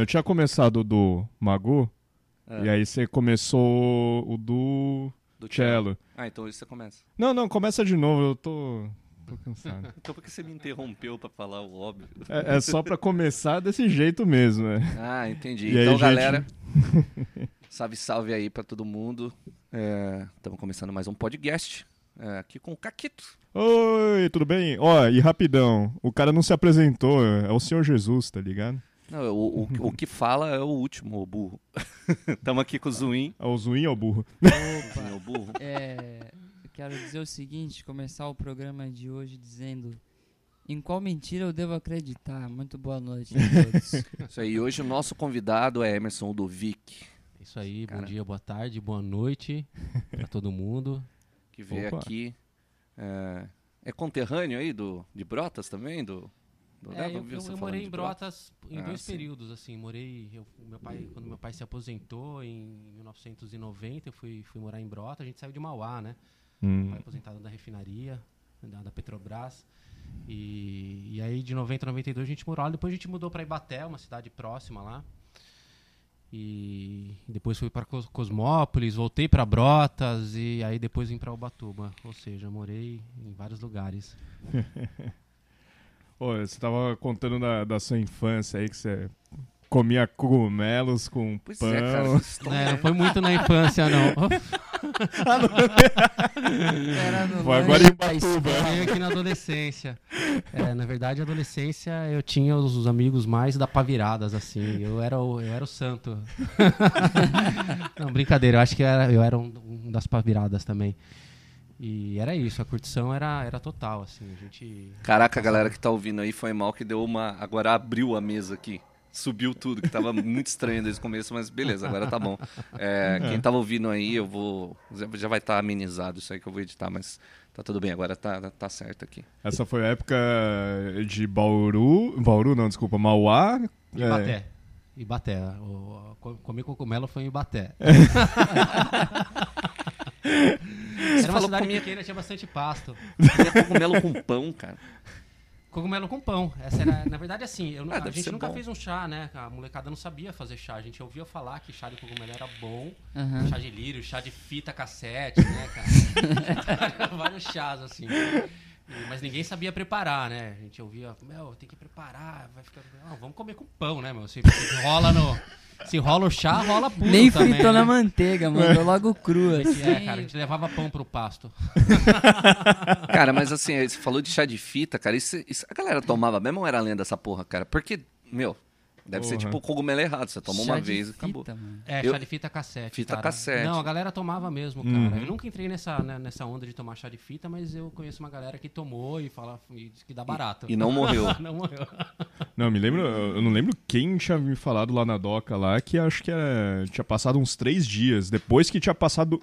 Eu tinha começado o do Magu, É, e aí você começou o do do cello. Ah, então isso você começa. Não, não, começa de novo, eu tô, tô cansado. Então por que você me interrompeu pra falar o óbvio? É, é só pra começar desse jeito mesmo, né? Ah, entendi. E aí, então, gente? galera, salve, salve aí pra todo mundo. Estamos começando mais um podcast é, aqui com o Caquito. Oi, tudo bem? Ó, e rapidão, o cara não se apresentou, é o Senhor Jesus, tá ligado? Não, o, o, o que fala é o último, o burro. Estamos aqui com o Zuin. É o Zuin ou o burro? Sim, o burro. É, eu quero dizer o seguinte, começar o programa de hoje dizendo em qual mentira eu devo acreditar. Muito boa noite a todos. Isso aí, hoje o nosso convidado é Emerson Ludovic, Isso aí, Cara. bom dia, boa tarde, boa noite pra todo mundo. que veio Opa. aqui. É, é conterrâneo aí do, de Brotas também? Do É, eu, eu- eu morei em Brotas em Ah, dois sim. períodos, assim, morei, eu- meu pai, quando meu pai se aposentou em 1990, eu fui, fui morar em Brotas, a gente saiu de Mauá, né? Hum. Pai aposentado da refinaria, da, da Petrobras. E, e aí de 90 a 92 a gente morou lá, depois a gente mudou pra Ibaté, uma cidade próxima lá. E depois fui para Cosmópolis, voltei para Brotas e aí depois vim para Ubatuba, ou seja, morei em vários lugares. Ô, você tava contando da, da sua infância aí, que você comia cogumelos com Pois pão. é, cara. É, não foi muito na infância, não. Era no Foi agora em escola. Veio aqui na adolescência. É, na verdade, na adolescência eu tinha os, os amigos mais da paviradas, assim. Eu era o, eu era o santo. Não, brincadeira, eu acho que eu era, eu era um, um das paviradas também. E era isso, a curtição era, era total, assim. A gente. Caraca, a galera que tá ouvindo aí foi mal que deu uma. Agora abriu a mesa aqui. Subiu tudo, que tava muito estranho desde o começo, mas beleza, agora tá bom. É, quem tava ouvindo aí, eu vou. já- vai estar amenizado isso aí que eu vou editar, mas tá tudo bem, agora tá, tá certo aqui. Essa foi a época de Bauru. Bauru, não, desculpa, Mauá. É, Ibaté. Ibaté. O, co- comer cogumelo foi em Ibaté. Era uma cidade comia- pequena, tinha bastante pasto. Comia cogumelo com pão, cara. Cogumelo com pão. Essa era, na verdade, assim, eu Ah, a gente nunca bom. fez um chá, né? A molecada não sabia fazer chá. A gente ouvia falar que chá de cogumelo era bom. Aham. Chá de lírio, chá de fita cassete, né, cara? Vários chás, assim. Mas ninguém sabia preparar, né? A gente ouvia, meu, tem que preparar, vai ficar. Não, vamos comer com pão, né, meu? Se, se rola no. Se rola o chá, rola puro. Nem também, fritou né? na manteiga, mandou logo cru, assim. É, cara, a gente levava pão pro pasto. Cara, mas assim, você falou de chá de fita, cara. Isso, isso- a galera tomava mesmo ou era lenda essa porra, cara? Porque, meu, deve ser Porra. tipo cogumelo errado. Você toma Chá uma de vez e acabou. mano. É, Eu- chá de fita cassete. Fita cara. cassete. Não, a galera tomava mesmo, cara. Uhum. Eu nunca entrei nessa, né, nessa onda de tomar chá de fita, mas eu conheço uma galera que tomou e fala e diz que dá barato. E não morreu. não morreu. Não, me lembro, eu não lembro quem tinha me falado lá na doca lá que acho que é, tinha passado uns três dias. Depois que tinha passado.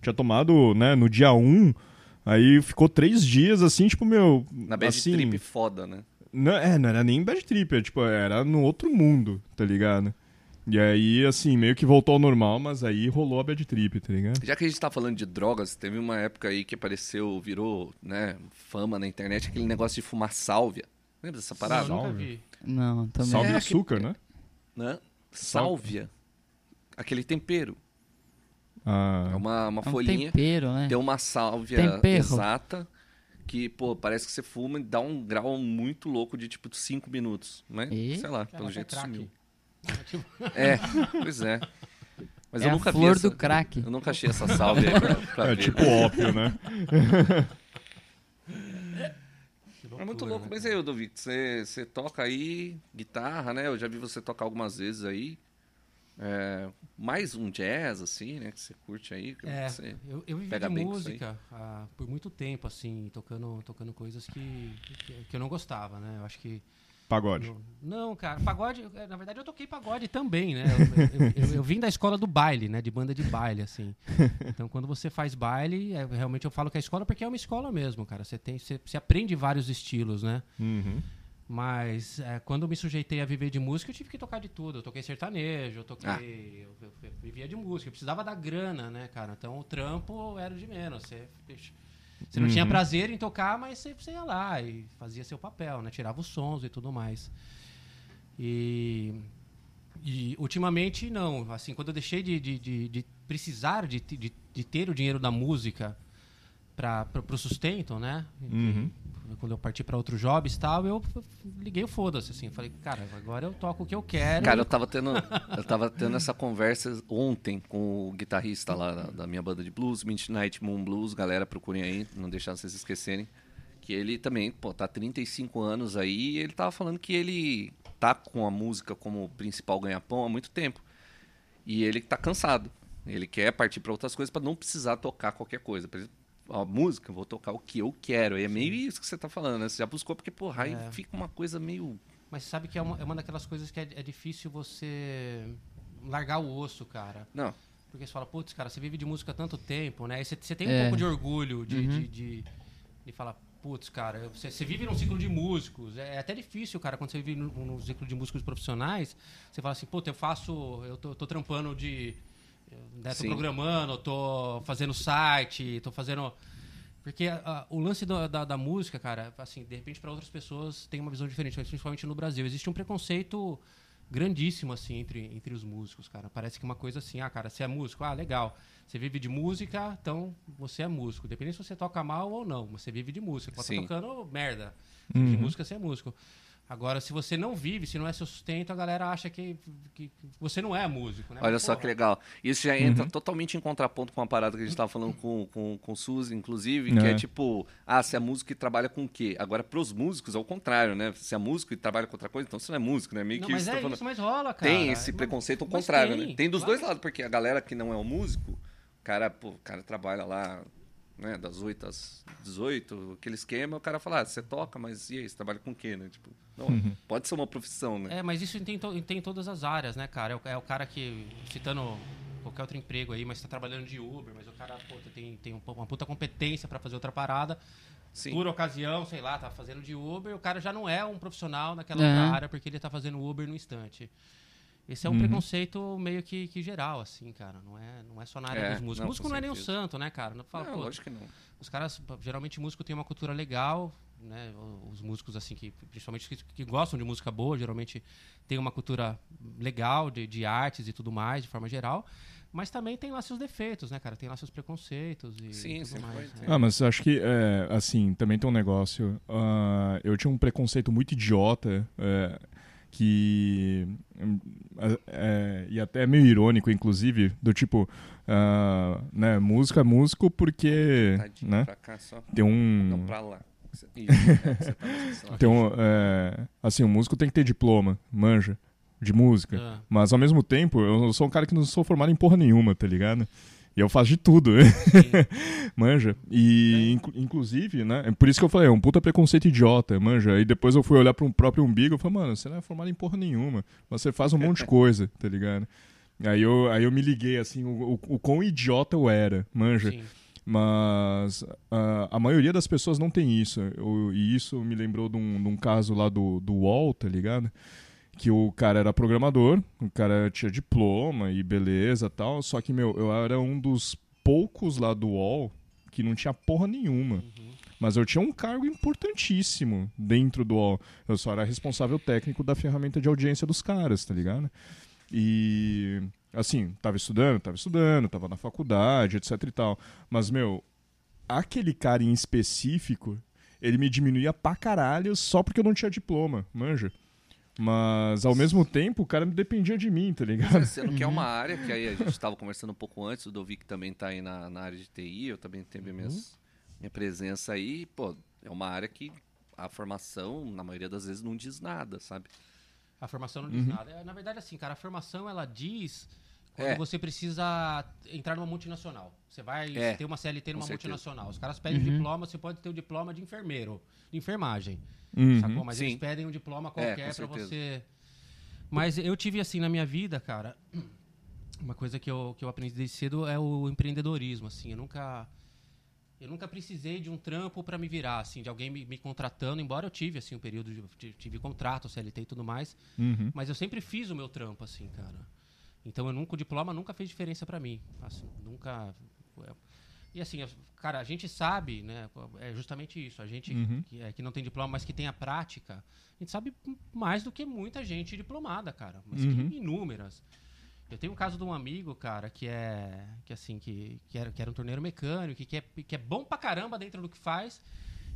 Tinha tomado, né, no dia um. Aí ficou três dias assim, tipo, meu. Na bad assim, trip foda, né? Não, é, não era nem bad trip, é, tipo, era no outro mundo, tá ligado? E aí, assim, meio que voltou ao normal, mas aí rolou a bad trip, tá ligado? Já que a gente tá falando de drogas, teve uma época aí que apareceu, virou, né, fama na internet, aquele negócio de fumar sálvia. Lembra dessa parada? Não, nunca vi. Não, também. Salve É, açúcar, né? Né? Sálvia. Aquele tempero. Ah, É uma, uma É um folhinha. tempero, né? Tem uma sálvia Tempero. exata que, pô, parece que você fuma e dá um grau muito louco de, tipo, 5 minutos. Mas, E? sei lá, Cara, pelo jeito sumiu. Tipo, É, pois é. Mas É eu a nunca vi flor essa- do crack. Eu nunca achei essa sálvia aí pra, pra é ver. tipo ópio, né? É muito louco, né, mas aí, Dovic, você, você toca aí guitarra, né? Eu já vi você tocar algumas vezes aí. É, mais um jazz, assim, né? Que você curte aí. que É, você- eu, eu vivi pega de música ah, por muito tempo, assim, tocando, tocando coisas que, que, que eu não gostava, né? Eu acho que Pagode. Não, não, cara, pagode, na verdade eu toquei pagode também, né? Eu, eu- eu- eu vim da escola do baile, né? De banda de baile, assim. Então quando você faz baile, é, realmente eu falo que é escola porque é uma escola mesmo, cara. Você, tem, você, você aprende vários estilos, né? Uhum. Mas é, quando me sujeitei a viver de música, eu tive que tocar de tudo. Eu toquei sertanejo, eu toquei. Ah. Eu, eu- eu vivia de música. Eu precisava da grana, né, cara? Então o trampo era de menos. Você, você não tinha Uhum. prazer em tocar, mas você, você ia lá e fazia seu papel, né? Tirava os sons e tudo mais. E E ultimamente não. Assim, quando eu deixei de, de, de, de precisar de, de, de ter o dinheiro da música para o sustento, né? Uhum. Quando eu parti para outros jobs e tal, eu liguei o foda-se, assim. Falei, cara, agora eu toco o que eu quero. Cara, eu tava tendo, eu tava tendo essa conversa ontem com o guitarrista lá da, da minha banda de blues, Midnight Moon Blues, galera, procurem aí, não deixar vocês esquecerem. Que ele também, pô, tá há 35 anos aí e ele tava falando que ele tá com a música como principal ganha-pão há muito tempo. E ele tá cansado. Ele quer partir para outras coisas para não precisar tocar qualquer coisa. A música, eu vou tocar o que eu quero. E é meio isso que você tá falando, né? Você já buscou, porque, porra, aí É. fica uma coisa meio. Mas sabe que é uma, é uma daquelas coisas que é, é difícil você largar o osso, cara. Não. Porque você fala, putz, cara, você vive de música há tanto tempo, né? E você, você tem um É. pouco de orgulho de, Uhum. de, de, de falar, putz, cara, você, você vive num ciclo de músicos. É, é até difícil, cara, quando você vive num, num ciclo de músicos profissionais, você fala assim, puta, eu faço, eu tô, tô trampando de. Né, tô Sim. programando, tô fazendo site, tô fazendo. Porque a- o lance do- da, da música, cara, assim, de repente para outras pessoas tem uma visão diferente, principalmente no Brasil. Existe um preconceito grandíssimo, assim, entre, entre os músicos, cara. Parece que uma coisa assim, ah, cara, você é músico, ah, legal. Você vive de música, então você é músico. Dependendo se você toca mal ou não, você vive de música. Pode estar Sim. tocando merda. Vive de música, você é músico. Agora, se você não vive, se não é seu sustento, a galera acha que, que, que você não é músico, né? Olha Mas, só porra, que legal. Isso já entra totalmente em contraponto com a parada que a gente estava falando com, com, com o Suzy, inclusive, que é. É. tipo, ah, se é músico e trabalha com o quê? Agora, pros músicos, é o contrário, né? Se é músico e trabalha com outra coisa, então você não é músico, né? Meio Não, que mas isso é falando. isso, mas rola, cara. Tem esse Mas- preconceito ao contrário, tem, né? Tem dos claro dois lados, porque a galera que não é um músico, o cara, pô, o cara trabalha lá, né, das 8 às 18, aquele esquema, o cara fala, ah, você toca, mas e aí, você trabalha com o quê, né? Tipo, não, pode ser uma profissão, né? É, mas isso tem, to- tem em todas as áreas, né, cara? É o, é o cara que, citando qualquer outro emprego aí, mas tá trabalhando de Uber, mas o cara pô, tem, tem um- uma puta competência para fazer outra parada. Sim. Por ocasião, sei lá, tá fazendo de Uber, o cara já não é um profissional naquela É. outra área porque ele tá fazendo Uber no instante. Esse é um preconceito meio que, que geral, assim, cara. Não é, não é só na área É, dos músicos. não, músico não é nem um certeza. santo, né, cara? Não fala, Não, pô, lógico que não. os caras, geralmente, músico tem uma cultura legal, né? Os músicos, assim, que principalmente que, que gostam de música boa, geralmente tem uma cultura legal de, de artes e tudo mais, de forma geral. Mas também tem lá seus defeitos, né, cara? Tem lá seus preconceitos e Sim, tudo mais. né? Ah, mas acho que, é, assim, também tem um negócio. ah, eu tinha um preconceito muito idiota, é, que. hum, é, e até meio irônico, inclusive, do tipo. ah, né, música é músico porque. Tadinho Né, pra cá só. tem um. Não, pra lá. Isso, é, você tá. Tem um, é, assim, o músico tem que ter diploma, manja, de música. Ah. Mas ao mesmo tempo, eu sou um cara que não sou formado em porra nenhuma, tá ligado? E eu faço de tudo, manja. E inclu- inclusive, né? É por isso que eu falei, é um puta preconceito idiota, manja. Aí depois eu fui olhar pra um próprio umbigo e falei, mano, você não é formado em porra nenhuma. Mas você faz um monte de coisa, tá ligado? Aí eu, aí eu me liguei, assim, o, o, o quão idiota eu era, manja. Sim. Mas ah, a maioria das pessoas não tem isso. Eu- e isso me lembrou de um, de um caso lá do, do UOL, tá ligado? Que o cara era programador, o cara tinha diploma e beleza tal. Só que, meu, eu era um dos poucos lá do UOL que não tinha porra nenhuma. Mas eu tinha um cargo importantíssimo dentro do UOL. Eu só era responsável técnico da ferramenta de audiência dos caras, tá ligado? E assim, tava estudando, tava estudando, tava na faculdade, etc e tal. Mas, meu, aquele cara em específico, ele me diminuía pra caralho só porque eu não tinha diploma, manja. Mas ao mesmo tempo, o cara dependia de mim, tá ligado? Sendo que é uma área que aí a gente estava conversando um pouco antes, o Dovic também está aí na, na área de TI, eu também tenho minhas, minha presença aí, pô, é uma área que a formação, na maioria das vezes, não diz nada, sabe? A formação não Uhum. diz nada. É, Na verdade, assim, cara, a formação ela diz quando É. você precisa entrar numa multinacional. Você vai É, ter uma CLT numa com certeza. multinacional. Os caras pedem diploma, você pode ter o diploma de enfermeiro, de enfermagem. Uhum. Sacou? Mas Sim. eles pedem um diploma É, qualquer pra certeza. você. Mas eu tive assim na minha vida, cara, uma coisa que eu, que eu aprendi desde cedo é o empreendedorismo, assim. Eu nunca eu nunca precisei de um trampo pra me virar, assim, de alguém me, me contratando, embora eu tive assim um período de tive- contrato, CLT e tudo mais, Uhum. mas eu sempre fiz o meu trampo assim, cara. Então eu nunca o diploma nunca fez diferença pra mim, assim, nunca é, E assim, cara, a gente sabe, né? É justamente isso. A gente Uhum. que, é, que não tem diploma, mas que tem a prática, a gente sabe mais do que muita gente diplomada, cara. Mas Uhum. que inúmeras. Eu tenho um caso de um amigo, cara, que é. Que assim, que, que, era, que era um torneiro mecânico, que, que, é, que é bom pra caramba dentro do que faz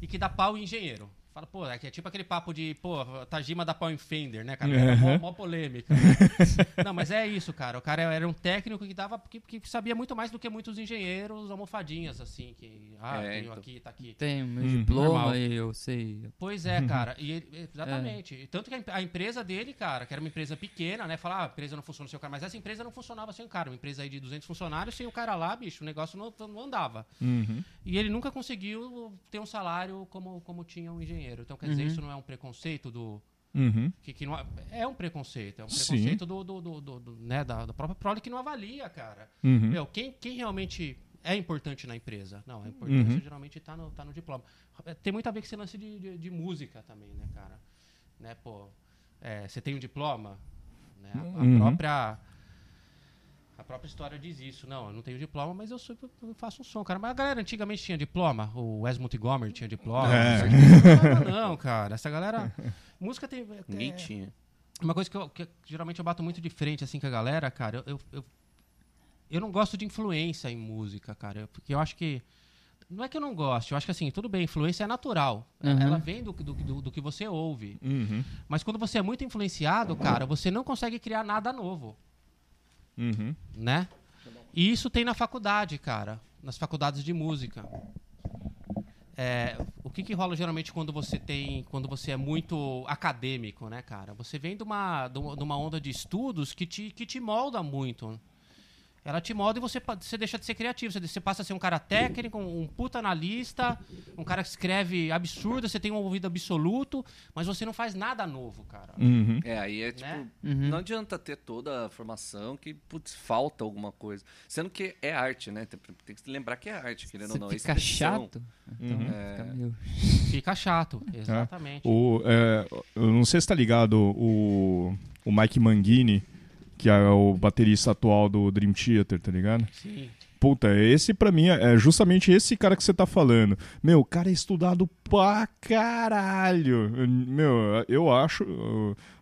e que dá pau em engenheiro. Fala, pô, é, que é tipo aquele papo de, pô, Tajima dá pau em Fender, né, cara? Era mó, mó polêmica. Não, mas é isso, cara. O cara era um técnico que dava. que, que sabia muito mais do que muitos engenheiros almofadinhas, assim, que. Ah, É, tenho então. aqui, tá aqui. Tem meu Hum, diploma normal. e eu sei. Pois é, cara. E ele- exatamente. E Tanto que a empresa dele, cara, que era uma empresa pequena, né? Falar, ah, a empresa não funciona sem o cara. Mas essa empresa não funcionava sem o cara. Uma empresa aí de 200 funcionários, sem o cara lá, bicho, o negócio não, não andava. Uhum. E ele nunca conseguiu ter um salário como, como tinha um engenheiro. Então, quer dizer, Uhum. isso não é um preconceito do. Uhum. Que, que não, é- é um preconceito. É um preconceito do, do, do, do- né, da, da própria prole que não avalia, cara. Uhum. Meu, quem, quem realmente é importante na empresa? Não, a importância Uhum. geralmente tá no, tá no diploma. É, Tem muito a ver com esse lance de, de, de música também, né, cara? Né, pô, é, você tem um diploma? Né, a, a Uhum. própria... A própria história diz isso. Não, eu não tenho diploma, mas eu, sou, eu faço um som, cara. Mas a galera antigamente tinha diploma. O Wes Montgomery tinha diploma. É. Não, não, cara. Essa galera... Música tem... Ninguém é- tinha. uma coisa que, eu, que geralmente eu bato muito de frente assim com a galera, cara, eu, eu, eu, eu não gosto de influência em música, cara. Porque eu acho que. Não é que eu não gosto, eu acho que assim, tudo bem, influência é natural. Uhum. Ela vem do, do, do, do que você ouve. Uhum. Mas quando você é muito influenciado, cara, você não consegue criar nada novo, Uhum. né? E isso tem na faculdade, cara. Nas faculdades de música. É, o que, que rola geralmente quando você tem. Quando você é muito acadêmico, né, cara? Você vem de uma, de uma onda de estudos que te, que te molda muito. Ela te molda e você, você deixa de ser criativo. Você, você passa a ser um cara técnico, um, um puta analista, um cara que escreve absurdo, você tem um ouvido absoluto, mas você não faz nada novo, cara. Uhum. É, aí é tipo. Né? Uhum. Não adianta ter toda a formação que, putz, falta alguma coisa. Sendo que é arte, né? Tem, tem que lembrar que é arte, querendo ou não. é fica chato. Então, Uhum. É. fica meio... Fica chato, exatamente. O, é, eu não sei se tá ligado o, o Mike Mangini, que é o baterista atual do Dream Theater, tá ligado? Sim. Puta, esse pra mim é justamente esse cara que você tá falando. Meu, o cara é estudado pra caralho. Meu, eu acho,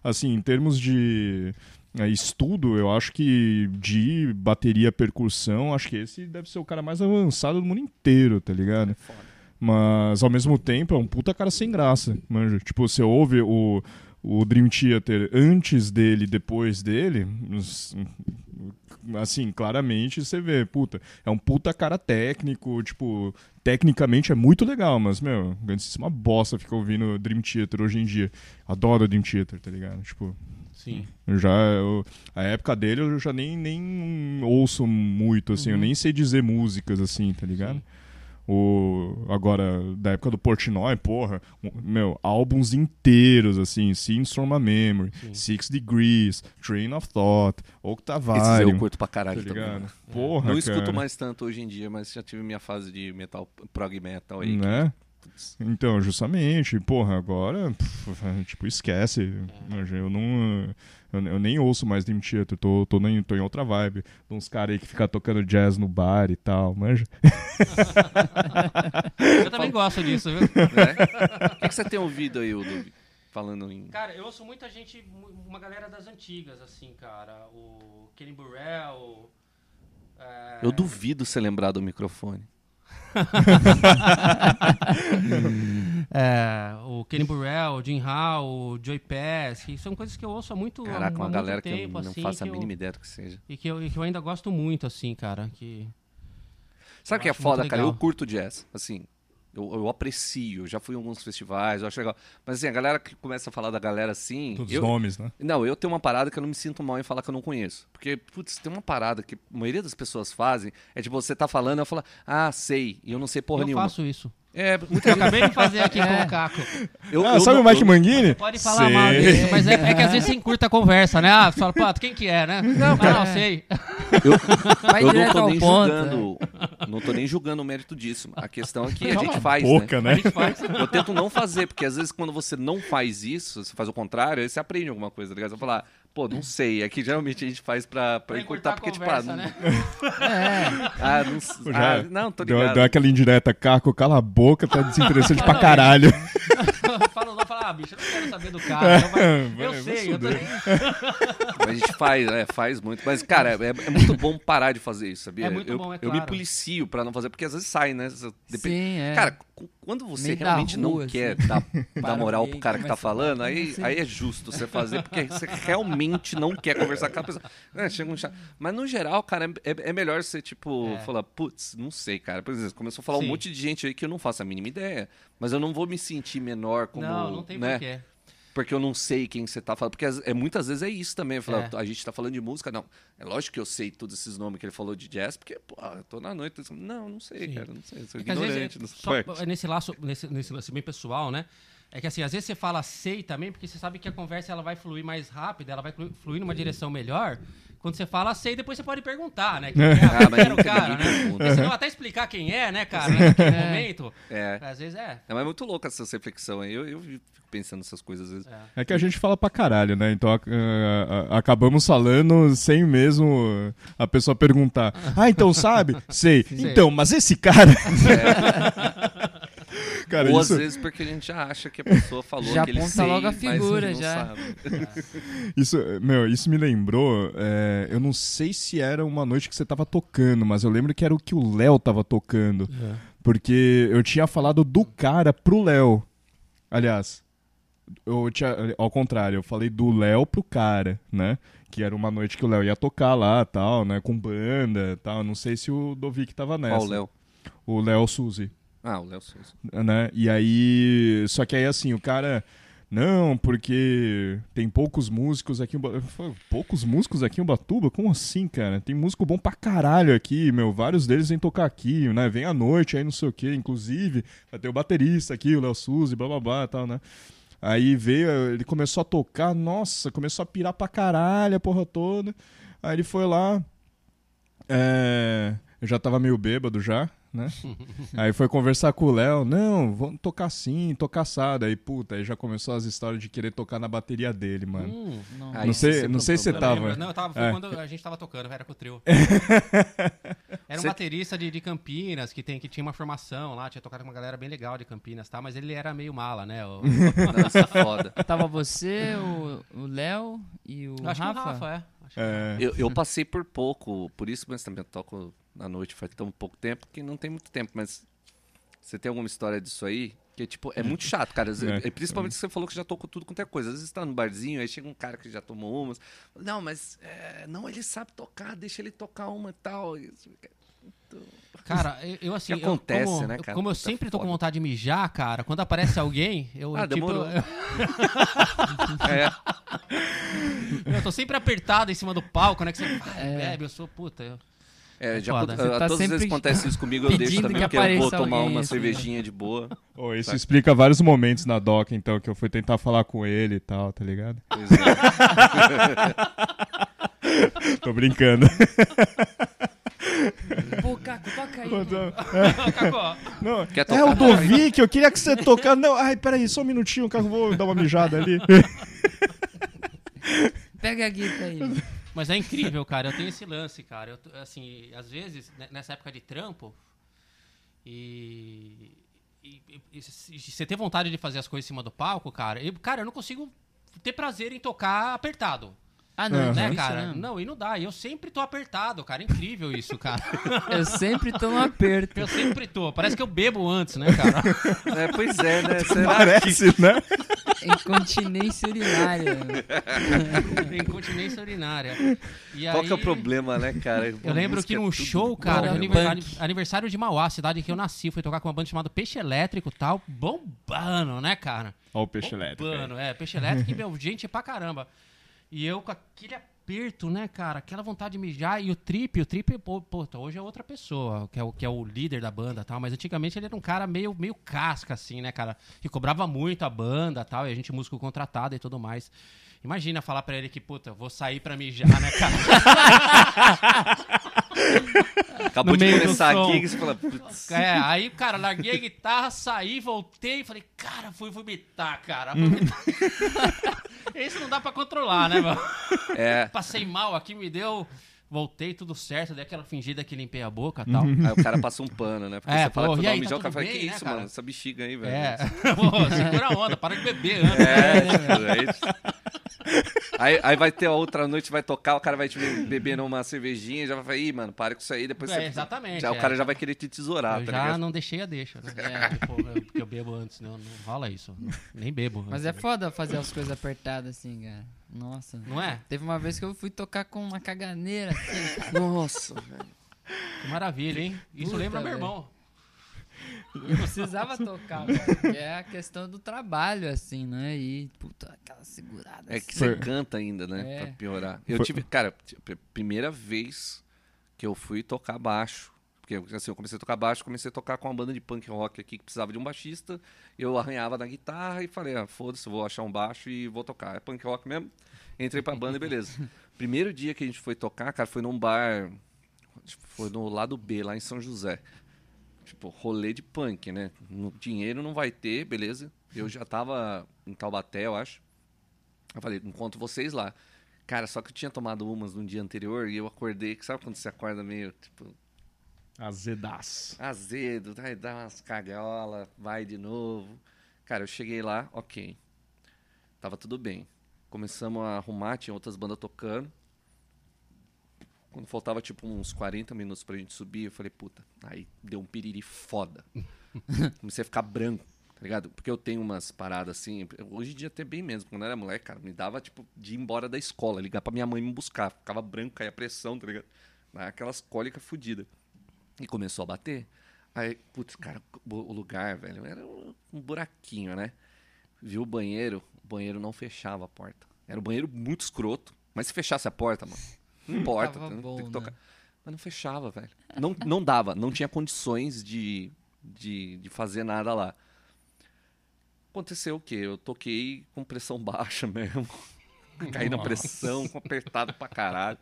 assim, em termos de é, estudo, eu acho que de bateria percussão, acho que esse deve ser o cara mais avançado do mundo inteiro, tá ligado? Foda. Mas ao mesmo tempo é um puta cara sem graça, manja. Tipo, você ouve o, o Dream Theater antes dele depois dele, assim, claramente você vê, puta, é um puta cara técnico, tipo, tecnicamente é muito legal, mas, meu, é uma bosta ficar ouvindo Dream Theater hoje em dia. Adoro Dream Theater, tá ligado? Tipo, Sim. eu já, eu- a época dele eu já nem, nem ouço muito, assim, eu nem sei dizer músicas, assim, tá ligado? Sim. O, agora, da época do Portnoy, porra, meu, álbuns inteiros, assim, Scenes from a Memory, Sim. Six Degrees, Train of Thought, Esses eu Octavarium, curto pra tá caralho também. ligado? Porra, Não escuto mais tanto hoje em dia, mas já tive minha fase de metal, prog metal aí. que- né? putz, Então, justamente, porra, agora, pff, tipo, esquece. É. Eu não. Eu, eu nem ouço mais Dream Theater, tô, tô, em, tô em outra vibe. Uns caras aí que ficam tocando jazz no bar e tal, manja. Eu também gosto disso, viu? né? O que, que você tem ouvido aí, Udub? Falando em. Cara, eu ouço muita gente, uma galera das antigas, assim, cara. O Kenny Burrell. é, Eu duvido você lembrar do microfone. é, o Kenny Burrell, o Jim Hall, o Joey Pass, que são coisas que eu ouço há muito, há Caraca, uma galera que tempo, eu não assim, faço a que eu- mínima ideia do que seja. E que, eu, e que eu ainda gosto muito, assim, cara. Que... Sabe o que é foda, cara? Eu curto jazz, assim. Eu, eu aprecio, já fui em alguns festivais, eu acho legal. Mas assim, a galera que começa a falar da galera assim. Todos eu- os nomes, né? Não, eu tenho uma parada que eu não me sinto mal em falar que eu não conheço. Porque, putz, tem uma parada que a maioria das pessoas fazem, é tipo, você tá falando, eu falo, ah, sei, e eu não sei porra eu nenhuma. faço isso. É, muita Eu acabei de fazer aqui com É. o Caco. Eu, ah, eu sabe não- o Mike eu- Mangini? Pode falar Sei. mal disso, mas é, é que às vezes você encurta a conversa, né? Ah, você fala, pô, quem que é, né? Não, cara. não, sei. Vai Eu não tô nem ponto. julgando. Não tô nem julgando o mérito disso. A questão é que a gente faz, boca, né? né? A gente faz. Eu tento não fazer, porque às vezes quando você não faz isso, você faz o contrário, aí você aprende alguma coisa, tá ligado? Você vai falar, pô, não sei. É que geralmente a gente faz pra, pra Pra encurtar, porque, tipo, conversa, ah, não, né? É, ah, não, já ah, não, tô Deu, ligado. deu aquela indireta, Caco, cala a boca, tá desinteressante pra Não, caralho. fala, não, fala, ah, bicho, eu não quero saber do cara. Eu, Vai- eu vai sei, eu tô... A gente faz, é, faz muito. Mas, cara, é, é muito bom parar de fazer isso, sabia? É muito eu, bom, é eu me claro. policio pra não fazer, porque às vezes sai, né? Depende- sim, é. Cara, quando você Meio realmente rua, não assim. quer dar, dar moral pro cara que tá falando, "Eu aí, não sei." aí é justo você fazer, porque você realmente não quer conversar com a pessoa. É, chega um chato. Mas no geral, cara, é, é melhor você, tipo, É. falar, putz, não sei, cara. Por exemplo, começou a falar Sim. um monte de gente aí que eu não faço a mínima ideia. Mas eu não vou me sentir menor como. Não, não tem né? porquê. Porque eu não sei quem você tá falando. Porque é, muitas vezes é isso também. Falar, É. A gente tá falando de música, não. É lógico que eu sei todos esses nomes que ele falou de jazz, porque, pô, eu tô na noite. Não, não sei, Sim. cara. Não sei. Sou É ignorante no só, nesse, laço, nesse, nesse lance bem pessoal, né? É que assim, às vezes você fala sei também, porque você sabe que a conversa ela vai fluir mais rápido, ela vai flu- fluir numa direção melhor. Quando você fala sei, depois você pode perguntar, né? Quem é, Ah, mas o cara, né? Porque senão até explicar quem é, né, cara, né, naquele momento. É. Às vezes é. É, mas é muito louco essa reflexão aí. Eu, eu fico pensando nessas coisas às vezes. É que a gente fala pra caralho, né? Então a- a- a- acabamos falando sem mesmo a pessoa perguntar. Ah, então sabe? Sei. Então, mas esse cara. cara, Ou isso, às vezes porque a gente já acha que a pessoa falou Já aquele aponta sei, logo a figura, não já. sabe. isso, meu, isso me lembrou. é, eu não sei se era uma noite que você tava tocando, mas eu lembro que era o que o Léo tava tocando. Porque eu tinha falado do cara pro Léo. Aliás, eu tinha, ao contrário, eu falei do Léo pro cara, né? Que era uma noite que o Léo ia tocar lá, tal, né? Com banda, tal. Não sei se o Dovic tava nessa. Qual o Léo? O Léo Suzy, Ah, o Léo Souza. né? E aí, só que aí assim, o cara não, porque tem poucos músicos aqui em Ubatuba. Poucos músicos aqui em Ubatuba? Como assim, cara? Tem músico bom pra caralho aqui, meu. Vários deles vêm tocar aqui, né? Vem à noite aí, não sei o quê. Inclusive, vai ter o baterista aqui, o Léo Suzy, blá blá blá e tal, né? Aí veio, ele começou a tocar, nossa, começou a pirar pra caralho a porra toda. Aí ele foi lá. É, eu já tava meio bêbado já, né? aí foi conversar com o Léo, não, vamos tocar sim, tocar assado. Aí, puta, aí já começou as histórias de querer tocar na bateria dele, mano. Hum, Não. Não sei, sempre não sei se você tava. Não, eu tava, foi É. quando a gente tava tocando, era com o trio. Era um Cê- baterista de, de Campinas, que, tem, que tinha uma formação lá, tinha tocado com uma galera bem legal de Campinas, tá? Mas ele era meio mala, né? O- é foda. Tava você, o Léo e o acho Rafa. que o Rafa, é. Acho que- É, Eu, eu passei por pouco, por isso, mas também eu toco na noite faz tão pouco tempo que não tem muito tempo, mas você tem alguma história disso aí? Que, tipo, é muito chato, cara. É. é, principalmente você falou que já tocou tudo quanto é coisa. Às vezes você tá no barzinho, aí chega um cara que já tomou umas. Não, mas é, não, ele sabe tocar, deixa ele tocar uma e tal. Isso- Cara, eu, assim. Que acontece, eu, como, né, eu- cara? como eu Tá sempre tô com foda. vontade de mijar, cara, quando aparece alguém, eu. Ah, tipo, demorou. eu, É, eu tô sempre apertado em cima do palco, né? Que você É. bebe, eu sou puta. Eu, é, já Foda. tá todas as vezes acontece isso comigo, eu deixo também, que porque eu vou tomar uma assim, cervejinha de boa. Ô, isso explica vários momentos na doc, então, que eu fui tentar falar com ele e tal, tá ligado? Pois é. Tô brincando. Pô, Caco, toca aí. Cacó, Não, Quer é tocar o Dovic, eu queria que você tocasse. Não, ai, peraí, só um minutinho, eu vou dar uma mijada ali. Pega a guitarra aí. Mas é incrível, cara. Eu tenho esse lance, cara. Eu, assim, às vezes, né, nessa época de trampo, e, e- e- e você ter vontade de fazer as coisas em cima do palco, cara, eu, cara, eu não consigo ter prazer em tocar apertado. Ah, não, Aham. Né, isso cara? não. Não, e não dá. E eu sempre tô apertado, cara. Incrível isso, cara. Eu sempre tô no aperto. Eu sempre tô. Parece que eu bebo antes, né, cara? É, pois é, né? Será que- Parece, né? Incontinência urinária. Incontinência urinária. E Qual que é o aí- problema, né, cara? Eu lembro que num show, cara, aniversário, né? Punk. aniversário de Mauá, cidade que eu nasci, fui tocar com uma banda chamada Peixe Elétrico e tal, bombando, né, cara? Ó o peixe elétrico. aí. Bombando, é, Peixe Elétrico e, meu, gente pra caramba. E eu com aquele aperto, né, cara, aquela vontade de mijar, e o Trip, o Trip, pô, pô, hoje é outra pessoa, que é, o, que é o líder da banda e tal, mas antigamente ele era um cara meio, meio casca, assim, né, cara, que cobrava muito a banda e tal, e a gente músico contratado e tudo mais. Imagina falar pra ele que, puta, vou sair pra mijar, né, cara? Acabou no de meio do começar som. aqui e você fala, putz, É, aí, cara, larguei a guitarra, saí, voltei, falei, cara, fui vomitar, cara. vomitar. Esse não dá pra controlar, né, mano? É. Passei mal aqui, me deu. Voltei, tudo certo, dei aquela fingida que limpei a boca e tal. Aí o cara passa um pano, né? Porque É, você fala pô, que foi dar um aí, tá mijão, o cara fala, bem, que né, isso, cara? mano? Essa bexiga aí, velho. É. Pô, segura a onda, para de beber antes. É, tipo, aí, aí, aí vai ter a outra noite, vai tocar, o cara vai te be- beber numa cervejinha, já vai falar, ih, mano, para com isso aí, depois É, você... exatamente, Já, é. O cara já vai querer te tesourar, eu tá já ligado? não deixei a deixa, né? Tipo, eu- porque eu bebo antes, não, não rola isso. não- nem bebo. Mas é foda fazer as coisas apertadas assim, cara. Nossa. Não é? Teve uma vez que eu fui tocar com uma caganeira assim. Nossa, velho. Que maravilha, hein? Isso Puta, lembra meu velho. irmão. Eu precisava tocar, velho, porque é a questão do trabalho, assim, né? E, puta, aquela segurada. É que assim. você Foi- canta ainda, né? É. Pra piorar. Eu tive, cara, a primeira vez que eu fui tocar baixo. Porque assim, eu comecei a tocar baixo, comecei a tocar com uma banda de punk rock aqui que precisava de um baixista. Eu arranhava na guitarra e falei, ah, foda-se, vou achar um baixo e vou tocar. É punk rock mesmo. Entrei pra banda e beleza. Primeiro dia que a gente foi tocar, cara, foi num bar. tipo, Foi no lado B, lá em São José. Tipo, rolê de punk, né? No- dinheiro não vai ter, beleza. Eu já tava em Taubaté, eu acho. Eu falei, encontro vocês lá. Cara, só que eu tinha tomado umas no dia anterior e eu acordei, que sabe quando você acorda meio, tipo, Azedaço. azedo, vai dar umas cagaiola, vai de novo. Cara, eu cheguei lá, ok. Tava tudo bem. Começamos a arrumar, tinha outras bandas tocando. Quando faltava tipo uns 40 minutos pra gente subir, eu falei, puta, aí deu um piriri foda. Comecei a ficar branco, tá ligado? Porque eu tenho umas paradas assim, hoje em dia até bem mesmo, quando eu era moleque, cara, me dava tipo de ir embora da escola, ligar pra minha mãe me buscar, ficava branco, caía pressão, tá ligado? Aquelas cólicas fodidas. E começou a bater. Aí, putz, cara, o lugar, velho, era um buraquinho, né? Viu o banheiro, o banheiro não fechava a porta. Era um banheiro muito escroto, mas se fechasse a porta, mano, não importa, tem, bom, tem que né? tocar. Mas não fechava, velho. Não, não dava, não tinha condições de, de, de fazer nada lá. Aconteceu o quê? Eu toquei com pressão baixa mesmo. Caí na pressão, apertado pra caralho.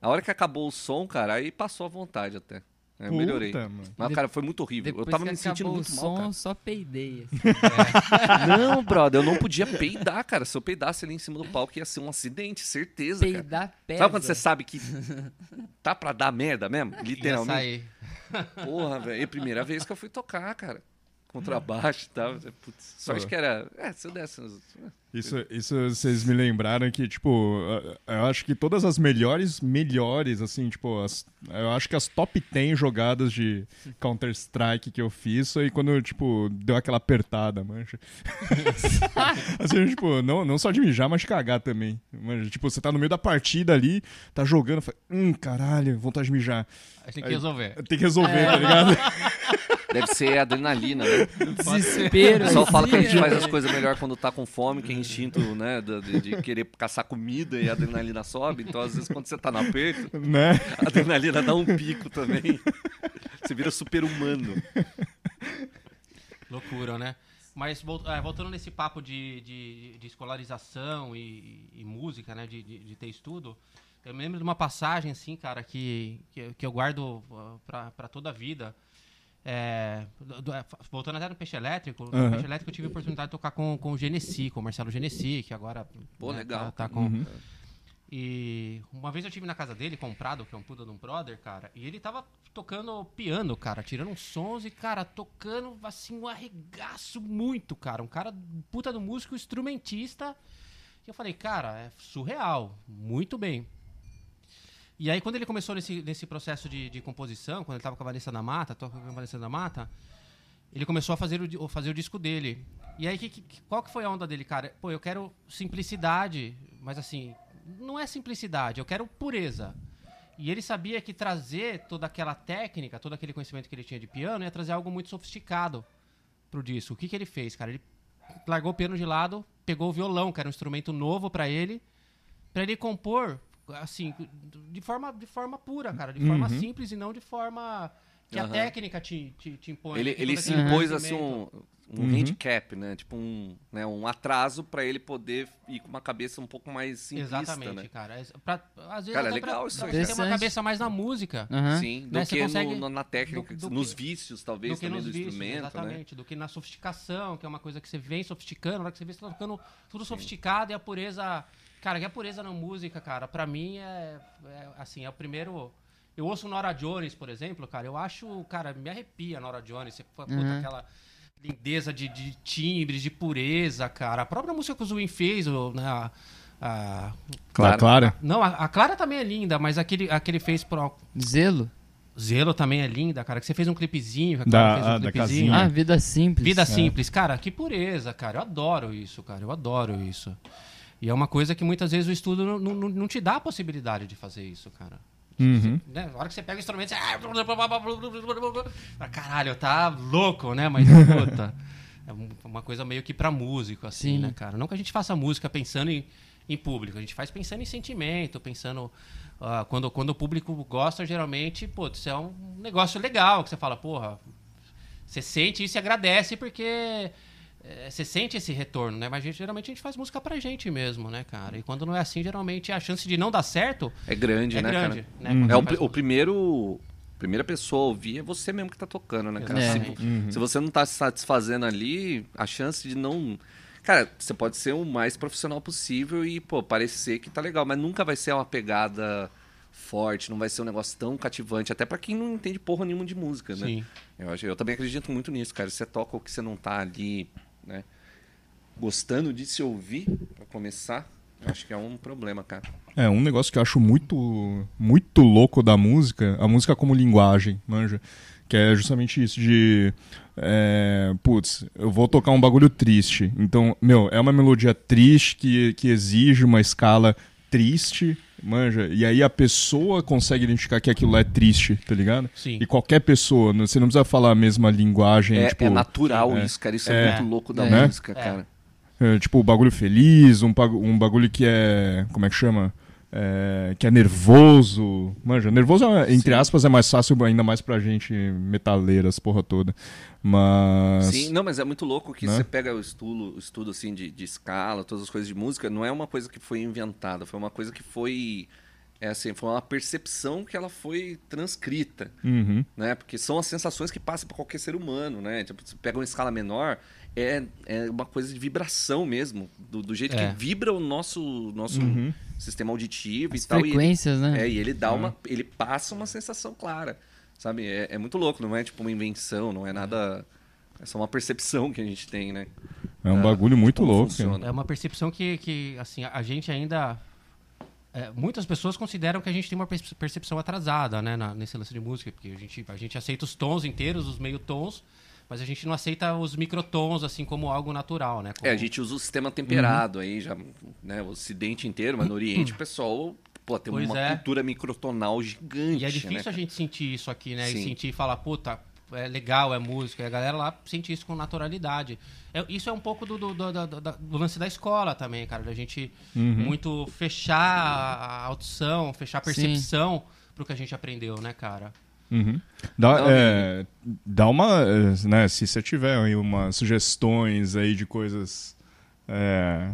A hora que acabou o som, cara, aí passou a vontade até. Eu melhorei. Puta, mano. Mas, cara, foi muito horrível. Depois eu tava me sentindo muito o mal, som, cara. eu só peidei. assim. Não, brother, eu não podia peidar, cara. Se eu peidasse ali em cima do palco, ia ser um acidente, certeza, cara. Peidar pesa. Sabe quando você sabe que tá pra dar merda mesmo? Literalmente. sair. Porra, velho. É a primeira vez que eu fui tocar, cara. Contrabaixo e tal. Putz, sorte Pô. que era. É, se eu desse. Isso, isso vocês me lembraram que, tipo, eu- acho que todas as melhores, melhores, assim, tipo, as- eu acho que as top 10 jogadas de Counter-Strike que eu fiz foi quando, tipo, deu aquela apertada, mancha. assim, tipo, não, não só de mijar, mas de cagar também. Manja, tipo, você tá no meio da partida ali, tá jogando, fala, hum, caralho, vontade de mijar. Tem que resolver. Tem que resolver, tá ligado? Deve ser adrenalina, né? Desespero. O pessoal fala que a gente faz as coisas melhor quando tá com fome, que é instinto, né? De, de- querer caçar comida e a adrenalina sobe. Então, às vezes, quando você tá no aperto, né? a adrenalina dá um pico também. Você vira super-humano. Loucura, né? Mas é, voltando nesse papo de, de, de escolarização e, e música, né? De, de, de ter estudo, eu me lembro de uma passagem, assim, cara, que, que, eu- que eu guardo pra, pra toda a vida. É, do- do- é, voltando até no Peixe Elétrico, no Aham. Peixe Elétrico eu tive a oportunidade de tocar com, com o Genesi, com o Marcelo Genesi, que agora Pô, né, legal. tá, tá com, Uhum. e uma vez eu tive na casa dele, comprado, que é um puta de um brother, cara, e ele tava tocando piano, cara, tirando uns sons e, cara, tocando, assim, um arregaço muito, cara. Um cara puta do músico, instrumentista. E eu falei, cara, é surreal, muito bem. E aí, quando ele começou nesse, nesse processo de, de composição, quando ele tava com a Vanessa da Mata, toca com a Vanessa da Mata, ele começou a fazer o, fazer o disco dele. E aí, que, que- qual que foi a onda dele, cara? Pô, eu quero simplicidade, mas assim, não é simplicidade, eu quero pureza. E ele sabia que trazer toda aquela técnica, todo aquele conhecimento que ele tinha de piano, ia trazer algo muito sofisticado pro disco. O que, que ele fez, cara? Ele largou o piano de lado, pegou o violão, que era um instrumento novo pra ele, pra ele compor, assim, de forma, de forma pura, cara, de forma Uhum. simples e não de forma que a Aham. técnica te, te, te impõe. Ele, que ele se impôs assim um, um Uhum. handicap, né? Tipo um, né, um atraso pra ele poder ir com uma cabeça um pouco mais simplista, Exatamente, né? cara. É- pra- às vezes Cara, até legal pra, isso pra aí. você uma cabeça mais na música. Sim, do Né, você que consegue- no- na técnica, do- do nos que- vícios, talvez, do que também nos do vícios, instrumento, né? exatamente, do que na sofisticação, que é uma coisa que você vem sofisticando, na hora que você vê você tá ficando tudo sofisticado e a pureza, cara, que a pureza na música, cara, pra mim é, é, assim, é o primeiro eu ouço Nora Jones, por exemplo, cara, eu acho, cara, me arrepia Nora Jones, você puta, Uhum. aquela lindeza de, de timbres, de pureza, cara. A própria música que o Zwin fez, o, né, a, a- Clara. Clara. não, a, a Clara também é linda, mas aquele, aquele fez pro Zelo? Zelo também é linda, cara, que você fez um clipezinho, Da- Clara fez um ah, clipezinho. Ah, vida simples. Vida simples, cara, que pureza, cara. Eu adoro isso, cara. Eu adoro isso. E é uma coisa que muitas vezes o estudo não, não, não te dá a possibilidade de fazer isso, cara. Uhum. Né? Na hora que você pega o instrumento, você. Ah, Caralho, tá louco, né? Mas, puta. É um- uma coisa meio que pra músico, assim, Sim. né, cara? Não que a gente faça música pensando em, em público, a gente faz pensando em sentimento, pensando. ah, quando, quando o público gosta, geralmente, putz, é um negócio legal, que você fala, porra, você sente isso e agradece porque é, você sente esse retorno, né? Mas gente, geralmente a gente faz música pra gente mesmo, né, cara? E quando não é assim, geralmente a chance de não dar certo É grande, é né, grande. cara? Né? Quando É o, pri- o primeiro. Primeira pessoa a ouvir é você mesmo que tá tocando, né, cara? Se, se você não tá se satisfazendo ali, a chance de não. Cara, você pode ser o mais profissional possível e, pô, parecer que tá legal, mas nunca vai ser uma pegada forte, não vai ser um negócio tão cativante, até pra quem não entende porra nenhuma de música, né? Sim. Eu, acho, eu também acredito muito nisso, cara. Você toca o que você não tá ali, né? Gostando de se ouvir, pra começar, acho que é um problema, cara. É, um negócio que eu acho muito, muito louco da música, a música como linguagem, manja? Que é justamente isso de. É, putz, eu vou tocar um bagulho triste. Então, meu, é uma melodia triste que, que exige uma escala triste, manja? E aí a pessoa consegue identificar que aquilo é triste, tá ligado? Sim. E qualquer pessoa, não- você não precisa falar a mesma linguagem. É, tipo, é natural é. isso, cara. Isso é, É. muito louco da É. música, cara. É, tipo, o bagulho feliz, um, um bagulho que é. Como é que chama? É, que é nervoso. Manja, nervoso, é, entre Sim. aspas, é mais fácil, ainda mais pra gente metaleira, as porra toda. Mas. Sim, não, mas é muito louco que Né? você pega o estudo, o estudo assim de, de escala, todas as coisas de música, não é uma coisa que foi inventada, foi uma coisa que foi é assim, foi uma percepção que ela foi transcrita, Uhum. né? Porque são as sensações que passam para qualquer ser humano, né? Tipo, você pega uma escala menor, é, é uma coisa de vibração mesmo, do, do jeito É. que vibra o nosso nosso Uhum. Sistema auditivo As e tal. e ele- frequências, né? É, e ele dá uma. Ele passa uma sensação clara. Sabe? É, é muito louco, não é tipo uma invenção, não é nada. É só uma percepção que a gente tem, né? É um Ah, bagulho muito louco. funciona. É uma percepção que, que assim, a gente ainda. é, muitas pessoas consideram que a gente tem uma perce- percepção atrasada, né, na- nesse lance de música, porque a gente, a gente aceita os tons inteiros, os meio tons, mas a gente não aceita os microtons assim como algo natural, né? É, como- a gente usa o sistema temperado aí, já, né? O Ocidente inteiro, mas no Oriente o pessoal pô, tem Pois uma é. cultura microtonal gigante. E é difícil né, a gente sentir isso aqui, né? Sim. E sentir e falar, puta, é legal, é música. E a galera lá sente isso com naturalidade. É- isso é um pouco do, do, do- do- do- do lance da escola também, cara. Da gente Uhum. muito fechar a audição, fechar a percepção pro que a gente aprendeu, né, cara? Uhum. Dá, Não, é, dá uma. é, Né, se você tiver aí umas sugestões aí de coisas é,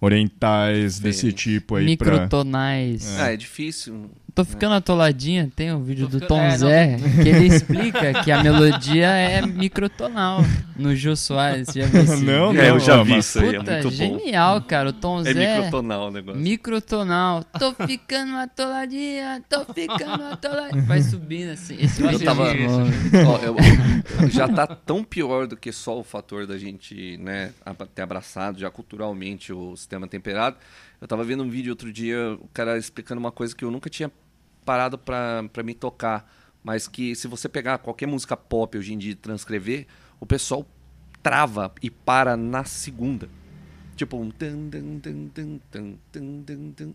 orientais desse tipo aí pra. Microtonais. Ah, é difícil. Tô ficando atoladinha, tem um vídeo Tô do ficando- Tom é, não, Zé que ele explica que a melodia é microtonal no Jô Soares. Já viu esse Não, vídeo? É, eu já vi isso aí, é Puta, muito bom. genial, cara. O Tom É Zé. microtonal o negócio. Microtonal. Tô ficando atoladinha, tô ficando atoladinha. Vai subindo assim. Esse Eu vídeo tava- é bom. Ó, eu- já tá tão pior do que só o fator da gente, né, ab- ter abraçado já culturalmente o sistema temperado. Eu estava vendo um vídeo outro dia, o cara explicando uma coisa que eu nunca tinha parado para me tocar, mas que se você pegar qualquer música pop hoje em dia e transcrever, o pessoal trava e para na segunda. Tipo um.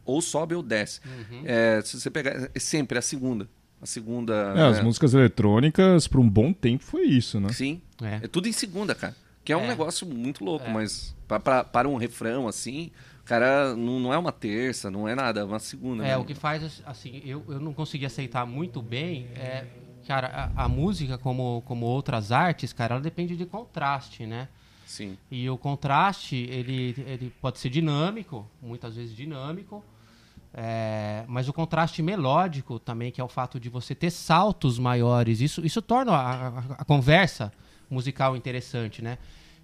Ou sobe ou desce. Uhum. É, se você pegar. É sempre a segunda. A segunda. É. As é. músicas eletrônicas, por um bom tempo, foi isso, né? Sim. É, é tudo em segunda, cara. Que é um é. negócio muito louco, é. mas para um refrão assim cara, não, não é uma terça, não é nada, é uma segunda. É, né? o que faz, assim, eu, eu não consegui aceitar muito bem é Cara, a, a música, como, como outras artes, cara, ela depende de contraste, né? Sim. E o contraste, ele, ele pode ser dinâmico, muitas vezes dinâmico, é, mas o contraste melódico também, que é o fato de você ter saltos maiores, isso, isso torna a, a, a conversa musical interessante, né?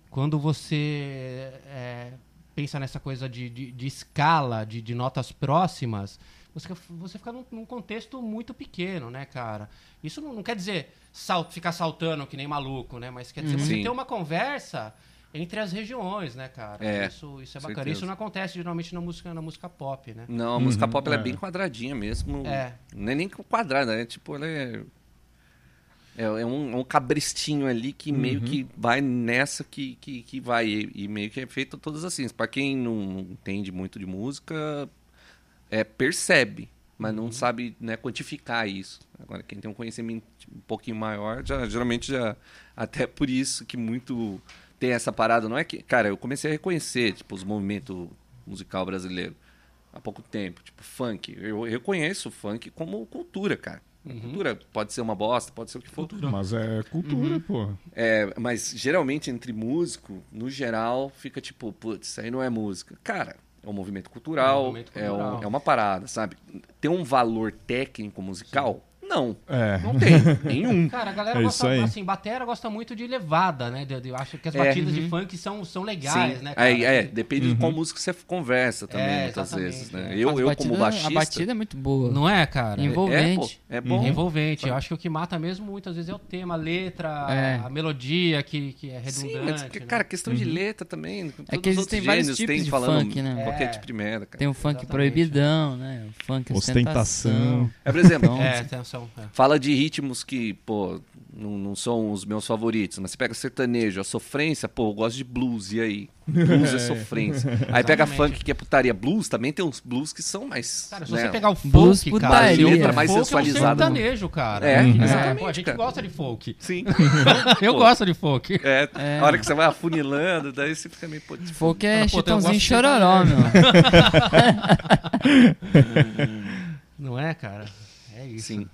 Quando você é, pensa nessa coisa de, de, de escala, de, de, notas próximas, você, você fica num, num, contexto muito pequeno, né, cara? Isso não, não quer dizer salt, ficar saltando que nem maluco, né? Mas quer dizer Uhum. você Sim. ter uma conversa entre as regiões, né, cara? É, isso, isso é bacana. certeza. Isso não acontece geralmente na música, na música pop, né? Não, a música Uhum, pop ela é é. bem quadradinha mesmo. É. Não é nem quadrada, né? Tipo, ela é. É, é um, é um cabrestinho ali que meio que vai nessa que, que, que vai. E, e meio que é feito todas assim. Pra quem não entende muito de música, é, percebe, mas não sabe né, quantificar isso. Agora, quem tem um conhecimento um pouquinho maior, já, geralmente já. Até por isso que muito tem essa parada. Não é que. Cara, eu comecei a reconhecer tipo, os movimentos musical brasileiro há pouco tempo, tipo funk. Eu reconheço o funk como cultura, cara. Cultura pode ser uma bosta, pode ser o que for. Mas é cultura, Uhum. pô. É, mas geralmente entre músico, no geral, fica tipo, putz, isso aí não é música. Cara, é um movimento cultural, É é, um movimento um- cultural. é uma parada, sabe? Tem um valor técnico musical? Não. É. Não tem. Nenhum. Cara, a galera É gosta, assim, batera gosta muito de levada, né? De, de- eu acho que as É. batidas de funk são, são legais, Sim. né, cara? Aí, é, depende Uhum. de qual música você conversa também, É, muitas vezes, né? é. Eu, eu batida- como baixista... A batida é muito boa. Não é, cara? Envol- é, pô, envolvente. é bom. É envolvente. Eu acho que o que mata mesmo muitas vezes é o tema, a letra, É. a melodia que, que é Sim, redundante. mas, né? cara, questão de letra também. É que existem vários gêneros tipos tem de falando funk, né? Qualquer É. tipo de merda, cara. Tem o funk Exatamente. proibidão, né? O funk Ostentação. ostentação. É, por exemplo, É, atenção. É. Fala de ritmos que, pô, não, não são os meus favoritos, mas você pega sertanejo, a sofrência, pô, eu gosto de blues, e aí? Blues é sofrência. Aí pega Exatamente. funk que é putaria. Blues também tem uns blues que são mais. Cara, se né? você pegar o folk, Blues, cara, putaria. o Letra mais sensualizada. É um sertanejo, cara. É, Uhum. exatamente, Pô, a gente cara. gosta de folk. Sim. Eu Pô. gosto de folk. É, É. a hora que você vai afunilando, daí você fica meio. Pô, tipo, Folk é chitãozinho chororó, meu. Não é, cara? É isso. sim.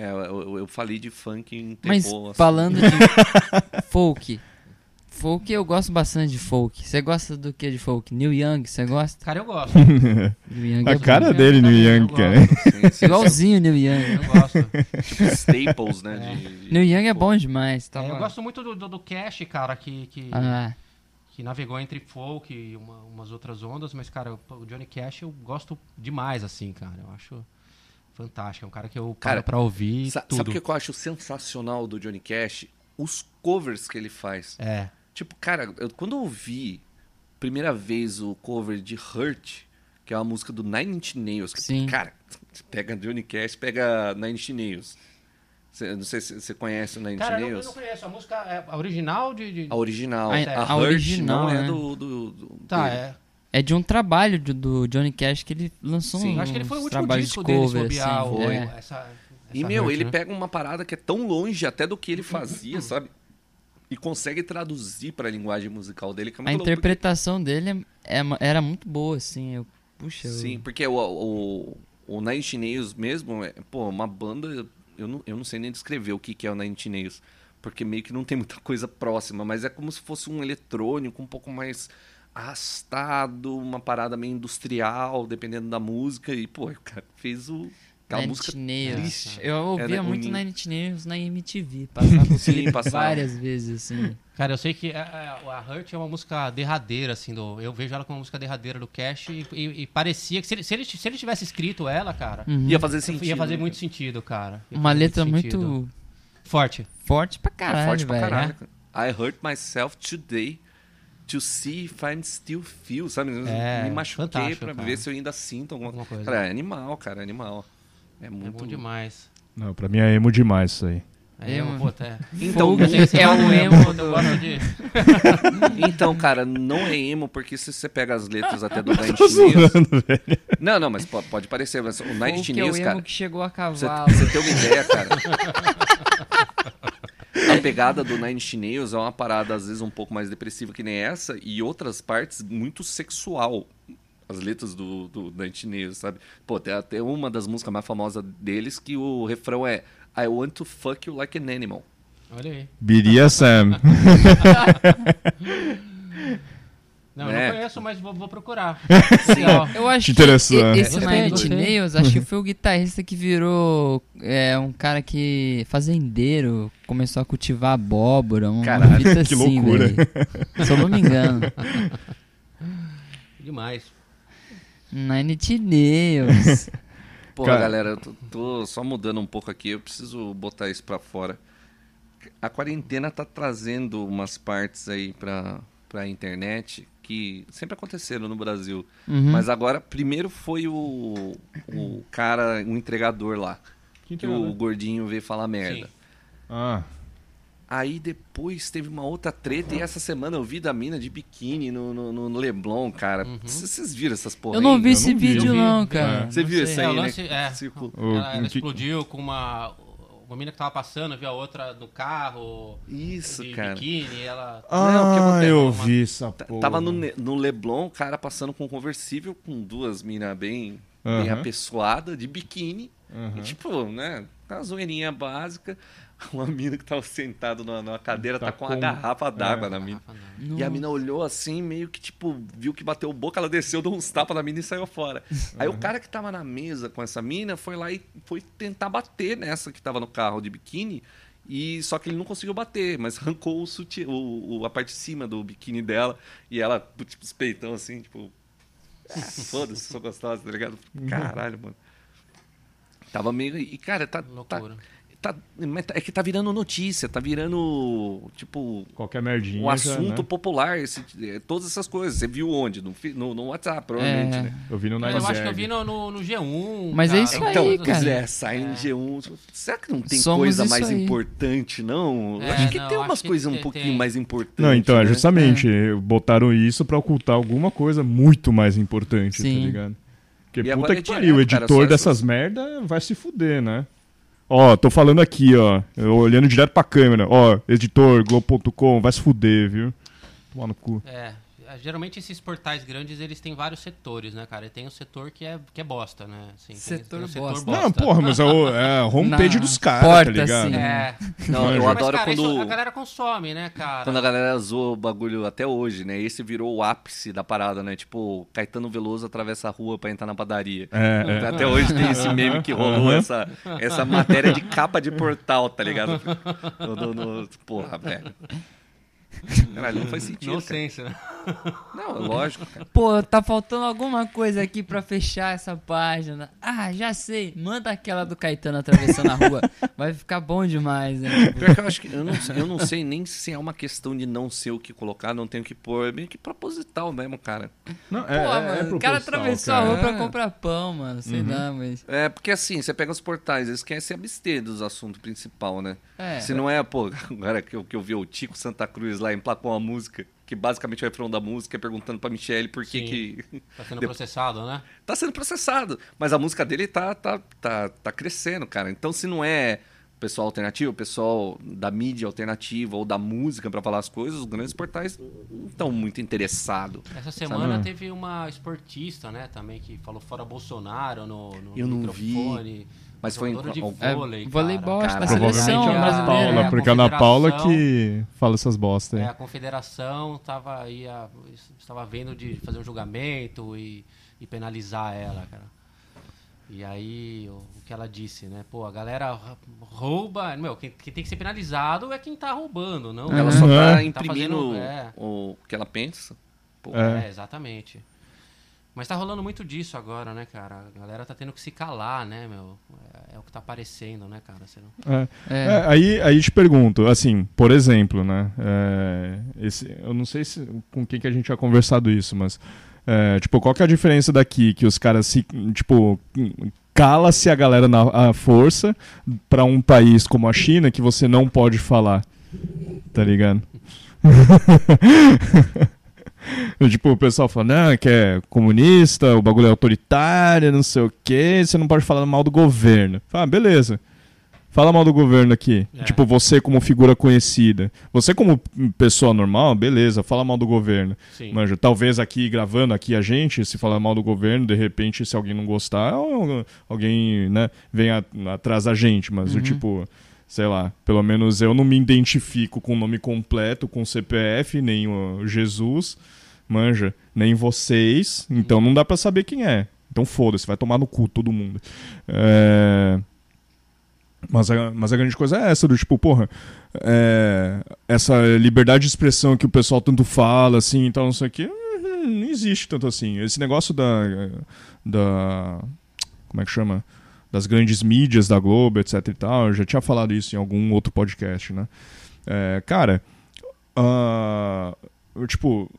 É, eu, eu- falei de funk em tempo. Mas assim. falando de folk. Folk, eu gosto bastante de folk. Você gosta do que de folk? Neil Young, você gosta? Cara, eu gosto. A é cara bom. dele, New Young, cara. Sim, sim, Igualzinho Neil Young. Eu gosto. tipo staples, né? de- de- Neil Young é bom demais. Tá É, eu gosto muito do, do, do Cash, cara, que, que, Ah, que navegou entre folk e uma- umas outras ondas, mas, cara, o Johnny Cash eu gosto demais, assim, cara. Eu acho fantástico. É um cara que eu Cara, paro pra ouvir Sa- tudo. Sabe o que eu acho sensacional do Johnny Cash? Os covers que ele faz. É. Tipo, cara, eu- quando eu ouvi primeira vez o cover de Hurt, que é uma música do Nine Inch Nails, que, Sim. cara, você pega Johnny Cash, pega Nine Inch Nails. Não sei se você conhece o Nine Cara, Inch eu não, eu Nails. não conheço. A música é a original de... de- A original. A- A, a Hurt original, não é né? do, do, do- Tá, dele. é. É de um trabalho do, do Johnny Cash que ele lançou Sim. Eu acho que ele foi o último disco de dele, se cover, bobear, assim. o- É. essa- essa E, meu, Hurt, ele né? pega uma parada que é tão longe até do que ele fazia, sabe? E consegue traduzir pra linguagem musical dele, que é A louco, porque- interpretação dele é- é era muito boa, assim. Eu, puxa, eu- Sim, porque o, o, o Nine Nails mesmo, é, pô, uma banda, eu não, eu não sei nem descrever o que, que é o Nine Nails, porque meio que não tem muita coisa próxima, mas é como se fosse um eletrônico um pouco mais arrastado, uma parada meio industrial, dependendo da música, e, pô, o cara fez o... Aquela Nine música triste. Eu ouvia Era muito. Nine Inch Nails na MTV. Passava o Sim, passava. várias vezes, assim. Cara, eu sei que a, a, a Hurt é uma música derradeira, assim, do, eu vejo ela como uma música derradeira do Cash e, e- e parecia que se ele, se, ele, se ele tivesse escrito ela, cara, Uhum. Ia fazer sentido. ia fazer né, muito sentido, cara. Ia Uma letra sentido. muito forte. forte pra cara? caralho, É forte pra velho. caralho. I hurt myself today to see if I'm still feel, sabe? É, Me machuquei pra cara. ver se eu ainda sinto alguma, Alguma coisa. Cara, é animal, cara, é animal. É É muito bom demais. Não, pra mim é emo demais isso aí. É, Emo. puta, é. Então, Fogo não- é o emo Eu do... gosto de... Então, cara, não é emo, porque se você pega as letras até do Nine Inch velho. Não, não, mas po- pode parecer, mas o Nine Inch é o emo cara... que chegou a você, cavalo. pra você ter uma ideia, cara... A pegada do Nine Inch Nails é uma parada, às vezes, um pouco mais depressiva que nem essa, e outras partes muito sexual. as letras do, do Nine Nails, sabe? Pô, tem até uma das músicas mais famosas deles que o refrão é I want to fuck you like an animal. Olha aí. BDSM. Não, eu É. não conheço, mas vou, vou procurar. Legal. Eu acho que interessou, e- né? esse Nine gostei. Nails, acho que foi o guitarrista que virou é, um cara que fazendeiro, começou a cultivar abóbora, uma Caralho, fita que assim, loucura. velho. Se eu não me engano. Demais. Nine Nails. Pô, Cara- galera, eu tô, tô só mudando um pouco aqui, eu preciso botar isso pra fora. A quarentena tá trazendo umas partes aí pra, pra internet que sempre aconteceram no Brasil. Uhum. Mas agora, primeiro foi o, o cara, o entregador lá. Que o gordinho veio falar merda. Sim. Ah, Aí depois teve uma outra treta e essa semana eu vi da mina de biquíni no, no, no- Leblon, cara. C- Vocês viram essas porra eu não aí? vi esse não vídeo vi. não, É. cara. Você viu isso É, aí, o né? lance- é. Ela, que- explodiu com uma. Uma mina que tava passando, viu a outra no carro. Isso, de cara. biquíni, ela. Não, o que ah acontece? eu Uma- vi essa porra. Tava no, no Leblon, o cara passando com um conversível com duas minas bem, bem Aham. apessoadas, de biquíni. Aham. E, tipo, né? Uma zoeirinha básica. Uma mina que tava sentada numa, numa cadeira, tá, Tá com com- uma garrafa d'água é. na mina. E a mina olhou assim, meio que, tipo, viu que bateu boca, ela desceu, deu uns tapas na mina e saiu fora. Aí o cara que tava na mesa com essa mina foi lá e foi tentar bater nessa que tava no carro de biquíni. E só que ele não conseguiu bater, mas arrancou o, sutiã, o, o- a parte de cima do biquíni dela. E ela, tipo, os peitão assim, tipo. "Ah, Foda-se, sou gostosa, tá ligado? Caralho, mano. Tava meio. E, cara, tá. tá, Loucura. tá tá- é que tá virando notícia, tá virando. Tipo, Qualquer merdinha. um já, assunto né? popular, esse- é, todas essas coisas. Você viu onde? No, no, no WhatsApp, provavelmente, É. né? Eu vi no Eu Night acho que eu vi no, no, no G1. Mas é cara. isso aí, Então, cara. pois é, sai É. G1. Será que não tem Somos coisa isso mais aí. importante, não? É, acho que não, tem umas coisas um tem- pouquinho tem. mais importantes. Não, então, é né? justamente. Botaram isso pra ocultar alguma coisa muito mais importante, Sim. tá ligado? Porque E puta que é pariu, o cara, editor só dessas essas- merda vai se fuder, né? Ó, tô falando aqui, ó. olhando direto pra câmera. Ó, editor, Globo.com, vai se fuder, viu? Tomar no cu. É, geralmente esses portais grandes, eles têm vários setores, né, cara? E tem o setor que é, que é bosta, né? Assim, tem- Setor tem o bosta. Não, porra, mas é, o, é a homepage Na dos caras, tá ligado? assim. É. Não, eu Mas, adoro cara, isso quando, a galera consome, né, cara? quando a galera zoa o bagulho até hoje, né? Esse virou o ápice da parada, né? Tipo, Caetano Veloso atravessa a rua pra entrar na padaria. É, é. Até hoje tem esse meme que rolou, essa, essa matéria de capa de portal, tá ligado? No, no- no- porra, velho. Caralho, não faz sentido. Sense, né? Não, é lógico, cara. Pô, tá faltando alguma coisa aqui pra fechar essa página. Ah, já sei. Manda aquela do Caetano atravessando a rua. Vai ficar bom demais, né? Tipo, Pior que eu acho que eu não, eu não sei nem se é uma questão de não ser o que colocar, não tenho o que pôr. É meio que proposital mesmo, cara. Não, Pô, é, é mano, o cara atravessou a cara. rua pra É. comprar pão, mano. Sei lá, mas. É, porque assim, você pega os portais, eles querem se abster dos assuntos principal, né? É. Se não é, pô, agora que eu, que eu vi o Tico Santa Cruz lá emplacou uma música, que basicamente o refrão da música é perguntando pra Michelle por que que... Tá sendo processado, né? tá sendo processado. Mas a música dele tá, tá, tá, tá crescendo, cara. Então se não é o pessoal alternativo, o pessoal da mídia alternativa ou da música pra falar as coisas, os grandes portais não estão muito interessados. Essa semana Sabe? teve uma esportista, né, também, que falou fora Bolsonaro no, no Eu não vi. Mas foi em de É, vôlei, cara. voleibol, acho que da Cara, seleção Provavelmente é a Ana brasileira. Paula, né? porque é a Ana Paula que fala essas bosta aí. É, a confederação tava aí, a- estava vendo de fazer um julgamento e, e penalizar ela, cara. E aí, o, o que ela disse, né? Pô, a galera rouba. Meu, quem, quem tem que ser penalizado é quem tá roubando, não? Ela só tá Tá imprimindo fazendo- é. o que ela pensa. Pô, É. É, exatamente. Mas tá rolando muito disso agora, né, cara? A galera tá tendo que se calar, né, meu? É, é o que tá aparecendo, né, cara? Você não... É. É. É, aí, aí te pergunto, assim, por exemplo, né? é, esse, eu não sei se, com quem que a gente tinha conversado isso, mas é, tipo, qual que é a diferença daqui que os caras se, tipo, cala-se a galera na a força pra um país como a China que você não pode falar, tá ligado? Tipo, o pessoal fala, não, que é comunista, o bagulho é autoritário, não sei o quê, você não pode falar mal do governo. Fala, ah, beleza. Fala mal do governo aqui. É. Tipo, você como figura conhecida. Você como pessoa normal, beleza, fala mal do governo. Sim. Manja, talvez aqui, gravando aqui a gente, se falar mal do governo, de repente, se alguém não gostar, al- alguém, né, vem atrás da gente. Mas, Uhum. o tipo, sei lá, pelo menos eu não me identifico com o nome completo, com CPF, nem o Jesus, manja, nem vocês. Então não dá pra saber quem é. Então foda-se, vai tomar no cu todo mundo. É... Mas a, mas a grande coisa é essa, do tipo, porra, é, essa liberdade de expressão que o pessoal tanto fala, assim, então não sei o que, não existe tanto assim. Esse negócio da, da. Como é que chama? Das grandes mídias da Globo, etc e tal, eu já tinha falado isso em algum outro podcast, né? É, cara, eu, tipo,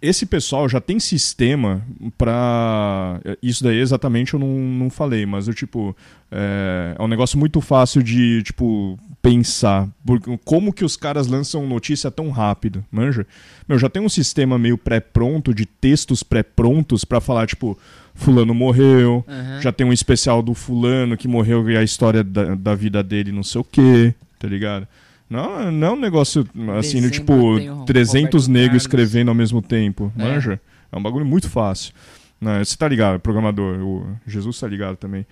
esse pessoal já tem sistema pra. Isso daí exatamente eu não, não falei, mas eu, tipo. É, é um negócio muito fácil de, tipo, pensar. Porque, como que os caras lançam notícia tão rápido, manja? Meu, já tem um sistema meio pré-pronto, de textos pré-prontos pra falar, tipo, fulano morreu, Aham. já tem um especial do fulano que morreu e a história da, da vida dele não sei o quê, tá ligado? Não, não é um negócio assim, Dezembro tipo, tem o 300 Roberto negros Carlos. escrevendo ao mesmo tempo, É. manja? É um bagulho muito fácil. Né? Você tá ligado, programador, o Jesus tá ligado também.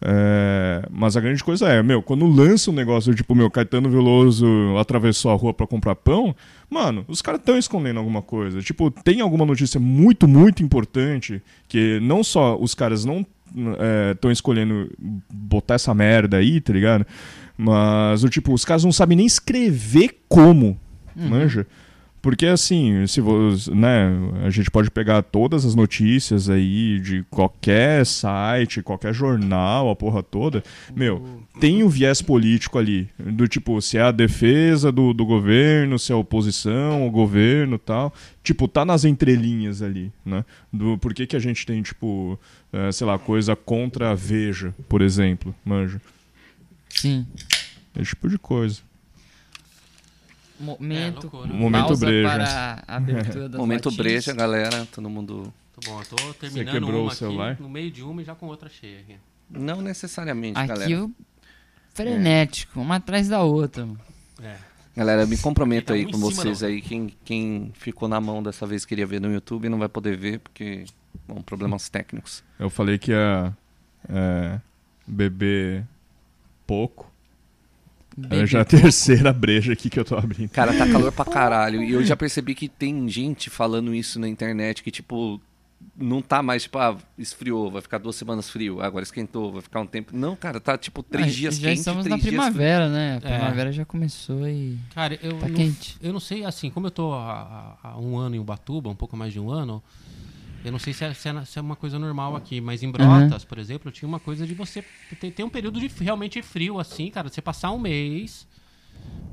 É, mas a grande coisa é, meu, quando lança um negócio tipo, meu, Caetano Veloso atravessou a rua pra comprar pão, mano, os caras estão escondendo alguma coisa. Tipo, tem alguma notícia muito, muito importante que não só os caras não estão escolhendo botar essa merda aí, tá ligado? Mas, o tipo, os caras não sabem nem escrever como, Uhum. manja? Porque assim, se você, né, a gente pode pegar todas as notícias aí de qualquer site, qualquer jornal, a porra toda, meu, tem o viés político ali, do tipo, se é a defesa do, do governo, se é a oposição ao governo e tal, tipo, tá nas entrelinhas ali, né, do por que que a gente tem, tipo, eh, sei lá, coisa contra a Veja, por exemplo, manja, Sim. Esse tipo de coisa. Momento. É, loucura. Momento pausa breja. para a abertura das Momento latinhas. breja, galera. Todo mundo. Tá bom, eu tô terminando quebrou uma o celular? aqui, no meio de uma e já com outra cheia aqui. Não necessariamente, Aqui galera. o frenético, uma atrás da outra. É. Galera, me comprometo Fica aí com vocês da aí. Quem, quem ficou na mão dessa vez queria ver no YouTube não vai poder ver, porque. Bom, problemas técnicos. Eu falei que ia é, beber pouco. Bebê já é a terceira breja aqui que eu tô abrindo. Cara, tá calor pra caralho. E eu já percebi que tem gente falando isso na internet que, tipo, não tá mais, tipo, ah, esfriou, vai ficar duas semanas frio, agora esquentou, vai ficar um tempo. Não, cara, tá tipo três Ah, dias Já quente, estamos três na dias frio. primavera, né? A É. primavera já começou e Cara, eu, tá não, quente. eu não sei, assim, como eu tô há- há um ano em Ubatuba, um pouco mais de um ano, eu não sei se é, se é se é uma coisa normal aqui, mas em Brotas, por exemplo, tinha uma coisa de você ter, ter um período de realmente frio, assim, cara, você passar um mês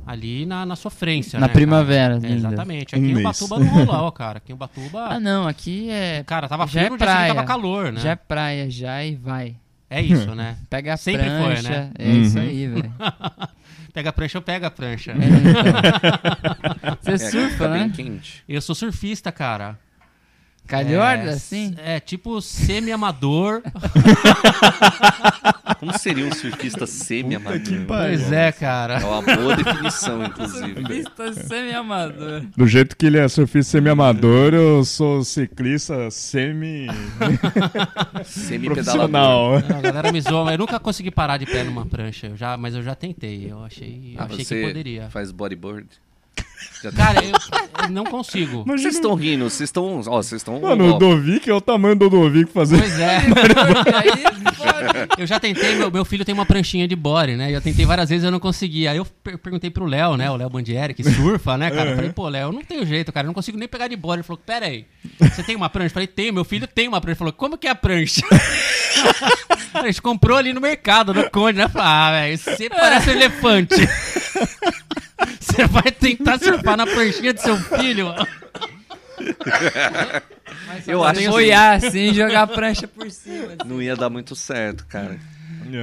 ali na, na sofrência, Na né, primavera É, ainda. exatamente. Um Aqui em mês. Ubatuba não rolou, cara. Aqui em Ubatuba, Ah, não, aqui é. cara, tava já frio, é dia seguinte praia. tava calor, né? Já é praia, já e vai. É isso, né? Pega a Sempre foi, prancha. né? É isso Uhum. aí, velho. Pega a prancha, eu pego a prancha. É, então. Você É, surfa, né? quente. Eu sou surfista, cara. Calhorda, é, assim? É, tipo semi-amador. Como seria um surfista semi-amador? pois é, cara. É uma boa definição, inclusive. Surfista semi-amador. Do jeito que ele é surfista semi-amador, eu sou ciclista semi-profissional. Semi-pedalador. A galera me zoa, mas eu nunca consegui parar de pé numa prancha. Eu já, mas eu já tentei. Eu achei, eu Ah, achei que poderia. faz bodyboard? Tá- Cara, eu, eu não consigo. Vocês estão rindo, vocês estão. Ó, vocês estão. Mano, ó, o Dovic é o tamanho do Dovic fazer. Pois é. Eu já tentei, meu, meu filho tem uma pranchinha de body, né? Eu tentei várias vezes e eu não consegui. Aí eu per- perguntei pro Léo, né? O Léo Bandieri, que surfa, né, cara? Eu falei, pô, Léo, eu não tenho jeito, cara. Eu não consigo nem pegar de body. Ele falou, pera aí, você tem uma prancha? Eu falei, tenho, meu filho tem uma prancha. Ele falou, como que é a prancha? A gente comprou ali no mercado, no Conde, né? Eu falei, ah, velho, você parece um elefante. Você vai tentar surfar na pranchinha do seu filho? Eu acho que Boiar assim e jogar a prancha por cima. assim. não ia dar muito certo, cara.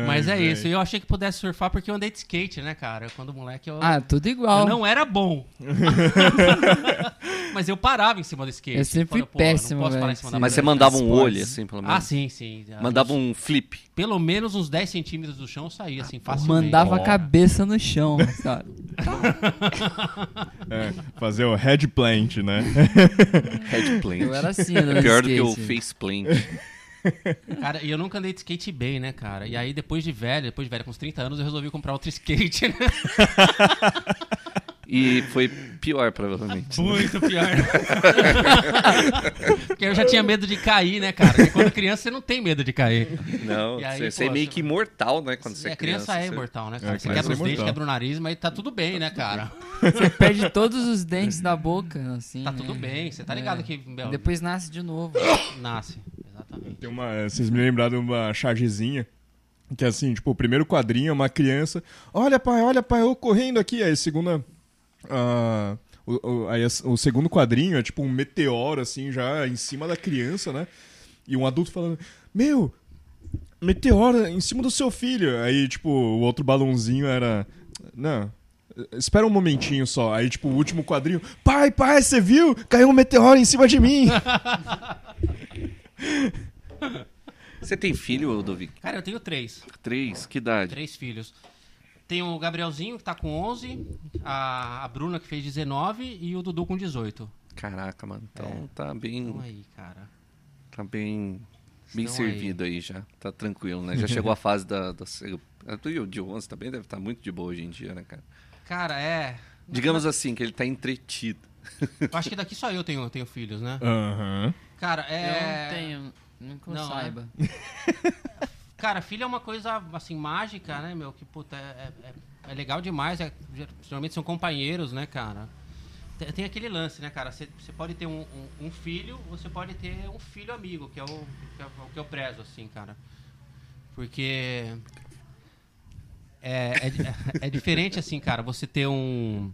Mas é isso. E eu achei que pudesse surfar porque eu andei de skate, né, cara? Quando moleque eu, Ah, tudo eu igual. não era bom. Mas eu parava em cima do skate. Eu sempre fui Falei, pô, não péssimo, posso parar em cima da Mas você mandava um esportes. olho, assim, pelo menos. Ah, sim, sim. Mandava um flip. Pelo menos uns 10 centímetros do chão eu saía, assim, facilmente. Mandava a cabeça no chão, sabe? É, fazer o head plant, né? Headplant. Eu era assim, no Pior do que o faceplant. Cara, e eu nunca andei de skate bem, né, cara? E aí, depois de velho, depois de velho, com uns 30 anos, eu resolvi comprar outro skate, né? E foi pior, provavelmente. Muito pior. Porque eu já tinha medo de cair, né, cara? Porque quando criança você não tem medo de cair. Não, aí, você, você é meio você- que imortal, né? Quando você É, é criança criança. é você- imortal, né, É, cara? você criança quebra é os dentes, quebra o nariz, mas tá tudo bem, né, cara? Você perde todos os dentes da boca, assim. Tá né? tudo bem, você tá ligado É. que Depois nasce de novo. nasce. Exatamente. Tem uma. Vocês me lembraram de uma chargezinha. Que é assim, tipo, o primeiro quadrinho é uma criança. Olha, pai, olha, pai, eu correndo aqui. Aí, segunda. ah, o, o- aí, o segundo quadrinho é tipo um meteoro, assim, já em cima da criança, né? E um adulto falando: Meu, meteoro em cima do seu filho. Aí, tipo, o outro balãozinho era. Não. Espera um momentinho só. Aí, tipo, o último quadrinho. Pai, pai, você viu? Caiu um meteoro em cima de mim. Você tem filho, Ludovic? Cara, eu tenho três. Três? Que idade? Três filhos. Tem o Gabrielzinho, que tá com 11, a, a Bruna, que fez 19, e o Dudu com 18. Caraca, mano. Então É. tá bem. Então aí, cara. Tá bem. Bem Estão aí. servido aí. já. Tá tranquilo, né? Já chegou a fase da. da e o de 11 também deve estar muito de boa hoje em dia, né, cara? Cara, é. Digamos assim, que ele tá entretido. Eu acho que daqui só eu tenho, tenho filhos, né? Aham. Cara, Eu é. não tenho, não que eu Não, é? saiba. Cara, filho é uma coisa, assim, mágica, né, meu? Que, puta, é, é, é legal demais. É, geralmente são companheiros, né, cara? Tem, tem aquele lance, né, cara? Você você pode ter um, um- um filho, você pode ter um filho amigo, que é o que, é, o que eu prezo, assim, cara. Porque... É, é, é diferente, assim, cara, você ter um,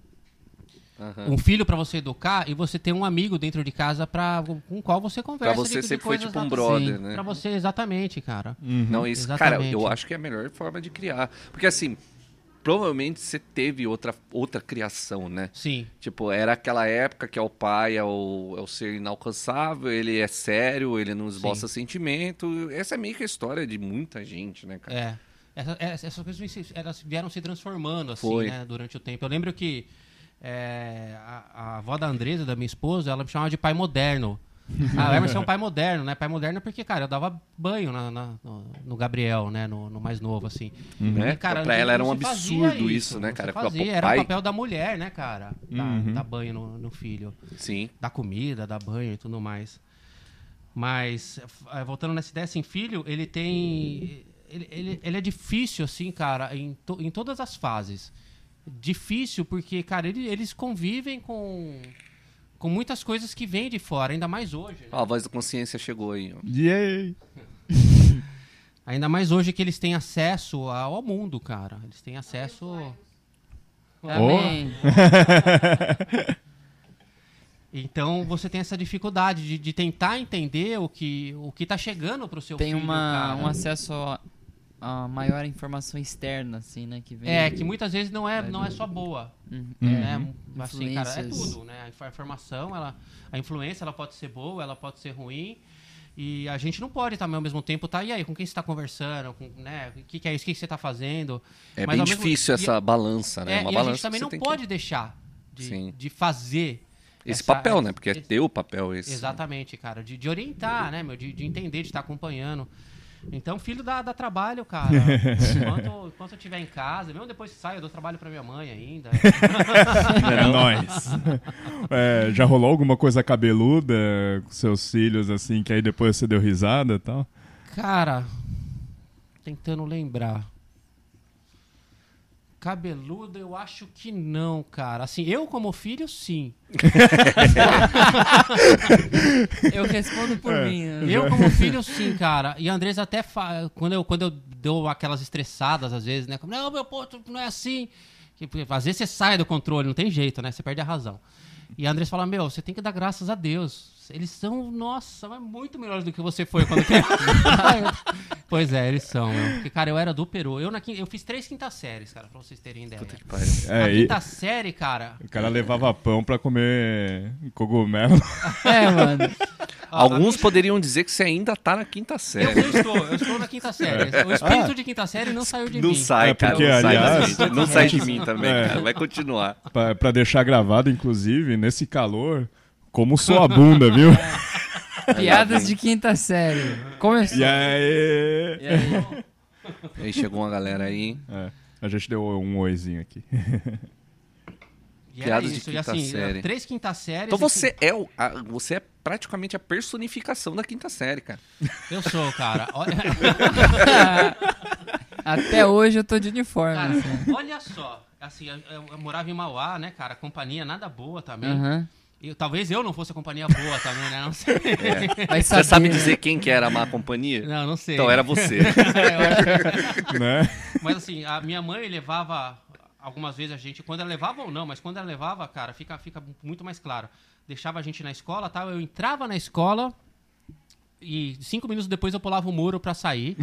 Aham. um filho pra você educar e você ter um amigo dentro de casa pra, com o qual você conversa. Pra você de- de sempre foi coisas tipo um lá- brother, Sim, né? Pra você, exatamente, cara. Não, isso, cara, Exatamente. eu acho que é a melhor forma de criar. Porque assim, provavelmente você teve outra, outra criação, né? Sim. Tipo, era aquela época que é o pai, é o, é o ser inalcançável, ele é sério, ele não esboça sentimento. Essa é meio que a história de muita gente, né, cara? É. Essa- essa- essas coisas elas vieram se transformando assim, Foi. né, durante o tempo. Eu lembro que é, a, a avó da Andresa, da minha esposa, ela me chamava de pai moderno. Ah, o Emerson é um pai moderno, né? Pai moderno porque, cara, eu dava banho na- na- no, no Gabriel, né? No, no mais novo, assim. Né? E, cara, pra ela era um absurdo isso, né, não cara? fazia, pô, era pai- o papel da mulher, né, cara? Dar, Uhum. dar banho no, no filho. Sim. Dar comida, dar banho e tudo mais. Mas, eh, voltando nessa ideia, assim, filho, ele tem. Ele, ele, ele é difícil, assim, cara, em, to- em todas as fases. Difícil porque, cara, ele- eles convivem com, com muitas coisas que vêm de fora, ainda mais hoje. né? Ó, a voz da consciência chegou aí, ó. Yay! Ainda mais hoje que eles têm acesso ao mundo, cara. Eles têm acesso. Amém. Então você tem essa dificuldade de, de tentar entender o que, o que tá chegando pro seu Tem filho. uma, cara. um acesso a, a maior informação externa, assim, né? Que vem É, que muitas vezes não é, não é só boa. Uhum. Né? Assim, cara, é tudo, né? A inf- a informação, ela, a influência, ela pode ser boa, ela pode ser ruim. E a gente não pode também ao mesmo tempo tá, e aí, com quem você está conversando, com, né? O que, que é isso, o que, que você está fazendo? É Mas bem mesmo- difícil e- essa balança, né? É, Uma e a balança gente também que não pode deixar de, de fazer Esse essa- papel, né? Porque é esse- teu papel esse. Exatamente, cara. De, de orientar, né, meu? De, de entender, de estar acompanhando. Então, filho dá, dá trabalho, cara. enquanto, enquanto eu estiver em casa, mesmo depois que saio, eu dou trabalho pra minha mãe ainda. É nóis. É, já rolou alguma coisa cabeluda com seus filhos, assim, que aí depois você deu risada e tal? Cara, tentando lembrar. Cabeludo, eu acho que não, cara. Assim, eu como filho, sim. Eu respondo por É. mim. né? Eu como filho, sim, cara. E a Andresa até fa... quando eu quando eu dou aquelas estressadas às vezes, né? Como, Não, meu tu não é assim. Que, porque às vezes você sai do controle, não tem jeito, né? Você perde a razão. E a Andressa fala, meu, você tem que dar graças a Deus. Eles são, nossa, mas muito melhores do que você foi quando criança. pois é, eles são, meu. Porque, cara, eu era do Peru. Eu, na, quin- eu fiz três quintas séries, cara, pra vocês terem ideia. Puta que pariu. É, a e quinta série, cara... o cara levava pão pra comer cogumelo. É, mano. Alguns a- poderiam dizer que você ainda tá na quinta Eu, série. eu estou, eu estou na quinta série. O espírito de quinta série não saiu de Não mim. sai, É, cara. porque, Não sai aliás- gente. Não sai de mim também, É. cara. Vai continuar. pra, pra deixar gravado, inclusive, nesse calor, como sua bunda, viu? Piadas de quinta série. Começou. E aí? E aí? Aí chegou uma galera aí. É, a gente deu um oizinho aqui. E era Piadas de isso. E quinta assim, série. três quintas séries. Então e você é, o, a- você é praticamente a personificação da quinta série, cara. que- Eu sou, cara. Olha, Até hoje eu tô de uniforme. cara, assim. olha só. Assim, eu, eu- eu morava em Mauá, né, cara? Companhia nada boa também. Aham. E talvez eu não fosse a companhia boa também, né? Não sei. Vai Você sabe dizer quem que era a má companhia? Não, não sei. Então era você. Eu acho- né? Mas assim, a minha mãe levava algumas vezes a gente, quando ela levava ou não, mas quando ela levava, cara, fica, fica muito mais claro. Deixava a gente na escola, tal, eu entrava na escola e cinco minutos depois eu pulava o muro pra sair.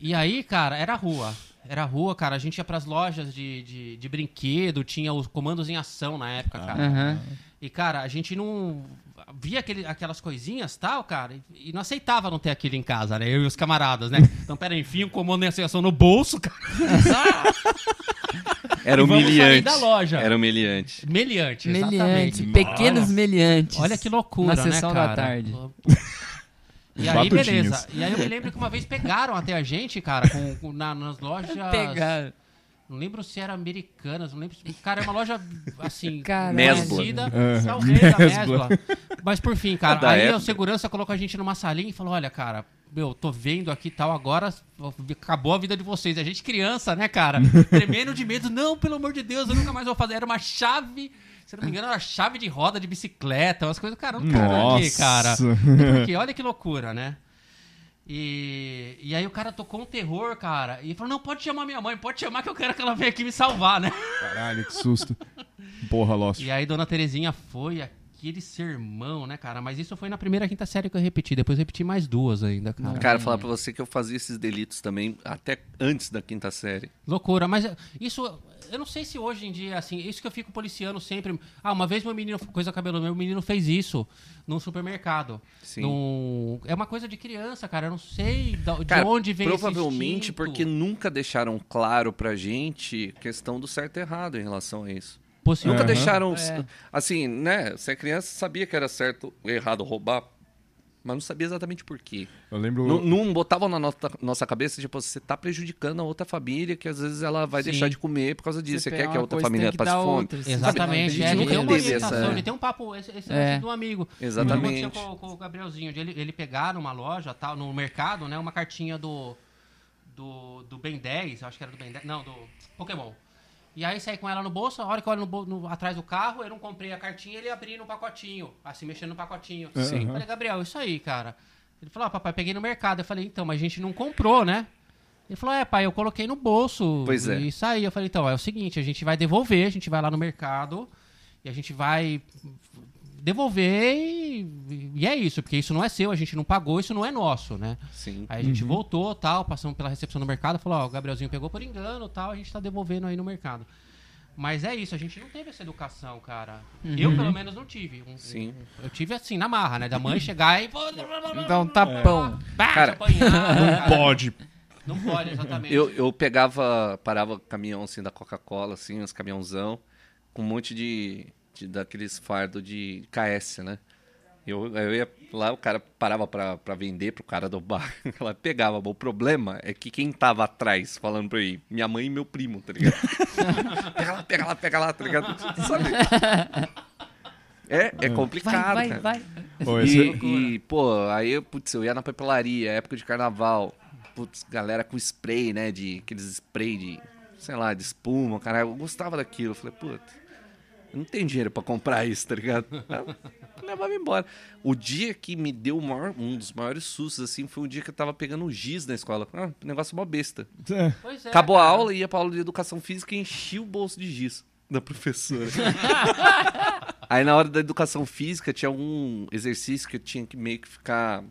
e aí, cara, era rua. Era rua, cara. A gente ia pras lojas de, de, de brinquedo, tinha os comandos em ação na época, cara. Aham. E, cara, a gente não via aquele, aquelas coisinhas tal, cara, e, e não aceitava não ter aquilo em casa, né? Eu e os camaradas, né? Então, pera aí, enfim, um comando em ação no bolso, cara. Era E vamos sair humilhante. da loja. Era humilhante. Meliante, Meliante, exatamente. pequenos Olha, meliantes. olha que loucura, Na né, sessão cara? da tarde. E aí, beleza. E aí eu me lembro que uma vez pegaram até a gente, cara, com, com- na- nas lojas... Pegar. Não lembro se era americanas, não lembro. se- Cara, é uma loja assim, conhecida, Mesbla. talvez a Mesbla. Mesbla. Mas por fim, cara, aí época. o segurança colocou a gente numa salinha e falou: olha, cara, meu, tô vendo aqui e tal, agora acabou a vida de vocês. A gente criança, né, cara? Tremendo de medo. Não, pelo amor de Deus, eu nunca mais vou fazer. Era uma chave. Se eu não me engano, era chave de roda de bicicleta, umas coisas. Caramba, cara, aqui, cara. Porque olha que loucura, né? E, e aí o cara tocou um terror, cara. E falou: não, pode chamar minha mãe, pode chamar que eu quero que ela venha aqui me salvar, né? Caralho, que susto. Porra, Lost. E aí Dona Terezinha foi aquele sermão, né, cara? Mas isso foi na primeira quinta série que eu repeti. Depois eu repeti mais duas ainda, cara. Cara, falar pra você que eu fazia esses delitos também até antes da quinta série. Loucura, mas isso, eu não sei se hoje em dia, assim, isso que eu fico policiando sempre. Ah, uma vez meu menino, coisa cabelo meu menino fez isso num supermercado. Sim. Num- é uma coisa de criança, cara. Eu não sei da- de Cara, onde vem provavelmente porque nunca deixaram claro pra gente questão do certo e errado em relação a isso. Nunca Aham. deixaram. É. Assim, né? Você é criança, sabia que era certo ou errado roubar, mas não sabia exatamente por quê. Eu lembro. Não, não botavam na nossa, nossa cabeça, tipo, você tá prejudicando a outra família, que às vezes ela vai Sim. deixar de comer por causa disso. Você, Você quer que a outra família tem que passe fome? outra. Exatamente, Sabe? é, A gente ele tem nunca uma teve essa- ele tem um papo, esse, esse É. do amigo. Exatamente. Com, com o Gabrielzinho, ele, ele pegar numa loja, tal, no mercado, né, uma cartinha do, do, do Ben 10, acho que era do Ben 10, não, do Pokémon. E aí saí com ela no bolso, a hora que eu olho no, no- atrás do carro, eu não comprei a cartinha, ele abria no pacotinho, assim, mexendo no pacotinho. Sim. Eu falei, Gabriel, isso aí, cara. Ele falou, ah, papai, peguei no mercado. Eu falei, então, mas a gente não comprou, né? Ele falou, é, pai, eu coloquei no bolso Pois é. e saí. Eu falei, então, é o seguinte, a gente vai devolver, a gente vai lá no mercado e a gente vai devolver e, e é isso, porque isso não é seu, a gente não pagou, isso não é nosso, né? Sim. Aí a gente voltou, tal, passamos pela recepção do mercado, falou, ó, o Gabrielzinho pegou por engano, tal, a gente tá devolvendo aí no mercado. Mas é isso, a gente não teve essa educação, cara. Eu, pelo menos, não tive. Um- Sim. um- eu tive assim, na marra, né? Da mãe chegar e... Dá um tapão. Pá, Cara, apanhar, cara. Pode. Não pode, exatamente. Eu, eu pegava, parava caminhão assim da Coca-Cola, assim, uns caminhãozão, com um monte de, de daqueles fardos de KS, né? Eu, eu ia lá, o cara parava pra, pra vender pro cara do bar. Ela pegava. O problema é que quem tava atrás falando pra ele, minha mãe e meu primo, tá ligado? pega lá, pega lá, pega lá, tá ligado? Sabe? É, é complicado, Vai, vai, cara. vai. Pô, E, esse- e, pô, aí, putz, eu ia na papelaria, época de carnaval. Putz, galera com spray, né? De aqueles spray de, sei lá, de espuma, cara. Eu gostava daquilo. Eu falei, putz, eu não tenho dinheiro pra comprar isso, tá ligado? Eu levava embora. O dia que me deu o maior- um dos maiores sustos, assim, foi o dia que eu tava pegando o giz na escola. Ah, negócio mó besta. É. Pois é, Acabou a cara. aula, ia pra aula de educação física e enchi o bolso de giz da professora. Aí na hora da educação física tinha um exercício que eu tinha que meio que ficar.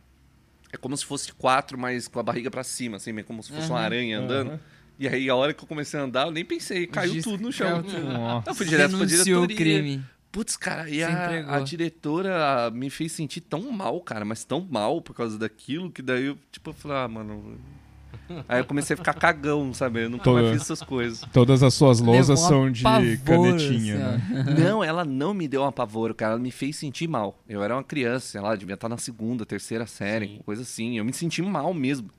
É como se fosse quatro, mas com a barriga pra cima, assim, meio como se fosse uma Aham. aranha andando. Aham. E aí a hora que eu comecei a andar, eu nem pensei, caiu Gis- tudo no chão. caiu tudo. Eu fui direto pra Denunciou o diretoria. crime. Putz, cara, e a, a diretora me fez sentir tão mal, cara, mas tão mal por causa daquilo, que daí eu, tipo, eu falei, ah, mano. Aí eu comecei a ficar cagão, sabe? Eu nunca Tô- mais fiz essas coisas. Todas as suas lousas são de apavoro, canetinha, assim, né? Não, ela não me deu um apavoro, cara. Ela me fez sentir mal. Eu era uma criança, sei lá, devia estar na segunda, terceira série, Sim. coisa assim. Eu me senti mal mesmo.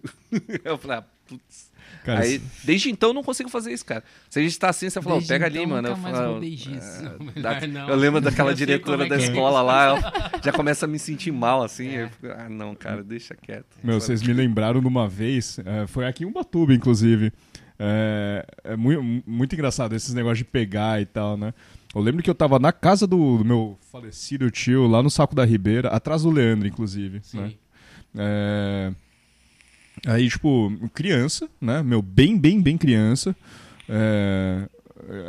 eu falei, ah, putz. Cara, Aí, desde então, eu não consigo fazer isso, cara. Se a gente tá assim, você fala, ó, Desde pega então, ali, mano. Eu, falo, é, da- Não. eu lembro daquela diretora é da é escola isso. lá, ela já começa a me sentir mal, assim. eu fico, ah, não, cara, deixa quieto. Meu, vocês me lembraram de uma vez, é, foi aqui em Ubatuba, inclusive. É, é mui- muito, engraçado esses negócios de pegar e tal, né? Eu lembro que eu tava na casa do, do meu falecido tio, lá no Saco da Ribeira, atrás do Leandro, inclusive. Sim. Né? É, Aí, tipo, criança, né? Meu, bem, bem, bem criança. É,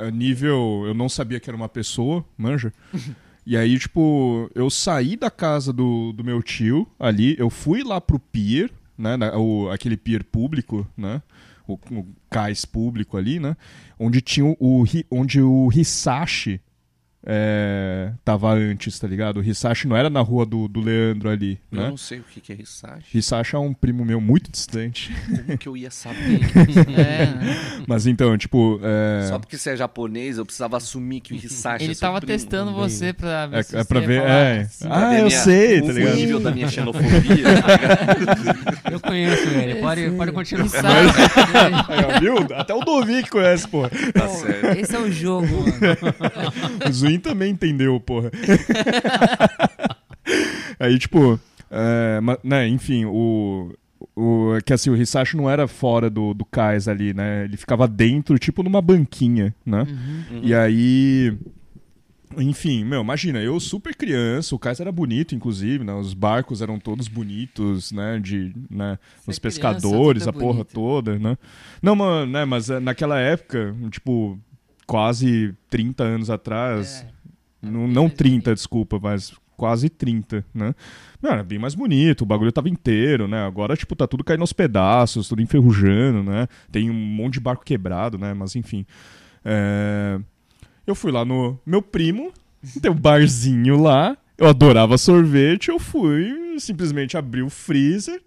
A nível. Eu não sabia que era uma pessoa, manja. E aí, tipo, eu saí da casa do, do meu tio ali, eu fui lá pro pier, né? na- o, aquele pier público, né? O, o cais público ali, né? Onde tinha o, o onde o Hisashi é, tava antes, tá ligado? O Hisashi não era na rua do, do Leandro ali, Eu né? não sei o que que é Hisashi. Hisashi é um primo meu muito distante. Como que eu ia saber? É? Mas então, tipo. É, Só porque você é japonês, eu precisava assumir que o Hisashi Ele é seu tava primo. testando você pra ver É- se é pra ver, falar é. assim. Ah, ver eu minha- sei, o, tá o ligado? nível da minha xenofobia, tá ligado? Eu conheço ele, pode, pode continuar. Sabe? Aí, ó, viu? Até o Dovi que conhece, porra. Tá certo. Esse é o jogo, mano. Também entendeu, porra. Aí, tipo, é, ma- né, enfim, o. O, que assim, o Hisashi não era fora do, do cais ali, né? Ele ficava dentro, tipo numa banquinha, né? Uhum. E aí. Enfim, meu, imagina, eu super criança, o cais era bonito, inclusive, né? Os barcos eram todos bonitos, né? De, né? Os pescadores, criança, a porra bonito. toda, né? Não, mano, né? Mas eh, naquela época, tipo, quase 30 anos atrás, É. não, não 30, desculpa, mas quase 30, né? Não, era bem mais bonito, o bagulho tava inteiro, né? Agora, tipo, tá tudo caindo aos pedaços, tudo enferrujando, né? Tem um monte de barco quebrado, né? Mas enfim. É, Eu fui lá no meu primo, tem um barzinho lá, eu adorava sorvete, eu fui, simplesmente abri o freezer.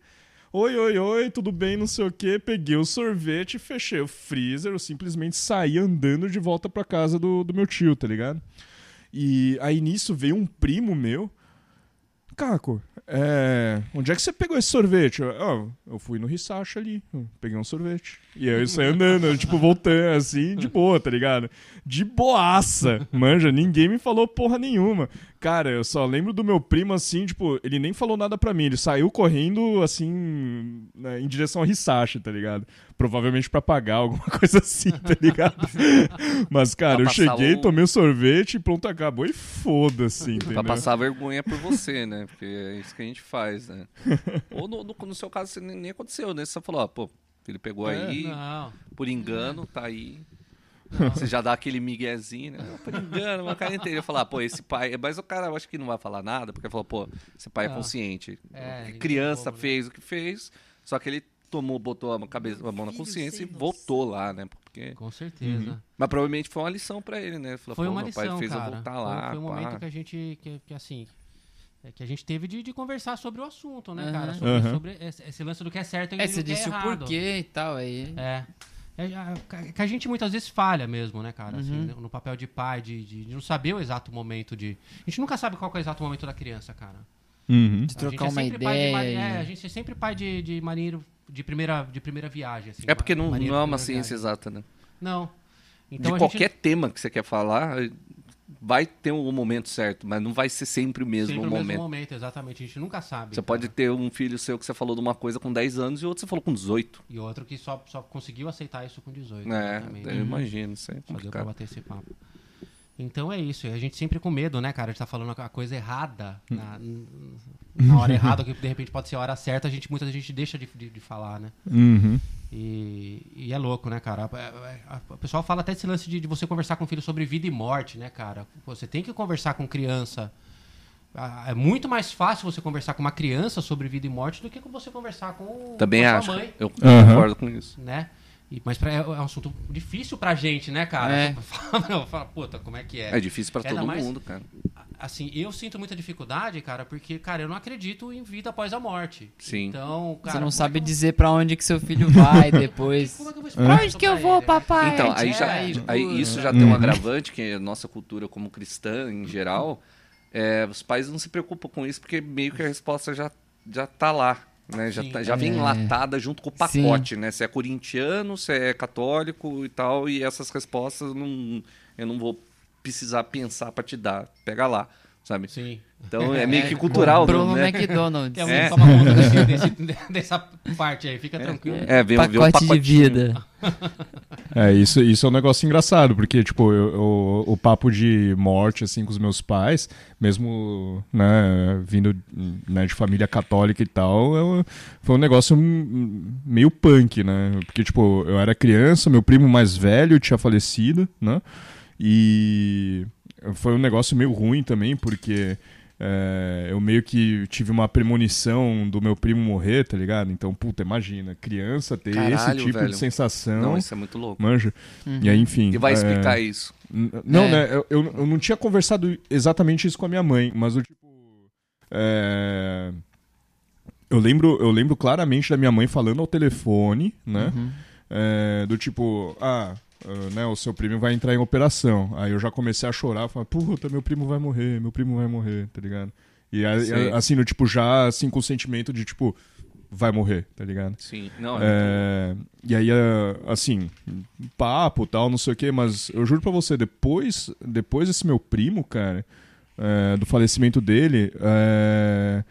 Oi, oi, oi, tudo bem, não sei o que. Peguei o sorvete, fechei o freezer, eu simplesmente saí andando de volta pra casa do, do meu tio, tá ligado? E aí nisso veio um primo meu. Caco, é, onde é que você pegou esse sorvete? Eu, "Ah, eu fui no Hisashi ali, peguei um sorvete. E aí eu saí andando, tipo, voltando assim, de boa, tá ligado? De boaça, manja, ninguém me falou porra nenhuma. Cara, eu só lembro do meu primo assim, tipo, ele nem falou nada pra mim, ele saiu correndo assim, né, em direção ao Hisashi, tá ligado? Provavelmente pra pagar alguma coisa assim, tá ligado? Mas, cara, Pra eu cheguei, o- tomei o sorvete e pronto, acabou. E foda-se, entendeu? Pra passar vergonha por você, né? Porque é isso que a gente faz, né? Ou no, no, no seu caso, nem, nem aconteceu, né? Você falou, ó, pô, ele pegou É, aí, Não. por engano, tá aí. Você já dá aquele miguezinho, né? Ah, Por engano, o cara entendeu. Falar, pô, esse pai. Mas o cara eu acho que não vai falar nada, porque falou, pô, esse pai é Ah. consciente. É, criança né? fez o que fez, só que ele tomou, botou a, cabeça, a mão na consciência e voltou lá, né? Porque... Com certeza. Mas provavelmente foi uma lição pra ele, né? Falou, Foi pô, uma meu pai lição, fez cara. eu voltar Foi- lá. Foi, um pá. momento que a gente, que, que assim, é que a gente teve de, de conversar sobre o assunto, né, Aham. cara? Sobre, Aham. sobre esse, esse lance do que é certo e É, do você que é disse o errado. porquê e tal, aí. É. É, a- que a gente muitas vezes falha mesmo, né, cara? Assim, Uhum. no- no papel de pai, de, de, de não saber o exato momento de. A gente nunca sabe qual é o exato momento da criança, cara. Uhum. De A trocar é uma sempre pai de mari- ideia. é, a gente é sempre pai de, de marinheiro de primeira, de primeira viagem. Assim, É porque não, não é de uma ciência viagem. exata, né? Não. de Então a qualquer gente, tema que você quer falar, vai ter um momento certo, mas não vai ser sempre o mesmo sempre o momento. mesmo momento, exatamente. A gente nunca sabe. Você pode cara. ter um filho seu que você falou de uma coisa com 10 anos e outro você falou com 18. E outro que só, só conseguiu aceitar isso com 18. É, eu imagino, isso é Só deu pra complicado. bater esse papo. Então é isso, e a gente sempre com medo, né, cara? A gente tá falando a coisa errada na, na hora errada, que de repente pode ser a hora certa, a gente muita gente deixa de, de, de falar, né? Uhum. E, e é louco, né, cara? O pessoal fala até desse lance de, de, você conversar com o filho sobre vida e morte, né, cara? Você tem que conversar com criança. É muito mais fácil você conversar com uma criança sobre vida e morte do que você conversar com, Também com acho. sua mãe. Eu uhum. concordo com isso. Né? E, mas pra, é, é, um assunto difícil pra gente, né, cara? É. Fala, fala, puta, como é que é? É difícil pra todo mais, mundo, cara. Assim, eu sinto muita dificuldade, cara, porque, cara, eu não acredito em vida após a morte. Sim. Então, cara, Você não sabe é eu... dizer pra onde que seu filho vai depois. Como é que eu vou pra onde que eu vou, papai? Então, aí, já, aí isso já tem um agravante, que a nossa cultura como cristã, em geral, é, os pais não se preocupam com isso, porque meio que a resposta já, já tá lá. Né? Já, tá, já vem é. enlatada junto com o pacote, Sim. né? Se é corintiano, se é católico e tal, e essas respostas não, eu não vou precisar pensar para te dar. Pega lá, sabe? Sim. Então é meio que cultural, Bruno né? McDonald's. É, é. toma conta desse, desse, dessa parte aí, fica tranquilo. É, vem, Pacote vem de vida. É, isso, isso é um negócio engraçado, porque, tipo, eu, eu, o papo de morte, assim, com os meus pais, mesmo, né, vindo né, de família católica e tal, eu, foi um negócio meio punk, né? Porque, tipo, eu era criança, meu primo mais velho tinha falecido, né? E foi um negócio meio ruim também, porque é, eu meio que tive uma premonição do meu primo morrer, tá ligado? Então, puta, imagina, criança ter Caralho, esse tipo velho. de sensação. Não, isso é muito louco. Manja. Uhum. E aí, enfim. E vai é, explicar isso. Não, É. né? Eu, eu, eu não tinha conversado exatamente isso com a minha mãe, mas o tipo. é, Eu lembro, eu lembro claramente da minha mãe falando ao telefone, né? Uhum. É, do tipo, ah, ah, né, o seu primo vai entrar em operação. Aí eu já comecei a chorar, falar, puta, meu primo vai morrer, meu primo vai morrer, tá ligado? E assim, no tipo, já assim, com o sentimento de tipo, vai morrer, tá ligado? Sim. Não, é É, e aí, é, assim, papo tal, não sei o que, mas eu juro pra você, depois, depois desse meu primo, cara, é, do falecimento dele, é,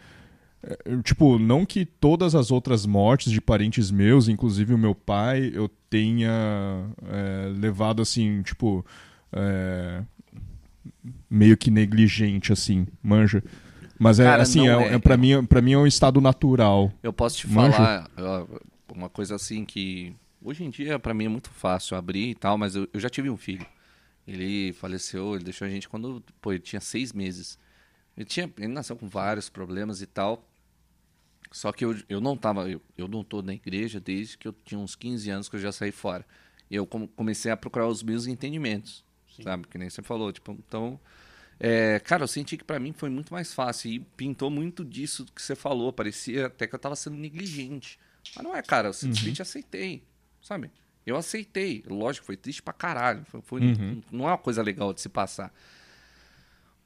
tipo, não que todas as outras mortes de parentes meus, inclusive o meu pai, eu tenha é, levado assim, tipo, é, meio que negligente, assim, manja. Mas é Cara, assim, é, é, é, pra, é. mim, pra mim é um estado natural. Eu posso te Manja. falar uma coisa assim que hoje em dia pra mim é muito fácil abrir e tal, mas eu, eu já tive um filho. Ele faleceu, ele deixou a gente quando pô, ele tinha seis meses. Ele, tinha, ele nasceu com vários problemas e tal. Só que eu, eu não tava, eu, eu não tô na igreja desde que eu tinha uns 15 anos que eu já saí fora. E eu com- comecei a procurar os meus entendimentos, sabe? Que nem você falou, tipo, então... é, cara, eu senti que pra mim foi muito mais fácil e pintou muito disso que você falou. Parecia até que eu tava sendo negligente. Mas não é, cara, eu simplesmente aceitei, sabe? Eu aceitei. Lógico, foi triste pra caralho. Foi, foi- Uhum. Não é uma coisa legal de se passar.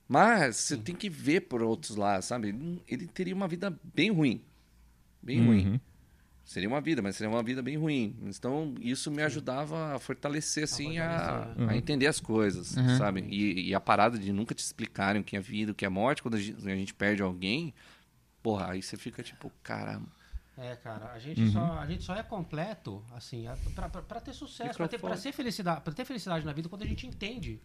Mas você tem que ver por outros lados, sabe? Ele, ele teria uma vida bem ruim. Bem ruim. Uhum. Seria uma vida, mas seria uma vida bem ruim. Então, isso me ajudava a fortalecer, assim, a, a entender as coisas, Uhum. sabe? E, e a parada de nunca te explicarem o que é vida, o que é morte, quando a gente, a gente perde alguém, porra, aí você fica tipo, caramba. É, cara, a gente, só, a gente só é completo, assim, a- pra, pra, pra ter sucesso, pra ter, pra, ser felicidade, pra ter felicidade na vida quando a gente entende.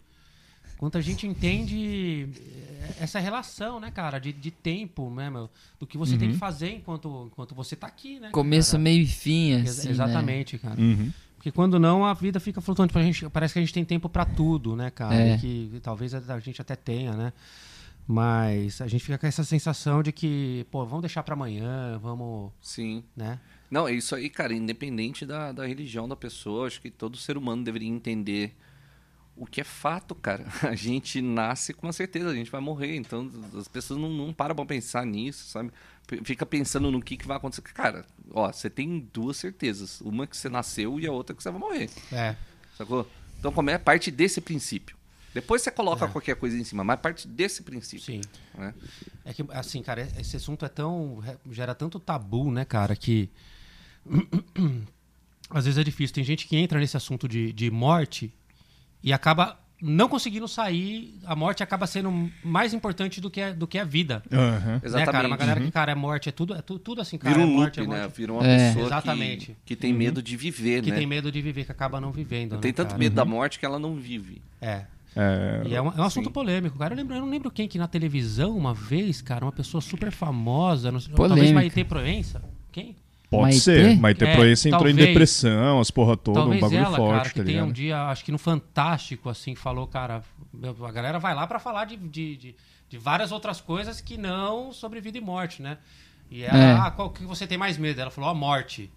Quando a gente entende eh, essa relação, né, cara, de, de tempo, né, meu, do que você tem que fazer enquanto, enquanto você tá aqui, né? Começo, cara? meio e fim, Ex- assim, né? Exatamente, cara. Uhum. Porque quando não, a vida fica flutuante. Pra gente, parece que a gente tem tempo pra tudo, né, cara? É. E que talvez a, a gente até tenha, né? Mas a gente fica com essa sensação de que, pô, vamos deixar pra amanhã, vamos, Sim. né? Não, é isso aí, cara, independente da, da religião da pessoa, acho que todo ser humano deveria entender o que é fato, cara. A gente nasce com a certeza, a gente vai morrer, então as pessoas não, não param pra pensar nisso, sabe? Fica pensando no que, que vai acontecer. Cara, ó, você tem duas certezas. Uma que você nasceu e a outra que você vai morrer, É. sacou? Então como é parte desse princípio. Depois você coloca É. qualquer coisa em cima, mas parte desse princípio. Sim. Né? É que, assim, cara, esse assunto é tão. gera tanto tabu, né, cara, que. Às vezes é difícil. Tem gente que entra nesse assunto de, de morte e acaba não conseguindo sair. A morte acaba sendo mais importante do que a, do que a vida. Aham. Né, cara? Uma galera Uhum. que, cara, é morte, é tudo, é tudo, tudo assim, cara. Vira um é morte, loop, é né? morte. Vira uma É. pessoa Exatamente. que, que tem medo de viver, Que né? tem medo de viver, que acaba não vivendo. Tem né, tanto cara? medo da morte que ela não vive. É. É, E é um, é um assunto Sim. polêmico, cara. Eu, lembro, eu não lembro quem que na televisão, uma vez, cara, uma pessoa super famosa, não sei, talvez Maite Proença. Quem? Pode Maitê? ser. Maite É, Proença entrou em talvez- depressão, as porra toda, um bagulho ela, forte, cara, que tá ligado? um dia, acho que no Fantástico, assim, falou, cara, a galera vai lá pra falar de, de, de, de várias outras coisas que não sobre vida e morte, né? E ela, É. ah, qual que você tem mais medo? Ela falou, a morte.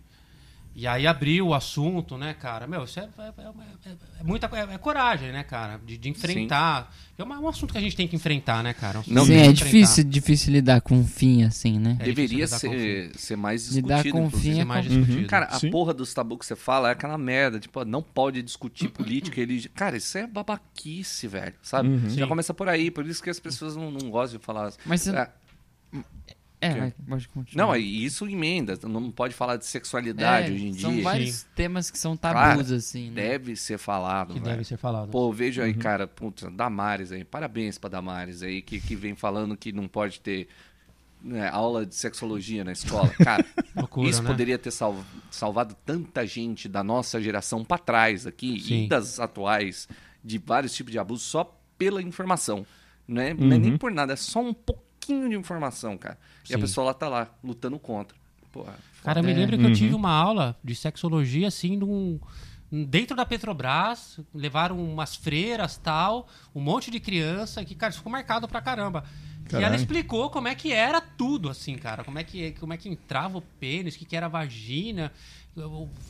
E aí abriu o assunto, né, cara? Meu, isso é, é, é- é- é muita é, é coragem, né, cara? De, de enfrentar. É uma- um assunto que a gente tem que enfrentar, né, cara? Um assunto Não, Sim, é difícil, difícil lidar com um fim assim, né? É Deveria lidar ser, ser mais Lidar discutido, com inclusive. fim é Ser mais Uhum. discutido. Cara, a Sim. porra dos tabu que você fala é aquela merda, tipo, não pode discutir política, religião. Cara, isso é babaquice, velho, sabe? Uhum. Já começa por aí, por isso que as pessoas não, não gostam de falar. Mas você... É, É, que- vai, pode continuar. não, aí isso emenda, não pode falar de sexualidade É, hoje em São dia. vários Sim. temas que são Claro, tabus, assim, né? Deve ser falado, que velho. deve ser falado. Pô, vejo aí, cara, puta, Damares aí, parabéns pra Damares aí, que, que vem falando que não pode ter né, aula de sexologia na escola. Cara, Loucura, isso né? poderia ter sal- salvado tanta gente da nossa geração pra trás aqui Sim. e das atuais, de vários tipos de abuso, só pela informação. Não é, não é Uhum. nem por nada, é só um pouquinho de informação, cara. E a pessoa lá tá lá, lutando contra. Porra, Cara, eu me É. lembro que eu tive uma aula de sexologia, assim, num, dentro da Petrobras, levaram umas freiras tal, um monte de criança, que, cara, isso ficou marcado pra caramba. E ela Caralho. explicou como é que era tudo, assim, cara. Como é que, como é que entrava o pênis, o que, que era a vagina.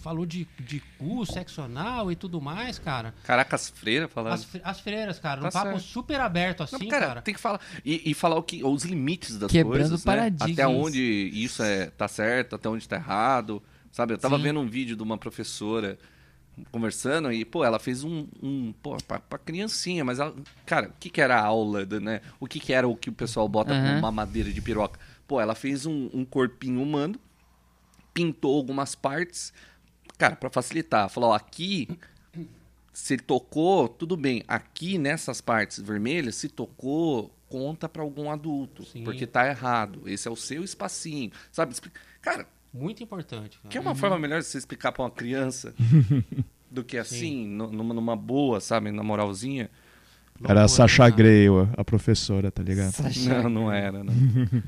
Falou de, de cu, sexo anal e tudo mais, cara. Caraca, as freiras falando. As, as freiras, cara, Tá um papo certo. super aberto, Não, assim, cara, cara. tem que falar. E, e falar o que, os limites das Quebrando coisas. Né? paradigmas. Até onde isso é, tá certo, até onde tá errado. Sabe? Eu tava Sim. vendo um vídeo de uma professora conversando e, pô, ela fez um. um pô, pra, pra criancinha, mas ela. Cara, o que, que era a aula, né? O que, que era o que o pessoal bota com Aham. uma madeira de piroca? Pô, ela fez um, um corpinho humano, pintou algumas partes. Cara, pra facilitar, falou: ó, aqui se tocou, tudo bem. Aqui nessas partes vermelhas, se tocou, conta pra algum adulto, Sim. porque tá errado. Esse é o seu espacinho, sabe? Cara, Muito importante. Cara. que é uma forma melhor de você explicar pra uma criança do que assim, nu- numa, numa boa, sabe, na moralzinha. Era a Sasha? Grey, a professora, tá ligado? Sasha- Não, não era, né?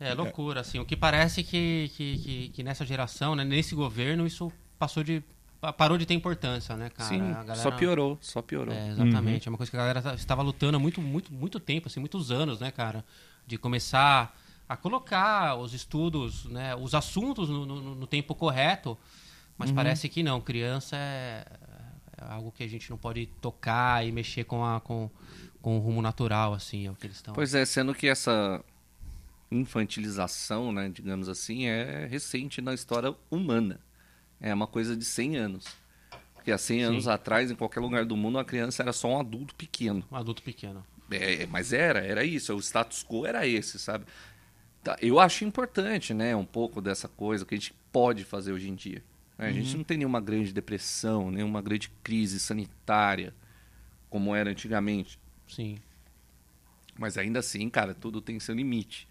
É loucura, assim. O que parece que, que, que, que nessa geração, né, nesse governo, isso passou de. pa- parou de ter importância, né, cara? Sim, A galera- só piorou, só piorou. É, exatamente. É uma coisa que a galera estava lutando há muito, muito, muito tempo, assim, muitos anos, né, cara? De começar a colocar os estudos, né, os assuntos no, no- no tempo correto, mas parece que não. Criança é, é algo que a gente não pode tocar e mexer com, a, com, com o rumo natural, assim, é o que eles estão. Pois é, sendo que essa infantilização, né, digamos assim, é recente na história humana. É uma coisa de 100 anos. Porque há 100 anos atrás, em qualquer lugar do mundo, a criança era só um adulto pequeno. Um adulto pequeno. É, mas era, era isso. O status quo era esse, sabe? Tá, Eu acho importante, né, um pouco dessa coisa que a gente pode fazer hoje em dia. né? A gente não tem nenhuma grande depressão, nenhuma grande crise sanitária, como era antigamente. Sim. Mas ainda assim, cara, tudo tem seu limite.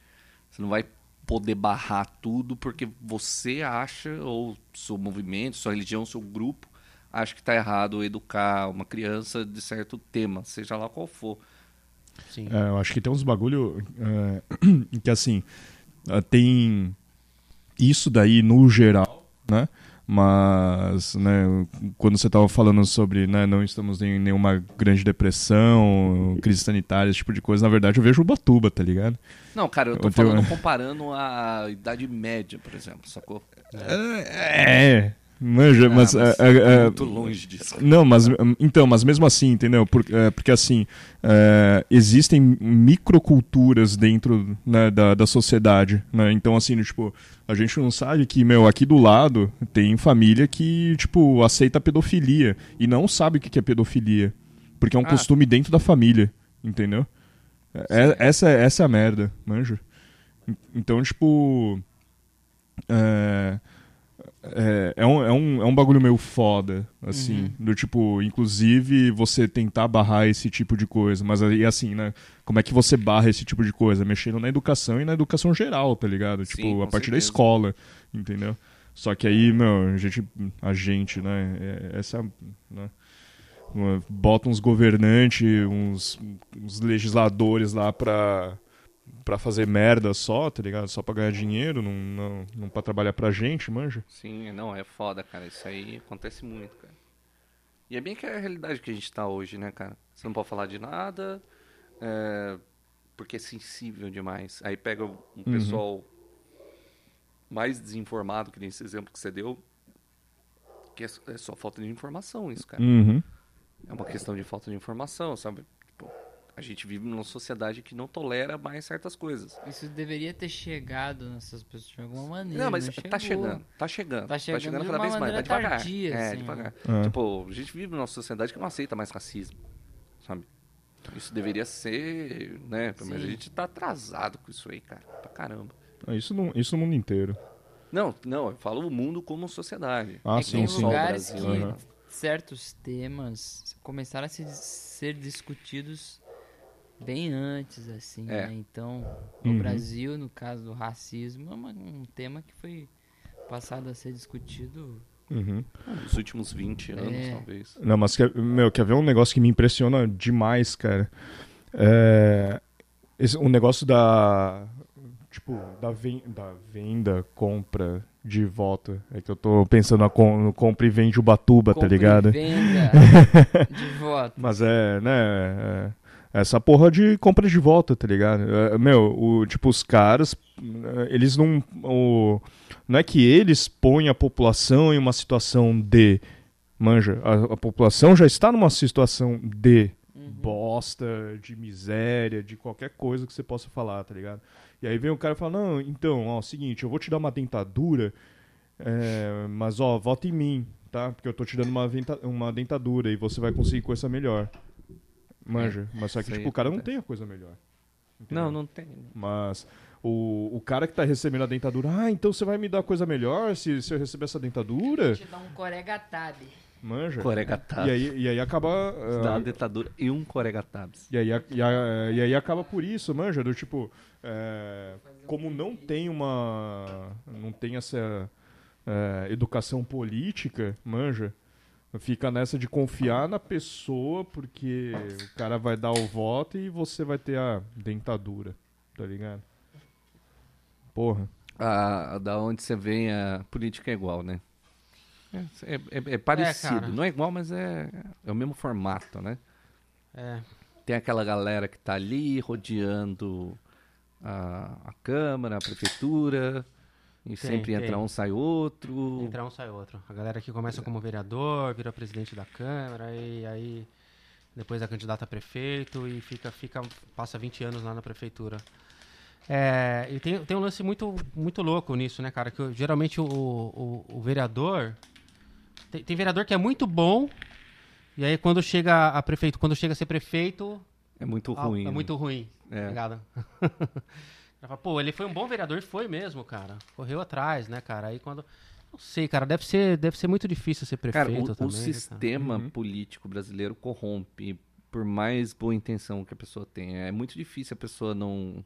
Você não vai poder barrar tudo porque você acha, ou seu movimento, sua religião, seu grupo, acha que está errado educar uma criança de certo tema, seja lá qual for. Sim. É, eu acho que tem uns bagulho é, que assim ah, tem isso daí no geral, né? Mas, né, quando você tava falando sobre, né, não estamos em nenhuma grande depressão, crise sanitária, esse tipo de coisa, na verdade eu vejo o Batuba, tá ligado? Não, cara, eu tô Eu tenho- falando comparando a Idade Média, por exemplo, sacou? É, manja, mas, Ah, é, é, é, muito longe disso. Não, mas então, mas mesmo assim, entendeu? Por- é, porque assim, é, existem microculturas dentro né, da, da sociedade, né? Então, assim, tipo, a gente não sabe que, meu, aqui do lado tem família que, tipo, aceita pedofilia e não sabe o que é pedofilia. Porque é um Ah. costume dentro da família, entendeu? É- essa, essa é a merda, manja. Então, tipo. É, é, é, um, é, um, é um bagulho meio foda, assim. Do tipo, inclusive, você tentar barrar esse tipo de coisa. Mas aí, assim, né? Como é que você barra esse tipo de coisa? Mexendo na educação e na educação geral, tá ligado? Sim, tipo, a partir da certeza. escola, entendeu? Só que aí, meu, a gente, a gente né? é- Essa. Né? Bota uns governantes, uns, uns legisladores lá pra pra fazer merda só, tá ligado? Só pra ganhar dinheiro, não, não, não pra trabalhar pra gente, manja. Sim, não, é foda, cara. Isso aí acontece muito, cara. E é bem que é a realidade que a gente tá hoje, né, cara? Você não pode falar de nada, é, porque é sensível demais. Aí pega um Uhum. pessoal mais desinformado, que nem esse exemplo que você deu, que é, só- é só falta de informação isso, cara. Uhum. É uma questão de falta de informação, sabe? A gente vive numa sociedade que não tolera mais certas coisas. Isso deveria ter chegado nessas pessoas de alguma maneira. Não, mas chegou. tá chegando, tá chegando. Tá chegando de cada uma vez mais, mas devagar. tardia, é, assim, devagar. né? É. Tipo, a gente vive numa sociedade que não aceita mais racismo, sabe? Isso deveria ser, né? Mas a gente tá atrasado com isso aí, cara. Pra caramba. Ah, Isso, não, isso no mundo inteiro. Não, não, eu falo o mundo como sociedade. Ah, é sim, tem sim. lugares Brasil, que né? certos temas começaram a se- ser discutidos bem antes, assim, É. né? Então, no Uhum. Brasil, no caso do racismo, é uma- um tema que foi passado a ser discutido. Uhum. Nos últimos 20 anos, É. talvez. Não, mas quer, meu, quer ver um negócio que me impressiona demais, cara? É, esse, um negócio da. Tipo, da, ven, da venda, compra de voto. É que eu tô pensando na com, no compra e vende Ubatuba, tá Compra e ligado? Venda de voto. Mas é, né? é- essa porra de compra de volta, tá ligado? É, meu, o, tipo, os caras, é, eles não. O, não é que eles põem a população em uma situação de. Manja, a, a população já está numa situação de bosta, de miséria, de qualquer coisa que você possa falar, tá ligado? E aí vem o cara e fala: Não, então, ó, seguinte, eu vou te dar uma dentadura, é, mas ó, vota em mim, tá? Porque eu tô te dando uma, uma dentadura e você vai conseguir coisa melhor. Manja, mas só que aí tipo, o cara não tem a coisa melhor. Entendeu? Não, não tem. Mas o, o cara que tá recebendo a dentadura, ah, então você vai me dar coisa melhor se, se eu receber essa dentadura? Te dá um corega-tab. Manja. Coregatabs. E aí, e aí acaba. Dá ah, uma dentadura e um coregatabs. e aí, e, aí, e aí acaba por isso, manja, do tipo, é, como não tem uma. não tem essa é, educação política, manja, fica nessa de confiar na pessoa porque o cara vai dar o voto e você vai ter a dentadura, tá ligado? Porra. Ah, da onde você vem, a política é igual, né? É, é- é parecido. cara. não é igual, mas é, é o mesmo formato, né? É, Tem aquela galera que tá ali rodeando a, a Câmara, a Prefeitura, e sempre entra tem. um, sai outro. Entra um, sai outro. A galera que começa como vereador, vira presidente da Câmara, e aí depois é candidato a prefeito e fica, fica, passa 20 anos lá na prefeitura. É, e tem, tem um lance muito, muito louco nisso, né, cara? Que geralmente o, o, o vereador. Tem, tem vereador que é muito bom, e aí quando chega a prefeito, quando chega a ser prefeito, É muito ah, ruim. é né? muito ruim. É. Tá ligado? Ela fala, Pô, ele foi um bom vereador, foi mesmo, cara. Correu atrás, né, cara? Aí quando. Não sei, cara, deve ser, deve ser muito difícil ser prefeito Cara, o, também. o né, cara? sistema Uhum. político brasileiro corrompe, por mais boa intenção que a pessoa tenha. É muito difícil a pessoa não.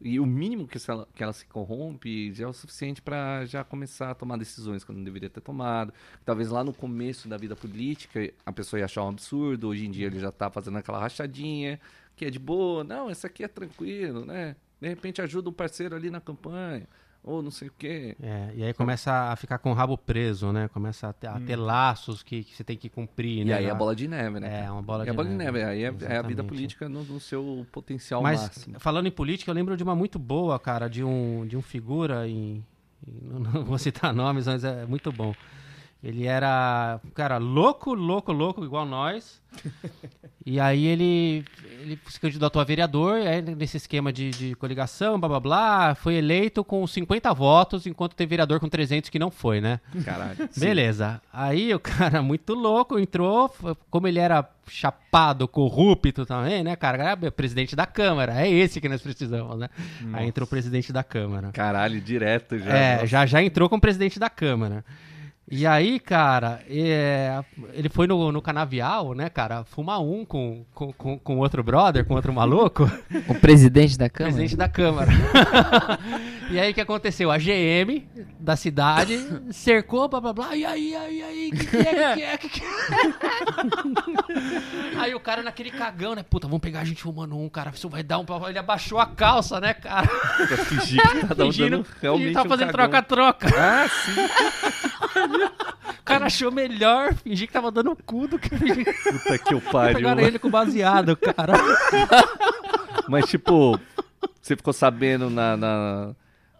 E o mínimo que, se ela, que ela se corrompe já é o suficiente para já começar a tomar decisões que não deveria ter tomado. Talvez lá no começo da vida política a pessoa ia achar um absurdo, hoje em dia ele já tá fazendo aquela rachadinha, que é de boa, não, esse aqui é tranquilo, né? De repente ajuda um parceiro ali na campanha, ou não sei o quê. É, e aí começa a ficar com o rabo preso, né? Começa a ter, a ter laços que, que você tem que cumprir, Hum. E né? aí é bola de neve, né? É, uma bola é de a bola de neve. neve. Aí é, é a vida política no, no seu potencial Mas máximo. falando em política, eu lembro de uma muito boa, cara, de um, de um figura em, em- não vou citar nomes, mas é muito bom. Ele era, cara, louco, louco, louco, igual nós. E aí ele, ele se candidatou a vereador, aí nesse esquema de, de coligação, blá blá blá, foi eleito com 50 votos, enquanto tem vereador com 300 que não foi, né? Caralho. Beleza. Aí o cara, muito louco, entrou. Como ele era chapado, corrupto também, né, cara? Era presidente da Câmara. É esse que nós precisamos, né? Aí entrou o presidente da Câmara. Caralho, direto já. É, Nossa. já, já entrou como presidente da Câmara. E aí, cara, é, ele foi no, no canavial, né, cara, fumar um com, com, com, com outro brother, com outro maluco. O presidente da Câmara? Presidente da Câmara. E aí o que aconteceu? A GM da cidade cercou, blá blá blá. E aí, aí, aí, que que é, que que é, que que é? Aí o cara naquele cagão, né? Puta, vamos pegar a gente fumando um, cara. Isso vai dar um. Ele abaixou a calça, né, cara? Pra fingir que tá Fingindo, dando realmente fingindo que tava um fazendo cagão. troca-troca. Ah, sim. O cara achou melhor fingir que tava dando o cu do que fingir Puta que o pariu. pegaram ele com baseado, cara. Mas, tipo, você ficou sabendo na, na,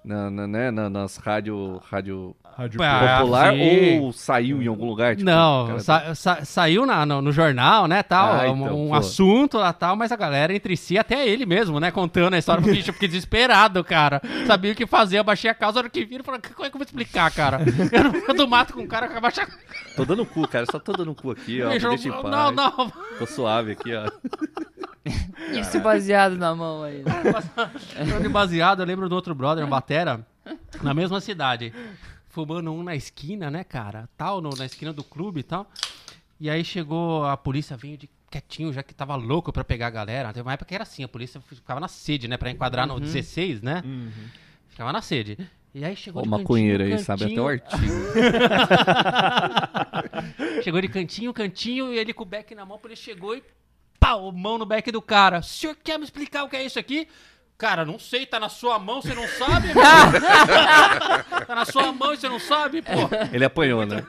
na, na- né, na- nas rádio, rádio Rádio Ah, popular sim. ou saiu em algum lugar? Tipo, Não, cara, sa- sa- saiu na- no, no jornal, né, tal, Ah, um, então, um pô. assunto lá, tal, mas a galera entre si, até ele mesmo, né, contando a história, porque bicho, eu fiquei desesperado, cara. Sabia o que fazer, abaixei a calça, a hora que viram, falei, como é que eu vou explicar, cara? Eu no meio do mato com o cara, abaixei a Tô dando cu, cara. Só tô dando cu aqui, ó. Deixa em não, paz. não, não. Tô suave aqui, ó. Esse baseado na mão aí? né? Baseado, eu lembro do outro brother, um batera, na mesma cidade, fumando um na esquina, né, cara? Tal, no- na esquina do clube e tal. E aí chegou, a polícia veio de quietinho, já que tava louco pra pegar a galera. Teve uma época que era assim, a polícia ficava na sede, né, pra enquadrar no 16, né? Ficava na sede. E aí chegou Ó, de o maconheiro aí, cantinho, sabe até cantinho. o artigo. Chegou de cantinho, cantinho, e ele com o beck na mão, ele chegou e pau, mão no beck do cara. O senhor quer me explicar o que é isso aqui? Cara, não sei, tá na sua mão, você não sabe? meu? tá na sua mão e você não sabe, pô. Ele apanhou, né?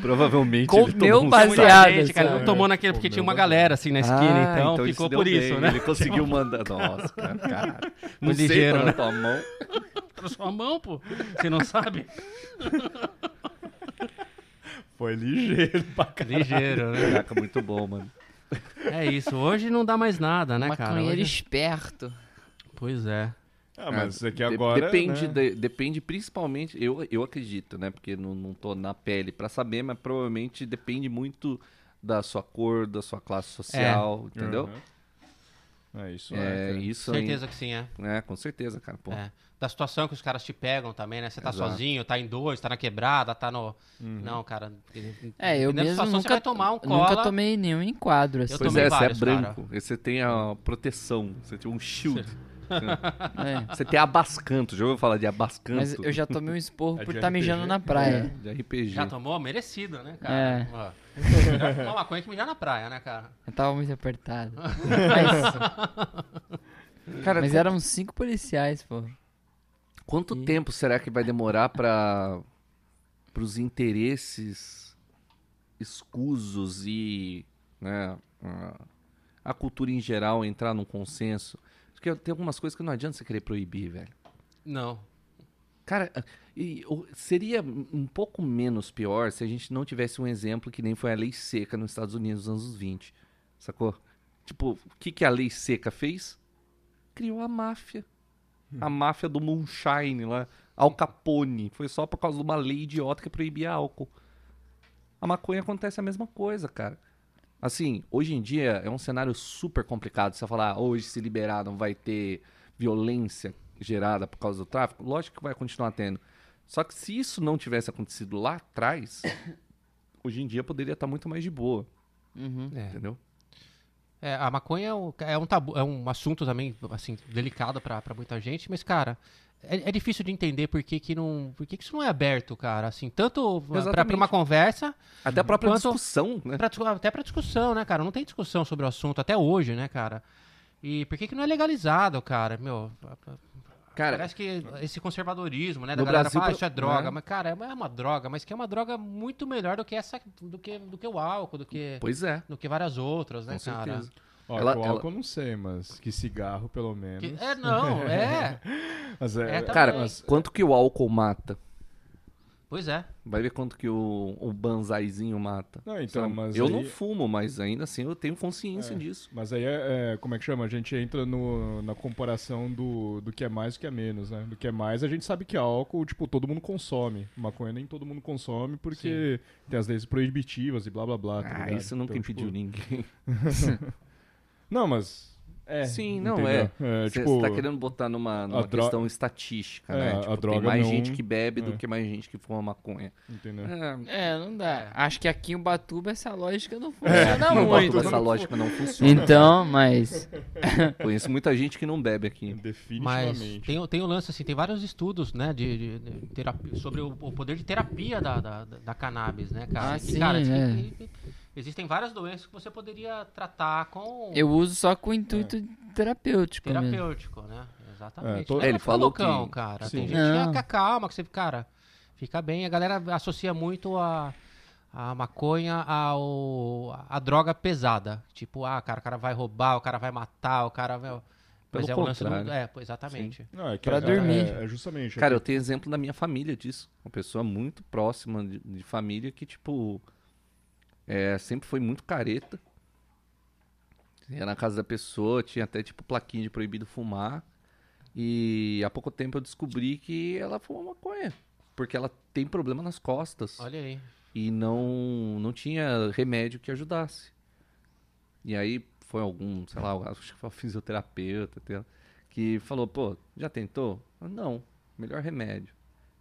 Provavelmente Comeu ele tomou um baseado. Gente, cara, não tomou naquele porque tinha uma galera assim na esquina, Ah, então, isso ficou por bem. isso, né? Ele conseguiu mandar. Nossa, cara, cara. Não sei, ligeiro, tá né? na tua mão. Tá na sua mão, pô. Você não sabe? Foi ligeiro pra caralho. Ligeiro, né? Caraca, muito bom, mano. É isso. Hoje não dá mais nada, né, cara? Maconheiro Hoje- esperto. Pois é. Ah, mas é que De- agora. Depende, né? de- depende principalmente, eu, eu acredito, né? Porque não, não tô na pele pra saber, mas provavelmente depende muito da sua cor, da sua classe social, entendeu? Uhum. É isso. É, É, isso aí. Certeza que sim, é. É, com certeza, cara. Pô. É. Da situação que os caras te pegam também, né? Você tá Exato. sozinho, tá em dois, tá na quebrada, tá no. Uhum. Não, cara. É, eu mesmo situação, Você nunca, vai tomar um nunca cola. tomei nenhum enquadro, assim. Eu Pois tomei é, você é vários, branco. Esse Você tem a proteção, você tem um shield. É. Você tem abascanto, já ouviu falar de abascanto? Mas eu já tomei um esporro É por estar RPG? mijando na praia. De RPG. Já tomou? Merecido, né, cara? É. Ó. Melhor tomar maconha que mijar na praia, né, cara? Eu tava muito apertado. Mas, Cara, mas eram cinco policiais, pô. Quanto E- tempo será que vai demorar para os interesses escusos e né, a, cultura em geral entrar num consenso? Porque tem algumas coisas que não adianta você querer proibir, velho. Não. Cara, e o- seria um pouco menos pior se a gente não tivesse um exemplo que nem foi a lei seca nos Estados Unidos nos anos 20. Sacou? Tipo, o que, que a lei seca fez? Criou a máfia. A máfia do Moonshine lá. Al Capone. Foi só por causa de uma lei idiota que proibia álcool. A maconha acontece a mesma coisa, cara. Assim, hoje em dia é um cenário super complicado. Você falar, ah, hoje se liberar não vai ter violência gerada por causa do tráfico. Lógico que vai continuar tendo. Só que se isso não tivesse acontecido lá atrás, hoje em dia poderia estar muito mais de boa, Uhum. É. entendeu? É, a maconha é um, é um tabu, é um assunto também, assim, delicado pra, pra muita gente, mas, cara, é, é difícil de entender por que, que não. Por que, que isso não é aberto, cara? Assim, tanto Exatamente. uma conversa, Até a própria discussão, né? pra até pra discussão, né, cara? Não tem discussão sobre o assunto até hoje, né, cara? E por que, que não é legalizado, cara? Meu, Cara, parece que esse conservadorismo, né? Da galera Brasil, fala, ah, isso é droga. né? Mas, cara, é uma droga, mas que é uma droga muito melhor do que essa. do que, do que o álcool, do que, pois é, do que várias outras, né, com cara? certeza. Ó, Ela- que o ela- álcool eu não sei, mas que cigarro, pelo Que- menos. é, não, é. Mas é, É, tá Cara, mas- quanto que o álcool mata? Pois é. Vai ver quanto que o, o banzaizinho mata. Não, então, sabe? mas eu aí- não fumo, mas ainda assim eu tenho consciência É. disso. Mas aí é, é- como é que chama? A gente entra no, na comparação do, do que é mais e do que é menos, né? Do que é mais, a gente sabe que álcool, tipo, todo mundo consome. Maconha nem todo mundo consome porque tem as leis proibitivas e blá blá blá. tá Ah, ligado? isso nunca Então, impediu tipo, ninguém. Não, mas É, Sim, não, entendeu? é. é Você tipo, tá querendo botar numa, numa dro- questão estatística, É, né? a Tipo, droga tem mais não- gente que bebe é. do que mais gente que fuma maconha. entendeu? É, não dá. Acho que aqui em Ubatuba essa lógica não É, funciona Não, muito. essa lógica não funciona. Então, mas. Conheço muita gente que não bebe aqui. Mas Definitivamente. tem, o- tem o lance, assim, tem vários estudos, né, de, de- de terapia, sobre o, o poder de terapia da, da, da- cannabis, né, cara? Ah, sim, cara, que- é. que- existem várias doenças que você poderia tratar com Eu uso só com intuito terapêutico. mesmo. terapêutico, né? Exatamente. É, É, ele ficar falou loucão, que- cara. Sim. Tem gente Não. que é calma, que você, cara, fica bem. A galera associa muito a, a maconha ao, a droga pesada. Tipo, ah, cara, o cara vai roubar, o cara vai matar, o cara vai... Mas Pelo é o lance do... É, exatamente. Não, é que Pra é, dormir. É, é justamente. Cara, é eu tenho exemplo da minha família disso. Uma pessoa muito próxima de, de família que, tipo, é, sempre foi muito careta. Ia na casa da pessoa, tinha até, tipo, plaquinha de proibido fumar. E há pouco tempo eu descobri que ela fuma maconha. Porque ela tem problema nas costas. Olha aí. E não, não tinha remédio que ajudasse. E aí foi algum, sei lá, acho que foi um fisioterapeuta que falou, pô, já tentou? Não, melhor remédio.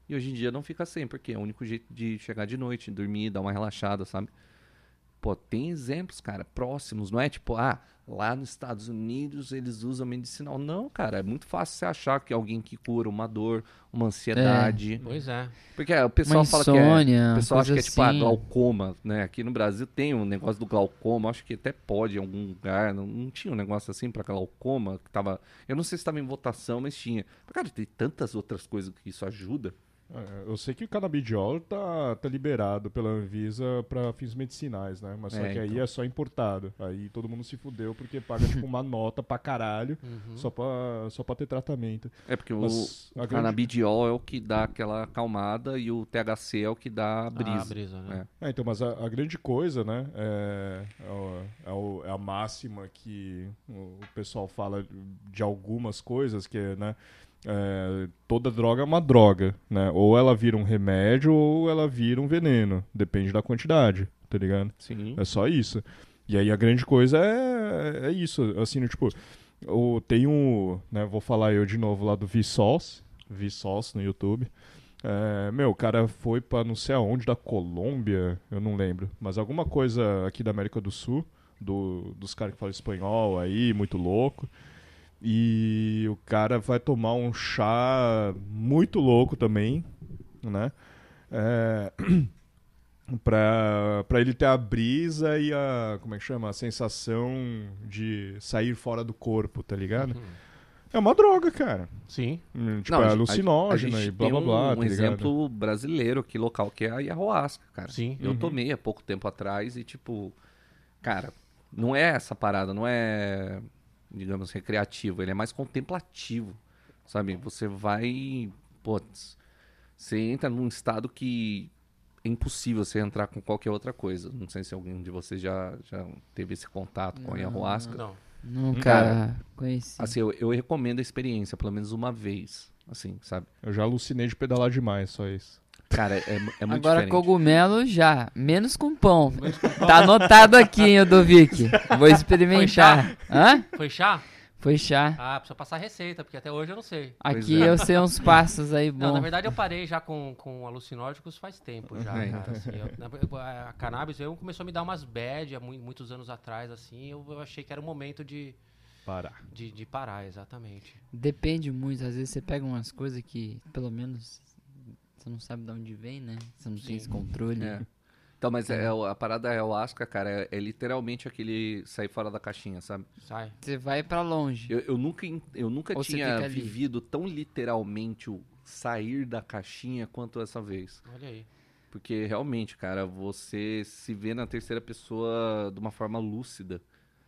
E hoje em dia não fica sem, porque é o único jeito de chegar de noite, dormir, dar uma relaxada, sabe? Pô, tem exemplos, cara, próximos, não é tipo, ah, lá nos Estados Unidos eles usam medicinal. Não, cara, é muito fácil você achar que alguém que cura uma dor, uma ansiedade. Pois é. Porque é, o pessoal Uma fala que é, o pessoal acha que é tipo ah, assim. glaucoma, né? Aqui no Brasil tem um negócio do glaucoma, acho que até pode em algum lugar, não, não tinha um negócio assim pra glaucoma que tava, eu não sei se estava em votação, mas tinha. Mas, cara, tem tantas outras coisas que isso ajuda. É, Eu sei que o canabidiol tá, tá liberado pela Anvisa para fins medicinais, né? Mas só É, que aí então. é só importado. Aí todo mundo se fudeu porque paga tipo uma nota pra caralho Uhum. só, pra, só pra ter tratamento. É porque Mas o, a o grande- canabidiol é o que dá aquela acalmada e o THC é o que dá a brisa. Ah, brisa, né? É, então, mas a, a grande coisa, né, é, é, o- é o- é a máxima que o, o pessoal fala de algumas coisas, que é, né, é, toda droga é uma droga, né, ou ela vira um remédio ou ela vira um veneno, depende da quantidade, tá ligado? Sim. É só isso. E aí a grande coisa é, é isso, assim, tipo, o, tem um, né, vou falar eu de novo lá do Vsauce, Vsauce no YouTube. É, meu, o cara foi pra não sei aonde, da Colômbia, eu não lembro, mas alguma coisa aqui da América do Sul, do, dos caras que falam espanhol aí, muito louco. E o cara vai tomar um chá muito louco também, né? É, pra, pra ele ter a brisa e a. Como é que chama? A sensação de sair fora do corpo, tá ligado? É uma droga, cara. Sim. Hum, Tipo, Não, é alucinógena e blá blá blá. Um, tá um exemplo brasileiro aqui local que é a ayahuasca, cara. Sim. Eu Uhum. tomei há pouco tempo atrás e tipo, cara, não é essa parada, não é, digamos, recreativo, ele é mais contemplativo, sabe? Você vai, putz, você entra num estado que é impossível você entrar com qualquer outra coisa. Não sei se alguém de vocês já, já teve esse contato com a ayahuasca. Não. Nunca Cara, conheci. Assim, eu, eu recomendo a experiência, pelo menos uma vez, assim, sabe? Eu já alucinei de pedalar demais, só isso. Cara, é, é muito Agora diferente. cogumelo já, menos com pão. Tá anotado aqui, hein, Odovic. Vou experimentar. Hã? Foi chá? Foi chá. Ah, precisa passar receita, porque até hoje eu não sei. Aqui é. eu sei uns passos aí Não, na bom. verdade eu parei já com, com alucinóticos faz tempo já, É, cara. assim, eu- na- a cannabis eu começou a me dar umas bad há mui- muitos anos atrás, assim, eu, eu achei que era o momento de, Parar. de, de parar, exatamente. Depende muito, às vezes você pega umas coisas que, pelo menos, você não sabe de onde vem, né? Você não Sim. tem esse controle. É. Então, mas é, a parada ayahuasca, cara, é, é literalmente aquele sair fora da caixinha, sabe? Sai. Você vai pra longe. Eu, eu nunca, eu nunca Ou tinha vivido tão literalmente o sair da caixinha quanto essa vez. Olha aí. Porque realmente, cara, você se vê na terceira pessoa de uma forma lúcida.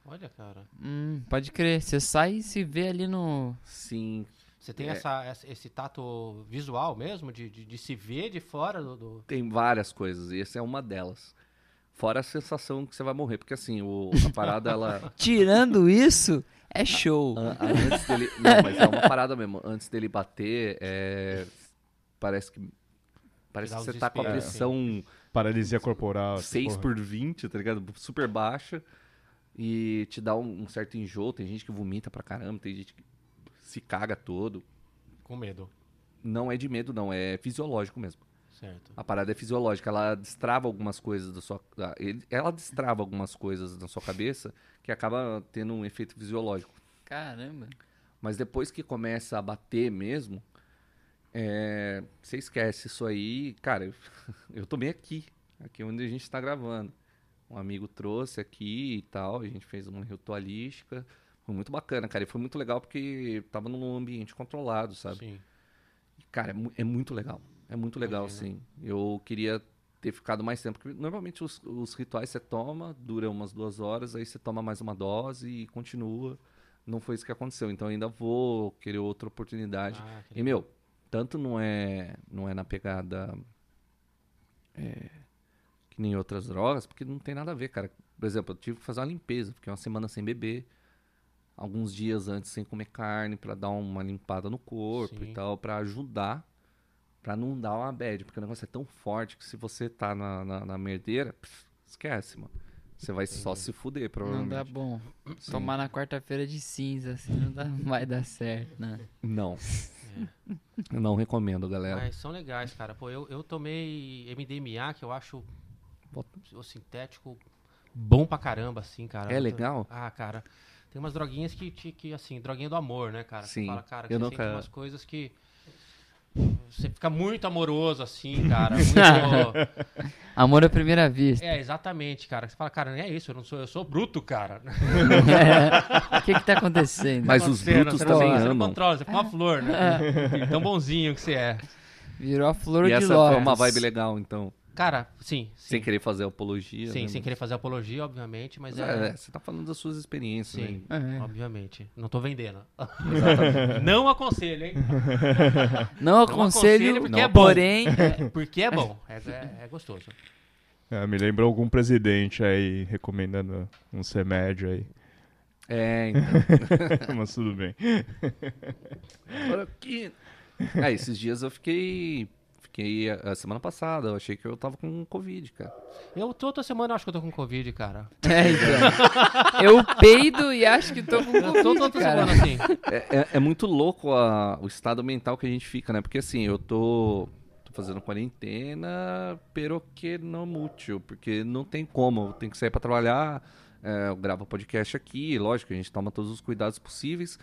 Olha, cara. Hum, pode crer. Você sai e se vê ali no. Sim. Você tem É. essa, essa- esse tato visual mesmo, de, de, de se ver de fora do. do- Tem várias coisas, e essa é uma delas. Fora a sensação que você vai morrer, porque assim, o, a parada, ela. Tirando isso, é show. An- an- antes dele. Não, mas é uma parada mesmo. Antes dele bater, é, parece que. Parece que você tá com a pressão Paralisia corporal. essa 6 porra. por 20, tá ligado? Super baixa. e te dá um, um certo enjoo. Tem gente que vomita pra caramba, tem gente que se caga todo. Com medo. Não é de medo, não, é fisiológico mesmo. Certo. A parada é fisiológica, ela destrava algumas coisas da sua. da- Ela destrava algumas coisas na sua cabeça que acaba tendo um efeito fisiológico. Caramba. Mas depois que começa a bater mesmo, é, você esquece isso aí. Cara, eu, eu tomei aqui, aqui onde a gente está gravando. Um amigo trouxe aqui e tal, a gente fez uma ritualística. Foi muito bacana, cara. E foi muito legal porque tava num ambiente controlado, sabe? Sim. Cara, é, mu- é muito legal. É muito legal, Imagino. sim. Eu queria ter ficado mais tempo. Porque normalmente os, os rituais você toma, dura umas duas horas, aí você toma mais uma dose e continua. Não foi isso que aconteceu. Então ainda vou querer outra oportunidade. Ah, E, meu, tanto não é, não é na pegada é, que nem outras drogas, porque não tem nada a ver, cara. Por exemplo, eu tive que fazer uma limpeza, fiquei uma semana sem beber, alguns dias antes sem comer carne, pra dar uma limpada no corpo Sim. e tal, pra ajudar, pra não dar uma bad, porque o negócio é tão forte que se você tá na, na, na merdeira, pff, esquece, mano. Você vai só se fuder, Não provavelmente. dá bom. Sim. Tomar na quarta-feira de cinza, assim, não, dá- não vai dar certo, né? Não. Eu não recomendo, galera. Mas são legais, cara. Pô, eu, eu tomei MDMA, que eu acho o sintético bom pra caramba, assim, cara. É legal? Ah, cara. Tem umas droguinhas que, te- que assim, droguinha do amor, né, cara? Sim, Você fala, cara, que eu você nunca- umas coisas que. Você fica muito amoroso, assim, cara. Muito... Amor à primeira vista. é, exatamente, cara. Você fala, cara, não é isso, eu não sou, eu sou bruto, cara. O que que tá acontecendo? Mas os Acontecendo, brutos você não- também Você não amam. controla, você fica uma flor, né? Tão bonzinho que você é. Virou a flor E de essa lótus. foi uma vibe legal, então. Cara, sim, sim. Sem querer fazer apologia. Sim, né? sem querer fazer apologia, obviamente, mas Mas é. é, você tá falando das suas experiências, Sim, né? É. obviamente. Não tô vendendo. Não aconselho, hein? Não aconselho aconselho, porque é bom. porém... É, porque é bom, é, é- é gostoso. É, me lembrou algum presidente aí recomendando um remédio aí. É, então. Mas tudo bem. Agora que... É, esses dias eu fiquei... Fiquei a a semana passada, eu achei que eu tava com Covid, cara. Eu toda semana eu acho que eu tô com Covid, cara. É, então. Eu peido e acho que tô com Eu tô Covid, toda cara. semana assim. É, é- é muito louco a- o estado mental que a gente fica, né? Porque assim, eu tô, tô fazendo quarentena, pero que não mútil, porque não tem como, eu tenho que sair pra trabalhar, é, eu gravo podcast aqui, lógico, a gente toma todos os cuidados possíveis.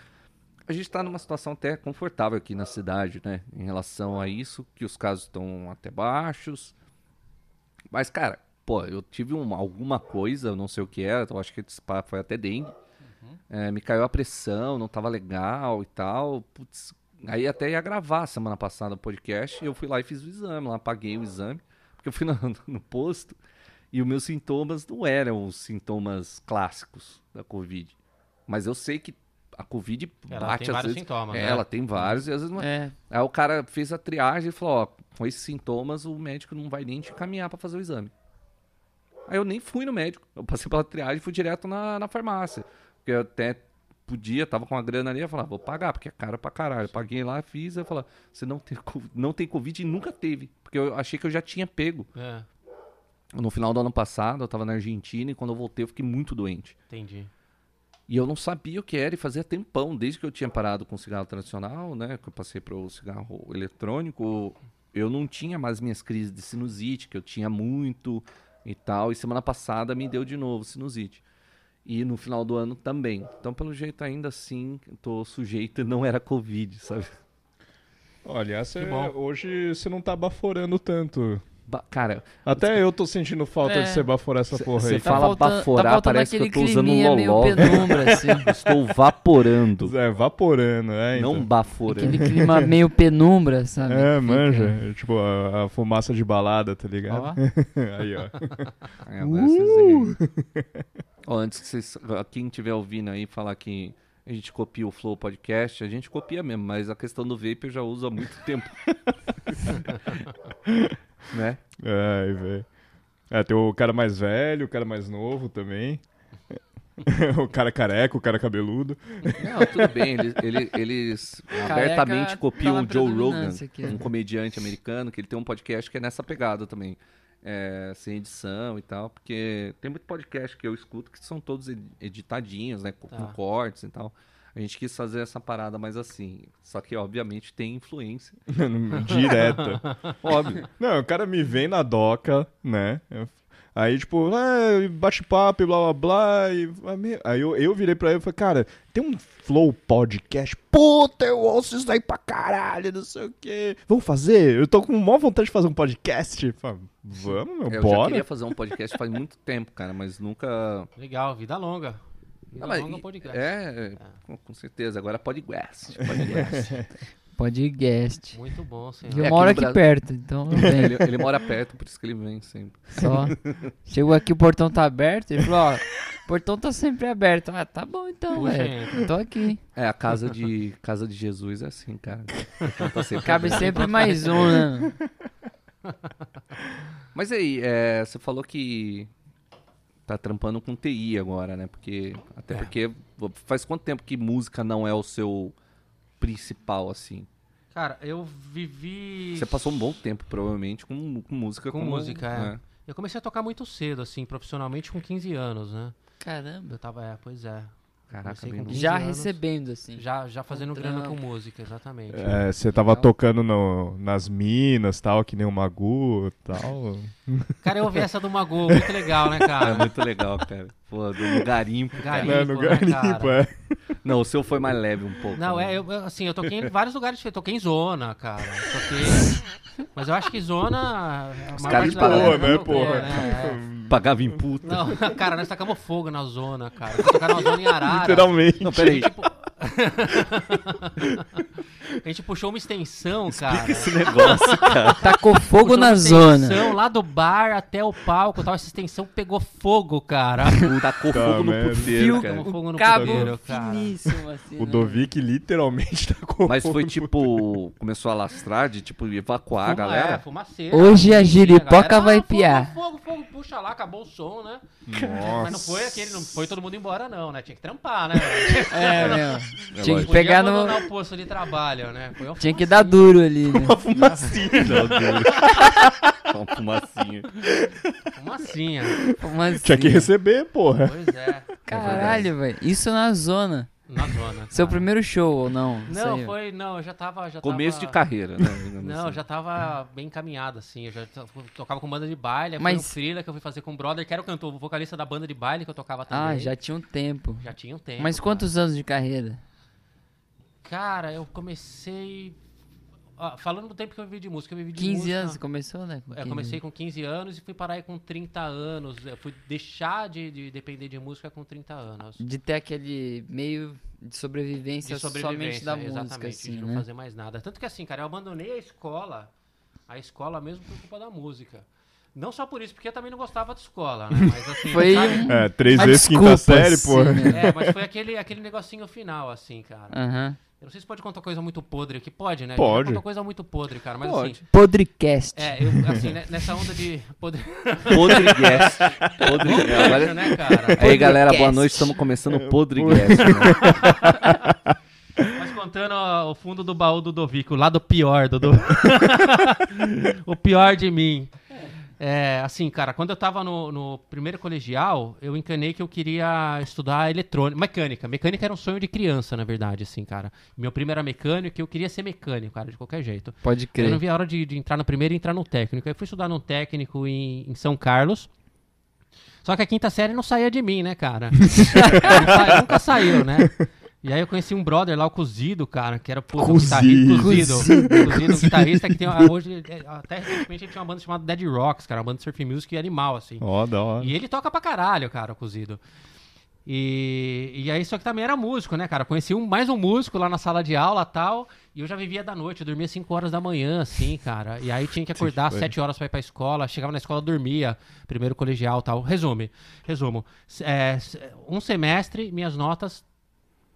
A gente tá numa situação até confortável aqui na cidade, né? Em relação a isso, que os casos estão até baixos. Mas, cara, pô, eu tive uma- alguma coisa, eu não sei o que é, eu acho que foi até dengue. É, me caiu a pressão, não tava legal e tal. Putz, aí até ia gravar semana passada o podcast e eu fui lá e fiz o exame, lá paguei o exame, porque eu fui no, no posto e os meus sintomas não eram os sintomas clássicos da Covid. Mas eu sei que a Covid Ela bate tem às vários vezes. sintomas, É, né? Ela tem vários e às vezes não É, Aí o cara fez a triagem e falou, ó, com esses sintomas o médico não vai nem te encaminhar pra fazer o exame. Aí eu nem fui no médico. Eu passei pela triagem e fui direto na, na farmácia. Porque eu até podia, tava com a grana ali, eu falava, vou pagar, porque é caro pra caralho. Eu paguei lá, fiz, eu falei, você não tem, não tem Covid e nunca teve. Porque eu achei que eu já tinha pego. É, No final do ano passado, eu tava na Argentina e quando eu voltei eu fiquei muito doente. entendi. E eu não sabia o que era e fazia tempão, desde que eu tinha parado com o cigarro tradicional, né? Que eu passei para o cigarro eletrônico, eu não tinha mais minhas crises de sinusite, que eu tinha muito e tal. E semana passada me deu de novo sinusite. E no final do ano também. Então, pelo jeito, ainda assim, tô sujeito e não era Covid, sabe? Olha, Que é- bom. hoje você não tá baforando tanto. Cara, Até eu tô sentindo falta É. de você baforar essa porra aí. fala faltando- baforar, faltando parece que eu tô usando um loló. penumbra, assim. estou vaporando, É, vaporando, é. não Então. baforando. Aquele clima meio penumbra, sabe? É, manja. É, Tipo, a, a fumaça de balada, tá ligado? Ó, aí, ó. É, aí. Ó, antes que vocês, quem estiver ouvindo aí falar que a gente copia o Flow Podcast, a gente copia mesmo, mas a questão do vape eu já uso há muito tempo. Né? Ai, velho. É, tem o cara mais velho, o cara mais novo também. o cara careca, o cara cabeludo. Não, tudo bem, eles, ele- eles abertamente tá copiam o Joe Rogan, aqui. um comediante americano, que ele tem um podcast que é nessa pegada também. é, sem edição e tal, porque tem muito podcast que eu escuto que são todos ed- editadinhos, né, com, com Tá. cortes e tal. A gente quis fazer essa parada mais assim, só que obviamente tem influência, Direta. óbvio. Não, o cara me vem na doca, né? Eu- Aí, tipo, ah, bate-papo e blá blá blá. E, aí eu, eu virei pra ele e falei, cara, tem um Flow Podcast. Puta, eu ouço isso daí pra caralho, não sei o quê. Vamos fazer? Eu tô com maior vontade de fazer um podcast. Eu falei, Vamos, meu, Eu já bora. queria fazer um podcast faz muito tempo, cara, mas nunca. Legal, vida longa. Vida Ah, mas longa e- podcast. É, com, com certeza. Agora podcast. podcast. Podcast. Muito bom, senhor. Eu É, aqui moro aqui perto, então ele, ele mora perto, por isso que ele vem sempre. Só. Chegou aqui, o portão tá aberto. Ele falou: Ó, o portão tá sempre aberto. Ah, tá bom então, velho. Tô aqui. É, a casa de, casa de Jesus é assim, cara. Então tá sempre Cabe aberto. sempre mais um, né? Mas aí, é, você falou que tá trampando com TI agora, né? Porque, até É. porque faz quanto tempo que música não é o seu principal, assim? Cara, eu vivi. Você passou um bom tempo, provavelmente, com, com música. Com como- música, é. Eu comecei a tocar muito cedo, assim, profissionalmente com 15 anos, né? Caramba. Eu tava, é, pois é. Caraca, Comecei bem com novo. 15 Já anos. recebendo, assim. Já, já fazendo grana com música, exatamente. É, você tava Legal. tocando no- nas minas, tal, que nem o Magu, tal. Cara, eu ouvi essa do Magu, muito legal, né, É cara? muito legal, cara. Pô, do garimpo, cara. Garimpo. Né, no né, garimpo, cara? é. Não, o seu foi mais leve um pouco. Não, né? é, eu, eu, assim, eu toquei em vários lugares diferentes. Toquei em zona, cara. Toquei. Mas eu acho que zona. maior caras galera né, porra? né, é. Pagava em puta. Não, cara, nós tacamos fogo na zona, cara. Fui tocar na zona em Arara. Literalmente. Não, peraí. Tipo... a gente puxou uma extensão, cara. Esse negócio, cara. Tacou fogo Puxou na uma zona. extensão lá do bar até o palco, tal. Essa extensão pegou fogo, cara. Tacou Tá, fogo no puteiro, Fio, cara. Tacou fogo no Cabo puteiro, cara. finíssimo, assim. O né? Dovik literalmente tacou Mas fogo foi no tipo. Começou a lastrar de tipo evacuar a Fuma- galera. É, fumaceira. Hoje a giripoca galera, vai ah, fogo, piar. Fogo, fogo, puxa lá, acabou o som, né? Nossa. Mas não foi aquele, não foi todo mundo embora, não, né? Tinha que trampar, né? É, meu. É Tinha que pegar no. o posto de trabalho, né? Foi uma Tinha que fumacinha. dar duro ali, né? Uma fumacinha. Uma fumacinha. Fumacinha. Mas, Tinha que receber, porra. Pois é. Caralho, velho. Isso na zona. Na zona. Seu cara. primeiro show ou não? Não, foi. Não, eu já tava. Já Começo de tava... carreira, né? Não, assim. já tava bem encaminhado, assim. Eu já to- tocava com banda de baile. Mas- Foi um freela que eu fui fazer com o brother, que era o cantor, o vocalista da banda de baile que eu tocava também. Ah, já tinha um tempo. Já tinha um tempo. Mas cara. quantos anos de carreira? Cara, eu comecei. Ah, falando do tempo que eu vivi de música, eu vivi de 15 música. anos começou, né? Com Eu 15 comecei com 15 anos e fui parar aí com 30 anos. Eu fui deixar de, de depender de música com 30 anos. De ter aquele meio de sobrevivência, De somente sobrevivência, da música, exatamente, assim, de não né? fazer mais nada. Tanto que assim, cara, eu abandonei a escola, a escola mesmo por culpa da música. Não só por isso, porque eu também não gostava de escola, né? Mas assim, Foi sabe? um- É, três vezes desculpa, quinta série, assim, porra. né? É, mas foi aquele, aquele negocinho final, assim, cara. Aham. Eu não sei se pode contar coisa muito podre aqui. Pode, né? Pode. Contou coisa muito podre, cara. Mas Pode. assim. Podcast. É, eu, assim, né, nessa onda de. Podre... Podreguest. Podreguest. Agora... né, cara? Aí, galera, boa noite. Estamos começando o Podreguest. Né? Mas contando ó, o fundo do baú do Dovico, o lado pior do, do... o pior de mim. É, assim, cara, quando eu tava no, no primeiro colegial, eu encanei que eu queria estudar eletrônica, mecânica. Mecânica era um sonho de criança, na verdade, assim, cara. Meu primo era mecânico e eu queria ser mecânico, cara, de qualquer jeito. Pode Eu não crer. vi a hora de, de entrar no primeiro e entrar no técnico. Aí fui estudar num técnico em, em São Carlos. Só que a quinta série não saía de mim, né, cara? Nunca saiu, né? E aí eu conheci um brother lá, o Cozido, cara, que era pô, um Cozido. guitarrista. Cozido. Cozido, um guitarrista que tem ah, hoje, é, até recentemente ele tinha uma banda chamada Dead Rocks, cara, uma banda de surf music animal, assim. Ó, da hora. E ele toca pra caralho, cara, o Cozido. E, e aí, só que também era músico, né, cara? Conheci um, mais um músico lá na sala de aula tal. E eu já vivia da noite, eu dormia 5 horas da manhã, assim, cara. E aí tinha que acordar às foi. 7 horas pra ir pra escola. Chegava na escola, dormia. Primeiro colegial tal. Resume, resumo. É, um semestre, minhas notas.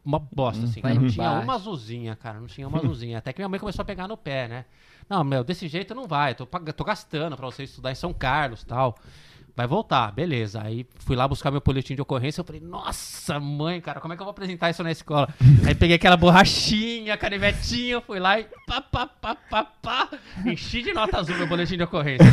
Uma bosta, assim. cara. Não tinha uma azulzinha, cara. Não tinha uma azulzinha. Até que minha mãe começou a pegar no pé, né? Não, meu, desse jeito não vai. Tô, pag- tô gastando pra você estudar em São Carlos tal. Vai voltar, beleza. Aí fui lá buscar meu boletim de ocorrência. Eu falei, nossa, mãe, cara, como é que eu vou apresentar isso na escola? Aí peguei aquela borrachinha, canivetinha, fui lá e pá, pá, pá, pá, pá. Enchi de nota azul meu boletim de ocorrência.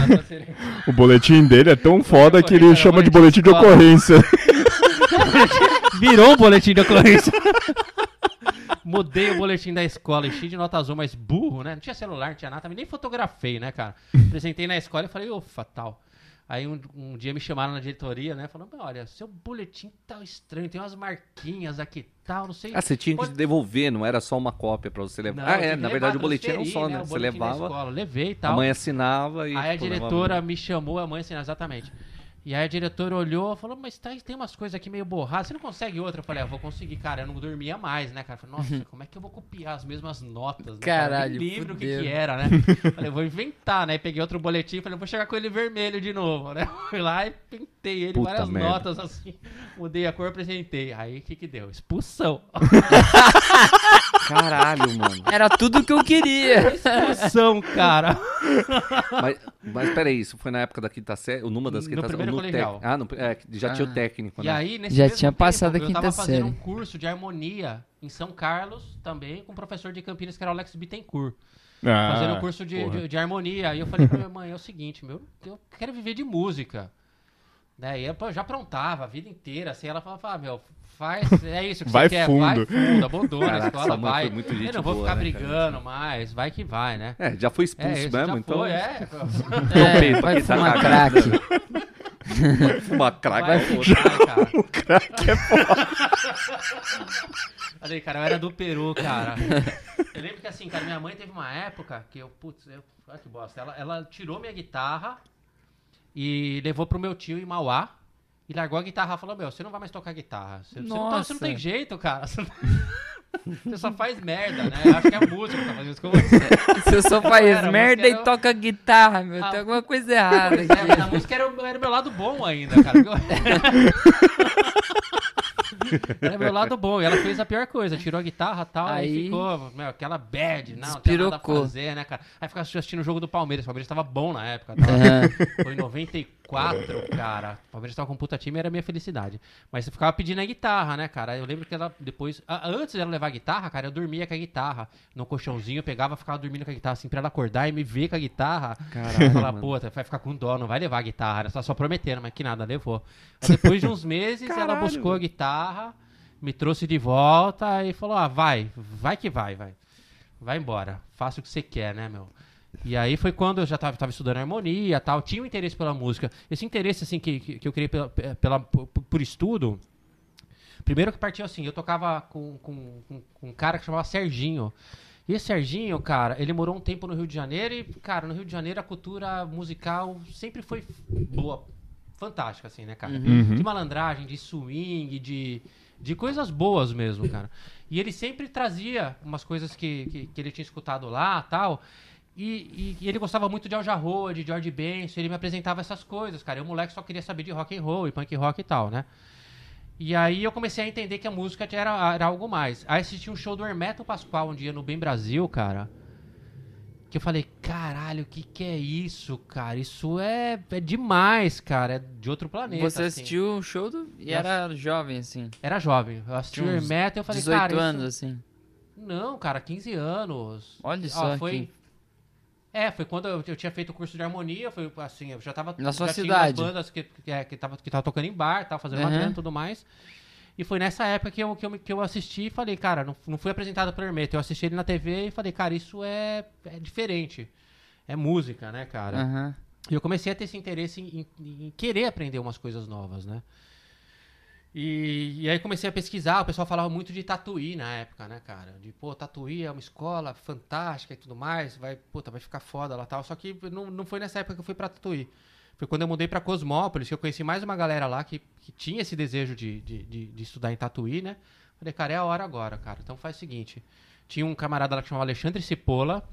O boletim dele é tão foda que ele chama de boletim de de ocorrência. Virou um boletim de ocorrência. Mudei o boletim da escola, enchi de nota azul, mas burro, né? Não tinha celular, não tinha nada, também nem fotografei, né, cara? Apresentei na escola e falei, ufa, tal. Aí um, um dia me chamaram na diretoria, né? Falando, olha, seu boletim tá estranho, tem umas marquinhas aqui e tal, não sei. Ah, você tinha que Pode- devolver, não era só uma cópia pra você levar. Não, ah, é, na levar, verdade o boletim era um só, né? o Você levava, escola, levei e a tal. mãe assinava e. Aí a diretora me chamou, a mãe assinava exatamente. E aí a diretora olhou e falou, mas tá, tem umas coisas aqui meio borradas, você não consegue outra? Eu falei, ah, vou conseguir, cara, eu não dormia mais, né, cara? Eu falei, nossa, como é que eu vou copiar as mesmas notas? né, cara? Caralho, lembro o que, que era, né? falei, vou inventar, né? Peguei outro boletim, falei, vou chegar com ele vermelho de novo, né? Fui lá e pintei ele, Puta várias merda. notas assim, mudei a cor, apresentei. Aí o que que deu? Expulsão. Caralho, mano. Era tudo que eu queria. Expulsão, cara. mas, mas peraí, isso foi na época da quinta série? O número das quintas primeiro no colegial. tec- Ah, no- é, já tinha o Ah. técnico, E né? aí, nesse Já tinha tempo, passado a eu tava quinta fazendo série. um curso de harmonia em São Carlos, também, com um professor de Campinas, que era o Alex Bittencourt. Ah, Fazendo um curso de, de, de harmonia. Aí eu falei pra minha mãe, é o seguinte, meu, eu quero viver de música. Daí eu já aprontava a vida inteira, assim, ela falava, ah, meu, faz, é isso que Vai você quer, fundo. vai fundo, abandona Caraca, a escola, vai. foi muito gente eu não vou boa, ficar né, cara? brigando mais, vai que vai, né? É, já foi expulso isso, mesmo, já então. foi, é. É, pra vai tá fumar crack. Fumar crack. Vai, é vai, cara. O crack é foda. Falei, cara, eu era do Peru, cara. Eu lembro que assim, cara, minha mãe teve uma época que eu, putz, eu, olha que bosta. Ela, ela tirou minha guitarra e levou pro meu tio em Mauá. E largou a guitarra e falou, meu, você não vai mais tocar guitarra. Você, você não, tá- você não tem jeito, cara. Você só faz merda, né? Eu acho que é a música que tá fazendo isso com você. Você só faz Era, merda e era- toca guitarra, meu. Ah, Tem alguma coisa errada Pois é, mas a aqui. música era, o- era o meu lado bom ainda, cara. era meu lado bom. E ela fez a pior coisa, tirou a guitarra e tal, aí, Aí- ficou, meu, aquela bad, não, não tinha nada a fazer, né, cara? Aí ficava assistindo o jogo do Palmeiras, o Palmeiras tava bom na época, tá? Aham. Foi em 94, cara. O Palmeiras tava com um puta time era a minha felicidade. Mas você ficava pedindo a guitarra, né, cara? Eu lembro que ela depois. a- Antes dela levar a guitarra, cara, eu dormia com a guitarra. No colchãozinho, eu pegava ficava dormindo com a guitarra, assim, pra ela acordar e me ver com a guitarra. Caralho, falar, mano. puta, vai ficar com dó, não vai levar a guitarra. Ela tá só prometendo, mas que nada, levou. Aí depois de uns meses, ela Caralho, buscou a guitarra, me trouxe de volta e falou: ah, vai, vai que vai, vai. Vai embora, faça o que você quer, né, meu? E aí foi quando eu já tava, tava estudando harmonia e tal, tinha um interesse pela música. Esse interesse, assim, que, que, eu criei pela, pela, por, por estudo, primeiro que partiu assim, eu tocava com, com, com, com um cara que chamava Serginho. E esse Serginho, cara, ele morou um tempo no Rio de Janeiro e, cara, no Rio de Janeiro a cultura musical sempre foi boa, fantástica, assim, né, cara? Uhum. De malandragem, de swing, de, de coisas boas mesmo, cara. E ele sempre trazia umas coisas que, que, que ele tinha escutado lá tal. E, e- e ele gostava muito de Al Jarreau, de George Benson, ele me apresentava essas coisas, cara. Eu, moleque, só queria saber de rock and roll e punk rock e tal, né? E aí eu comecei a entender que a música era, era algo mais. Aí assisti um show do Hermeto Pascoal um dia no Bem Brasil, cara. Que eu falei, caralho, o que que é isso, cara? Isso é, é demais, cara. É de outro planeta. Você assim. assistiu o show do... e era jovem, assim. Era jovem. Eu assisti o Hermeto e eu falei, 18 cara, isso- anos, assim. Não, cara, 15 anos. Olha Ó, só foi... aqui. É, foi quando eu, eu tinha feito o curso de harmonia, foi assim, eu já tava... Na sua já cidade. Tinha bandas que, que, é, que, tava, que tava tocando em bar, tava fazendo Uhum. e tudo mais. E foi nessa época que eu, que eu, que eu assisti e falei, cara, não, não fui apresentado pelo Hermeto, eu assisti ele na TV e falei, cara, isso é, é diferente. É música, né, cara? Aham. E eu comecei a ter esse interesse em, em- em querer aprender umas coisas novas, né? E, e aí comecei a pesquisar, o pessoal falava muito de Tatuí na época, né, cara? De, pô, Tatuí é uma escola fantástica e tudo mais, vai, puta, vai ficar foda lá tal. Só que não, não foi nessa época que eu fui pra Tatuí. Foi quando eu mudei pra Cosmópolis, que eu conheci mais uma galera lá que, que tinha esse desejo de, de, de, de estudar em Tatuí, né? Falei, cara, é a hora agora, cara. Então faz o seguinte. Tinha um camarada lá que chamava Alexandre Cipolla,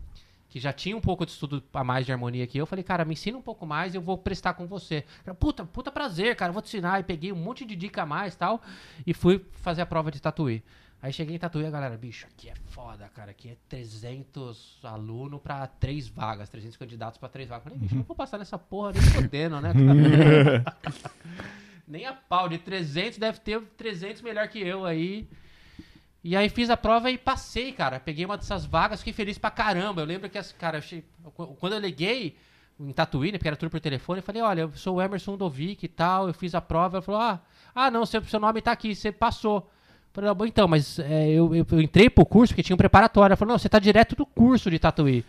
que já tinha um pouco de estudo a mais de harmonia que eu. Falei, cara, me ensina um pouco mais e eu vou prestar com você. Cara, puta, puta prazer, cara, vou te ensinar. E peguei um monte de dica a mais e tal. E fui fazer a prova de tatuí. Aí cheguei em Tatuí, a galera, bicho, aqui é foda, cara. Aqui é 300 alunos pra três vagas, 300 candidatos pra três vagas. Falei, bicho, não vou passar nessa porra nem fodendo, né? nem a pau, de 300 deve ter 300 melhor que eu aí. E aí fiz a prova e passei, cara. Peguei uma dessas vagas, fiquei feliz pra caramba. Eu lembro que, cara, eu quando eu liguei em Tatuí, né, porque era tudo por telefone, eu falei, olha, eu sou o Emerson Dovic e tal, eu fiz a prova. Ela falou, ah, ah não, seu, seu nome tá aqui, você passou. Eu falei, ah, bom, então, mas é, eu, eu, eu entrei pro curso porque tinha um preparatório. Ela falou, não, você tá direto do curso de Tatuí.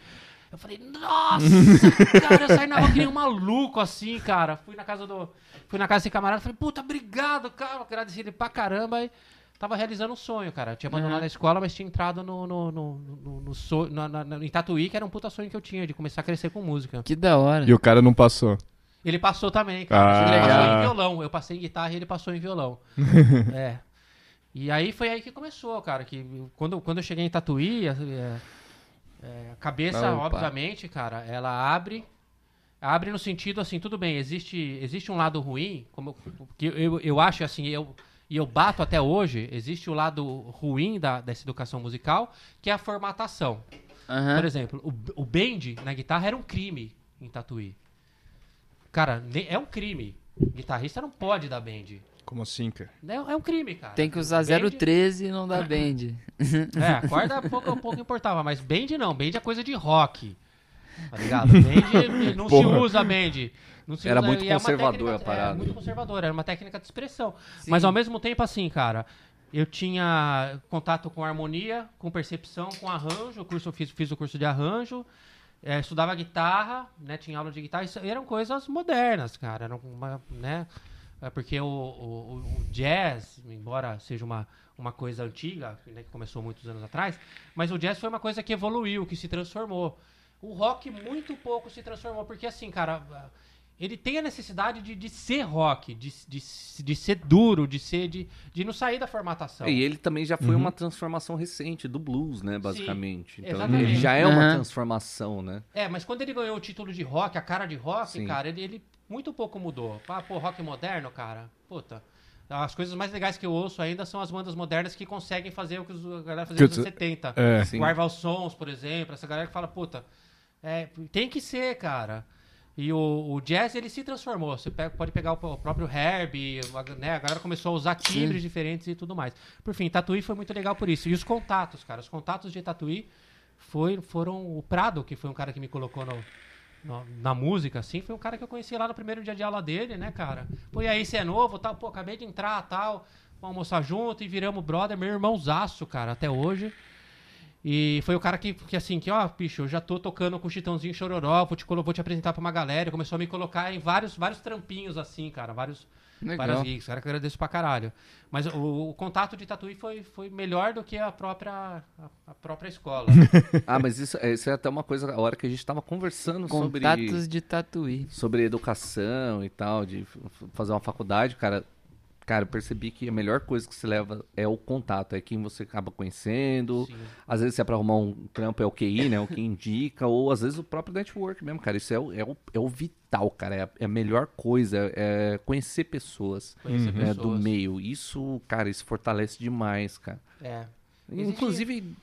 Eu falei, nossa, cara, eu saí na rua que nem um maluco, assim, cara. Fui na casa do. Fui na casa desse camarada, falei, puta, obrigado, cara. Agradeci ele pra caramba. E tava realizando um sonho, cara. Eu tinha abandonado a escola, mas tinha entrado no, no, no, no, no sonho, na, na, em Tatuí, que era um puta sonho que eu tinha, de começar a crescer com música. Que da hora. E o cara não passou. Ele passou também, cara. Ah. ele passou Legal. em violão. Eu passei em guitarra e ele passou em violão. é. E aí foi aí que começou, cara. Que quando, quando eu cheguei em Tatuí, é, é, a cabeça, Opa. obviamente, cara, ela abre. Abre no sentido assim, tudo bem, existe, existe um lado ruim, como eu- que eu, eu acho assim, eu, e eu bato até hoje, existe o lado ruim da, dessa educação musical, que é a formatação. Aham. Por exemplo, o, o bend na guitarra era um crime em Tatuí. Cara, é um crime. Guitarrista não pode dar bend. Como assim, cara? É, é um crime, cara. Tem que usar Bend- 013 e não dá bend. É, a corda pouco, pouco importava, mas bend não. Bend é coisa de rock. Tá ligado? Bend não se Porra. usa bend. Era muito é uma conservador técnica- a parada. É, muito conservador. Era uma técnica de expressão. Mas ao mesmo tempo, assim, cara, eu tinha contato com harmonia, com percepção, com arranjo. O curso, eu fiz, fiz o curso de arranjo. é, estudava guitarra, né? Tinha aula de guitarra. Isso eram coisas modernas, cara. Eram uma, né? É porque o, o- o- o jazz, embora seja uma, uma coisa antiga, né, que começou muitos anos atrás, mas o jazz foi uma coisa que evoluiu, que se transformou. O rock muito pouco se transformou, porque assim, cara, ele tem a necessidade de, de ser rock, de, de, de ser duro, de ser de, de não sair da formatação. E ele também já foi uma transformação recente do blues, né, basicamente. então exatamente. ele já é uma Aham. transformação, né? É, mas quando ele ganhou o título de rock, a cara de rock, Sim. cara, ele, ele muito pouco mudou. Ah, pô, rock moderno, cara, puta. As coisas mais legais que eu ouço ainda são as bandas modernas que conseguem fazer o que os- a galera fazia nos anos tu- 70. É. Sim. O Arval Sons, por exemplo, essa galera que fala, puta, é, tem que ser, cara. E o, o jazz, ele se transformou. Você pega- pode pegar o, o próprio Herb, a, né, a galera começou a usar timbres diferentes e tudo mais. Por fim, Tatuí foi muito legal por isso. E os contatos, cara, os contatos de Tatuí foi, foram o Prado, que foi um cara que me colocou no, no- na música, assim, foi um cara que eu conheci lá no primeiro dia de aula dele, né, cara? Pô, e aí, você é novo, tal, pô, acabei de entrar, tal, vamos almoçar junto e viramos brother, meu irmãozaço, cara, até hoje. E foi o cara que, que assim, que, ó, bicho, eu já tô tocando com o Chitãozinho Chororó, vou te, vou te apresentar pra uma galera. Começou a me colocar em vários, vários trampinhos, assim, cara, vários, Legal. várias gigs. Cara, que eu agradeço pra caralho. Mas o, o contato de Tatuí foi, foi melhor do que a própria, a, a própria escola. Ah, mas isso, é- isso é até uma coisa, a hora que a gente tava conversando sobre, Contatos de tatuí. sobre educação e tal, de fazer uma faculdade, cara. Cara, eu percebi que a melhor coisa que se leva é o contato, é quem você acaba conhecendo. Sim. Às vezes, se é pra arrumar um trampo, é o QI, né? O que indica, ou às vezes o próprio network mesmo, cara. Isso é o, é o, é o vital, cara. É a, é a melhor coisa, é conhecer pessoas, Conhecer né, do pessoas. meio. Isso, cara, isso fortalece demais, cara. É. Existe- Inclusive,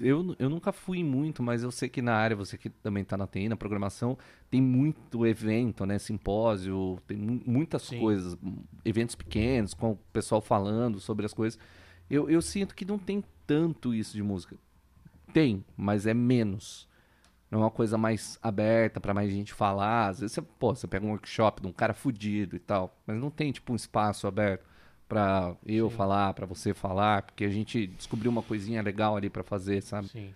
eu, eu nunca fui muito, mas eu sei que na área, você que também tá na TI, na programação, tem muito evento, né? Simpósio, tem mu- muitas Sim. coisas, eventos pequenos, com o pessoal falando sobre as coisas. Eu, eu sinto que não tem tanto isso de música. Tem, mas é menos. Não é uma coisa mais aberta pra mais gente falar. Às vezes você, pô, você pega um workshop de um cara fudido e tal, mas não tem tipo um espaço aberto pra eu falar, pra você falar, porque a gente descobriu uma coisinha legal ali pra fazer, sabe? Sim.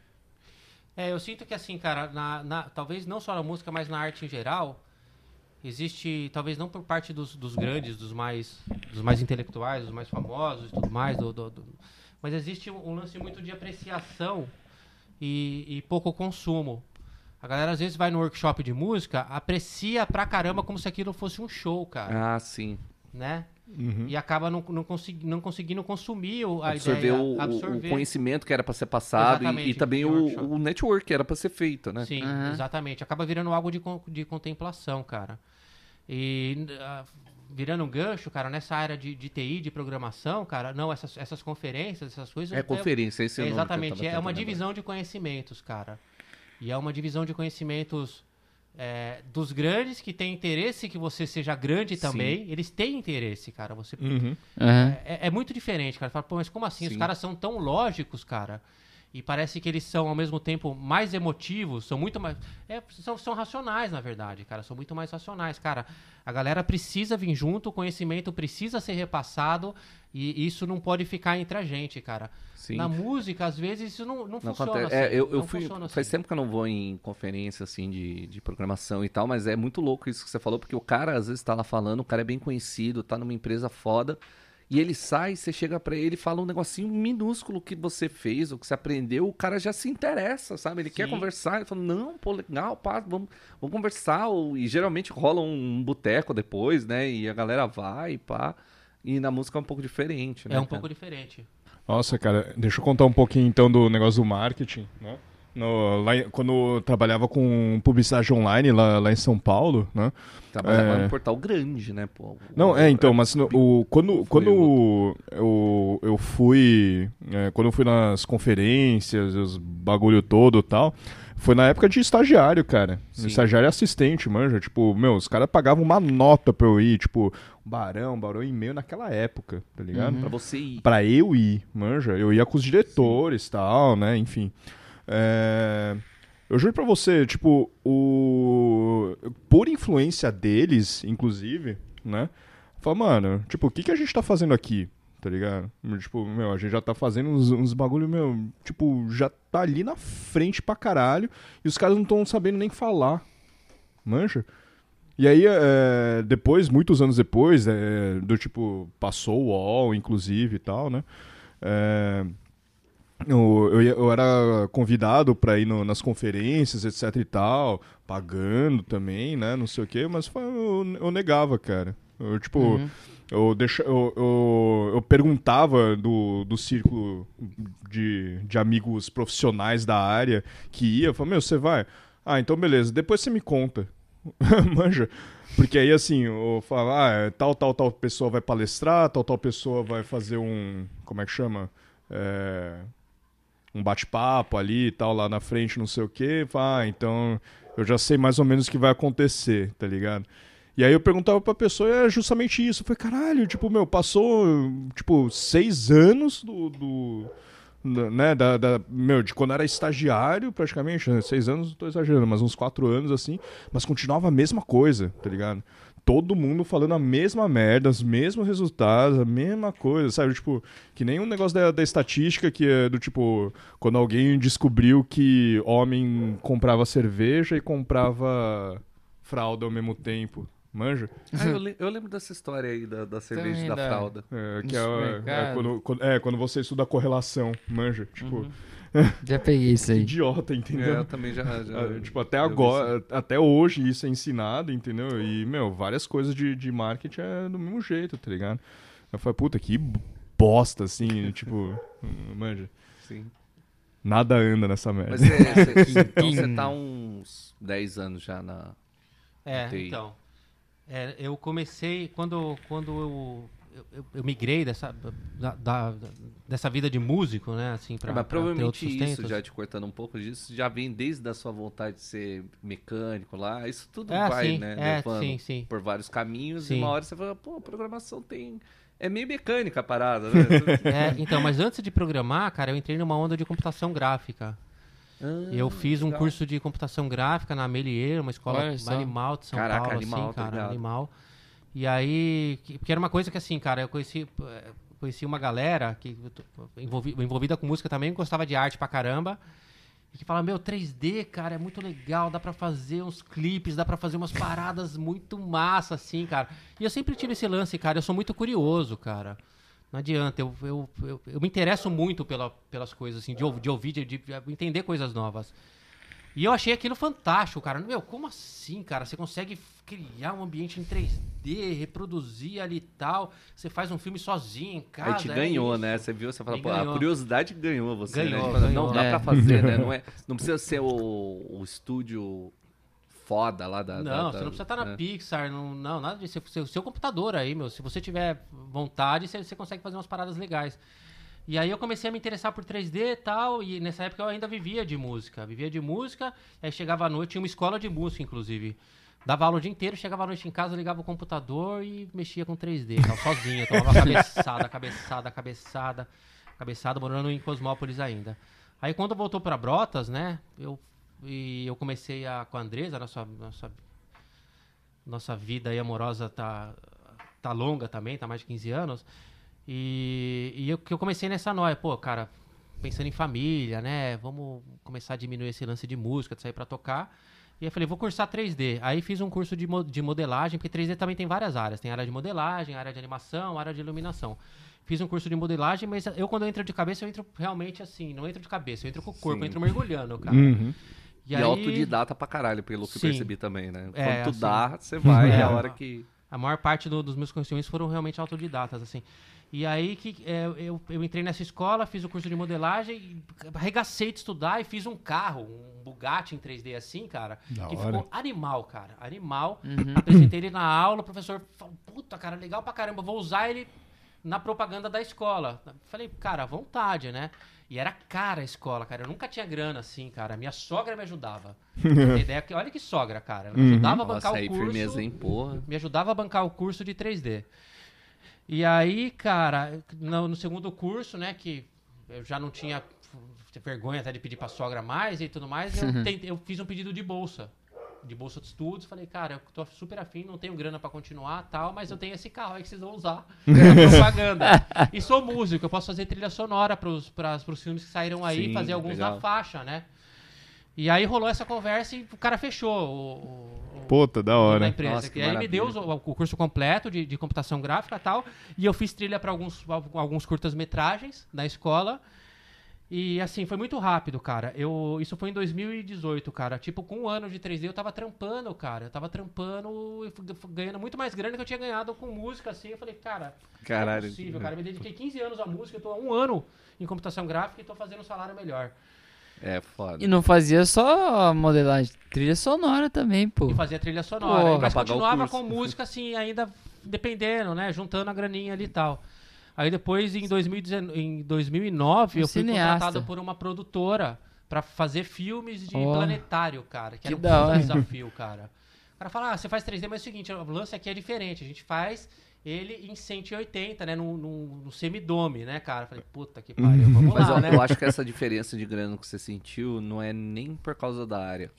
É, eu sinto que assim, cara, na, na- talvez não só na música, mas na arte em geral, existe, talvez não por parte dos, dos grandes, dos mais, dos mais intelectuais, dos mais famosos e tudo mais, do- do- do- mas existe um, um lance muito de apreciação e, e pouco consumo. A galera às vezes vai no workshop de música, aprecia pra caramba como se aquilo fosse um show, cara, Ah, sim. né? E acaba não, não, consegui- não conseguindo consumir o- a absorver, ideia, o, absorver. o conhecimento que era pra ser passado e- e, também o, o network que era pra ser feito, né? Sim, Aham. exatamente. Acaba virando algo de, de contemplação, cara. E ah, virando um gancho, cara, nessa área de, de TI, de programação, cara, não, essas, essas conferências, essas coisas. É conferência, esse é, é o nome que eu Exatamente, tava é uma divisão de conhecimentos, cara. E é uma divisão de conhecimentos é, dos grandes que têm interesse que você seja grande também. Eles têm interesse, cara. Você Uhum. Aham. é, é muito diferente, cara. Fala, Pô, mas como assim? Os Sim. caras são tão lógicos, cara. E parece que eles são, ao mesmo tempo, mais emotivos, são muito mais. é, são, são racionais, na verdade, cara. São muito mais racionais, cara. A galera precisa vir junto, o conhecimento precisa ser repassado e isso não pode ficar entre a gente, cara. Sim. Na música, às vezes, isso não, não, Não funciona assim. É, eu, eu não fui. Faz assim. tempo que eu não vou em conferência assim de, de programação e tal, mas é muito louco isso que você falou, porque o cara às vezes tá lá falando, o cara é bem conhecido, tá numa empresa foda, e ele sai, você chega pra ele e fala um negocinho minúsculo que você fez, ou que você aprendeu, o cara já se interessa, sabe? Ele quer Sim. conversar, ele fala, não, pô, legal, pá, vamos, vamos conversar, e geralmente rola um boteco depois, né? E a galera vai, pá. E na música é um pouco diferente, né? É um cara? pouco diferente. Nossa, cara, deixa eu contar um pouquinho então do negócio do marketing, né? No, lá quando eu trabalhava com publicidade online lá, lá em São Paulo, né? Trabalhava É. num portal grande, né, pô? Não, é, então, mas no- o, quando, quando eu, eu fui. é, quando eu fui nas conferências, os bagulho todo e tal, foi na época de estagiário, cara. Sim. Estagiário assistente, manja. Tipo, meu, os caras pagavam uma nota pra eu ir, tipo, barão, barão e meio naquela época, tá ligado? Pra você ir. Pra eu ir, manja. Eu ia com os diretores e tal, né? Enfim. É, Eu juro pra você, tipo, o. Por influência deles, inclusive, né? Fala, mano, tipo, o que, que a gente tá fazendo aqui? Tá ligado? Tipo, meu, a gente já tá fazendo uns, uns bagulho, meu, tipo, já tá ali na frente pra caralho e os caras não estão sabendo nem falar. Manja? E aí, é, depois, muitos anos depois, é, do tipo, passou o UOL, inclusive e tal, né? É, eu, eu, eu era convidado pra ir no- nas conferências, etc e tal, pagando também, né? Não sei o quê, mas foi- eu, eu negava, cara. Eu, tipo, Uhum. eu, deixa, eu, eu, eu perguntava do, do círculo de, de amigos profissionais da área que ia, eu falava, meu, você vai? Ah, então beleza, depois você me conta. Manja? Porque aí assim, eu falava, ah, é, tal, tal, tal pessoa vai palestrar, tal, tal pessoa vai fazer um. Como é que chama? É, um bate-papo ali e tal, lá na frente, não sei o quê. Ah, então eu já sei mais ou menos o que vai acontecer, tá ligado? E aí eu perguntava pra pessoa e era justamente isso. Falei, caralho, tipo, meu, passou, tipo, seis anos do... do- né, da, da- meu, de quando era estagiário, praticamente, né, seis anos, não tô exagerando, mas uns quatro anos, assim, mas continuava a mesma coisa, tá ligado? Todo mundo falando a mesma merda, os mesmos resultados, a mesma coisa, sabe? Tipo, que nem um negócio da, da estatística que é do tipo, quando alguém descobriu que homem comprava cerveja e comprava fralda ao mesmo tempo. Manja? Ah, eu, le- eu lembro dessa história aí da, da cerveja Também e da dá. fralda. É, que é, é, supermercado. quando, quando- é, quando você estuda a correlação, manja. Tipo, Já peguei isso aí. idiota, É, entendeu? eu também já. já Ah, tipo, até agora, até hoje isso é ensinado, entendeu? E, meu, várias coisas de, de marketing é do mesmo jeito, tá ligado? Eu falei, puta, que bosta, assim, tipo, manja. Sim. Nada anda nessa merda. Mas você, você, então você tá uns 10 anos já na. É, TI. então. É, eu comecei quando, quando eu, eu, eu- eu migrei dessa, da, da- dessa vida de músico, né? Assim, pra, Ah, mas pra ter outros provavelmente isso, já te cortando um pouco disso, já vem desde a sua vontade de ser mecânico lá. Isso tudo É, vai, sim, né? é, levando sim, sim. por vários caminhos. Sim. E uma hora você fala, pô, a programação tem. É meio mecânica a parada, né? É, então, mas antes de programar, cara, eu entrei numa onda de computação gráfica. Ah, Eu fiz um legal. curso de computação gráfica na Melier, uma escola animal de São Caraca, Paulo, animal, assim, cara, animal. E aí, que- porque era uma coisa que assim, cara, eu conheci, eh, conheci uma galera que envolvi- envolvida com música também, gostava de arte pra caramba. E que fala, meu, 3D, cara, é muito legal, dá pra fazer uns clipes, dá pra fazer umas paradas muito massa, assim, cara. E eu sempre tive esse lance, cara, eu sou muito curioso, cara. Não adianta, eu, eu, eu, eu me interesso muito pela, pelas coisas, assim, de, de ouvir, de, de entender coisas novas. E eu achei aquilo fantástico, cara. Meu, como assim, cara? Você consegue criar um ambiente em 3D, reproduzir ali e tal. Você faz um filme sozinho em casa. Aí te é ganhou, isso. né? Você viu, você fala, pô, a curiosidade ganhou você, Ganhou, né? Tipo, ganhou. Não dá É. pra fazer, né? Não, é, não precisa ser o, o estúdio foda lá da. Não, da- você da- não precisa estar na é. Pixar, não, não nada disso. Seu, seu computador aí, meu. Se você tiver vontade, você, você consegue fazer umas paradas legais. E aí eu comecei a me interessar por 3D e tal, e nessa época eu ainda vivia de música. Vivia de música, aí chegava à noite, tinha uma escola de música, inclusive. Dava aula o dia inteiro, chegava à noite em casa, ligava o computador e mexia com 3D, tal, sozinho. Tomava cabeçada, cabeçada, cabeçada, cabeçada, morando em Cosmópolis ainda. Aí quando voltou pra Brotas, né, eu, e eu comecei a, com a Andresa, nossa, nossa, nossa vida aí amorosa tá, tá longa também, tá mais de 15 anos. E, e eu, que eu comecei nessa noia, pô, cara, pensando em família, né? Vamos começar a diminuir esse lance de música, de sair pra tocar. E eu falei, vou cursar 3D. Aí fiz um curso de, de modelagem, porque 3D também tem várias áreas. Tem área de modelagem, área de animação, área de iluminação. Fiz um curso de modelagem, mas eu quando eu entro de cabeça, eu entro realmente assim, não entro de cabeça, eu entro com o corpo, eu entro mergulhando, cara. Uhum. E, aí- autodidata pra caralho, pelo que Sim. eu percebi também, né? Quando É, tu assim- dá, você vai, É. é a hora que. A maior parte do- dos meus conhecimentos foram realmente autodidatas, assim. E aí que é, eu, eu entrei nessa escola, fiz o curso de modelagem, e arregacei de estudar e fiz um carro, um Bugatti em 3D assim, cara, Da que hora. ficou animal, cara, animal. Uhum. Apresentei ele na aula, o professor falou, puta, cara, legal pra caramba, vou usar ele na propaganda da escola. Falei, cara, à vontade, né? E era cara a escola, cara. Eu nunca tinha grana assim, cara. Minha sogra me ajudava. Ideia que, olha que sogra, cara. Me ajudava a bancar Nossa, o aí, curso firmeza, hein, porra. me ajudava a bancar o curso de 3D. E aí, cara, no, no segundo curso, né, que eu já não tinha vergonha até de pedir pra sogra mais e tudo mais, eu, tentei- eu fiz um pedido de bolsa. De bolsa de estudos, falei, cara, eu tô super afim, não tenho grana pra continuar tal, mas eu tenho esse carro aí que vocês vão usar propaganda. e sou músico, eu posso fazer trilha sonora pros, pras, pros filmes que saíram aí, Sim, fazer alguns legal. na faixa, né? E aí rolou essa conversa e o cara fechou o- o, Puta, da da hora. empresa. Nossa, que e aí me deu os- o, curso completo de, de computação gráfica e tal. E eu fiz trilha para alguns, alguns curtas-metragens na escola. E assim, foi muito rápido, cara. Eu, isso foi em 2018, cara. Tipo, com um ano de 3D eu tava trampando, cara. Eu tava trampando e ganhando muito mais grana que eu tinha ganhado com música, assim. Eu falei, cara, Caralho. não é possível, cara. Eu me dediquei 15 anos à música, eu tô há um ano em computação gráfica e tô fazendo um salário melhor. É foda. E não fazia só modelagem, trilha sonora também, pô. E fazia trilha sonora. Porra. mas continuava com música, assim, ainda dependendo, né? Juntando a graninha ali e tal. Aí depois, em, 2019, em 2009, Um eu fui cineasta. contratado por uma produtora pra fazer filmes de Ó. planetário, cara. Que, Que era um desafio, cara. O cara fala, ah, você faz 3D, mas é o seguinte, o lance aqui é diferente. A gente faz ele em 180, né? No, no, no semidome, né, cara? Falei, puta que pariu, vamos Mas lá, eu, né? eu acho que essa diferença de grana que você sentiu não é nem por causa da área.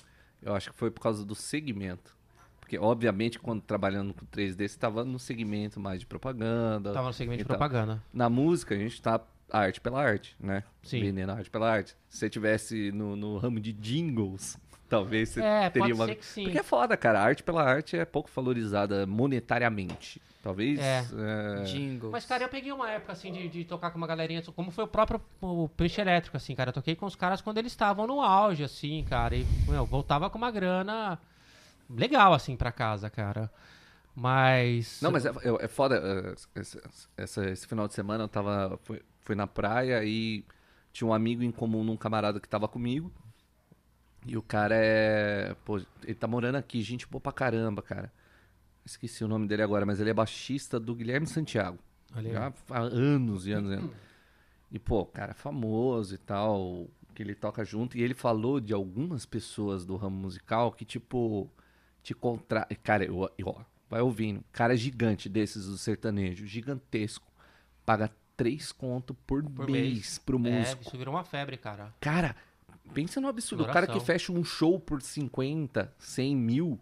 Eu acho que foi por causa do segmento. Porque, obviamente, quando trabalhando com 3D, você estava no segmento mais de propaganda. Tava no segmento de Então, propaganda. Na música, a gente tá arte pela arte, né? Sim. Vendendo arte pela arte. Se você tivesse no, no ramo de jingles, talvez você É, teria pode uma. ser que sim. Porque é foda, cara. A arte pela arte é pouco valorizada monetariamente. Talvez. É. é. Mas, cara, eu peguei uma época, assim, de, de tocar com uma galerinha, como foi o próprio o Peixe Elétrico, assim, cara. Eu toquei com os caras quando eles estavam no auge, assim, cara. E, meu, voltava com uma grana legal, assim, pra casa, cara. Mas... Não, mas é, é- foda. é, Esse, essa- esse final de semana eu tava. Fui, fui na praia e tinha um amigo em comum num camarada que tava comigo. E o cara é. Pô, ele tá morando aqui, gente boa pra caramba, cara. Esqueci o nome dele agora, mas ele é baixista do Guilherme Santiago. Olha. Já há anos e anos e anos. E, pô, cara famoso e tal, que ele toca junto. E ele falou de algumas pessoas do ramo musical que, tipo, te contra... Cara, eu, eu- vai ouvindo. Cara gigante desses do sertanejo, gigantesco. Paga três conto por, Por mês, mês. pro É, músico. isso virou uma febre, cara. Cara, pensa no absurdo. O cara que fecha um show por 50, 100 mil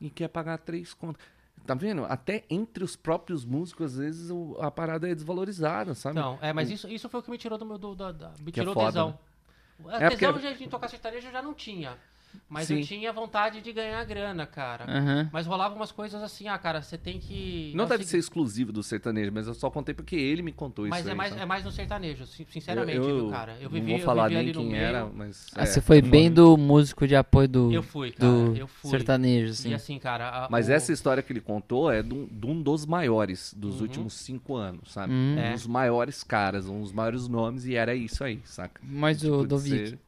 e quer pagar três conto. Tá vendo? Até entre os próprios músicos, às vezes, o- a parada é desvalorizada, sabe? Não, é, mas isso, isso foi o que me tirou do meu. Do, da- da- me Que é tirou foda, tesão. A É, porque- tesão de, de tocar sertanejo eu já não tinha. Mas eu Sim. tinha vontade de ganhar grana, cara. Aham. Mas rolava umas coisas assim, ah, cara, você tem que. Não é deve ser exclusivo do sertanejo, mas eu só contei porque ele me contou Mas isso. é aí, mais, sabe? é mais no sertanejo, sin- sinceramente, eu, viu, cara? Eu vivi, não vou eu falar vivi nem ali no quem meio. era, mas. Ah, é, você foi é bem do músico de apoio do, Eu fui, cara. do eu fui. sertanejo, assim. E assim, cara. a- Mas o- essa história que ele contou é de um, de um dos maiores dos Uhum. últimos cinco anos, sabe? Hum. Um É. dos maiores caras, um dos maiores nomes, e era isso aí, saca? Mas, Tipo, o Dovic, ser-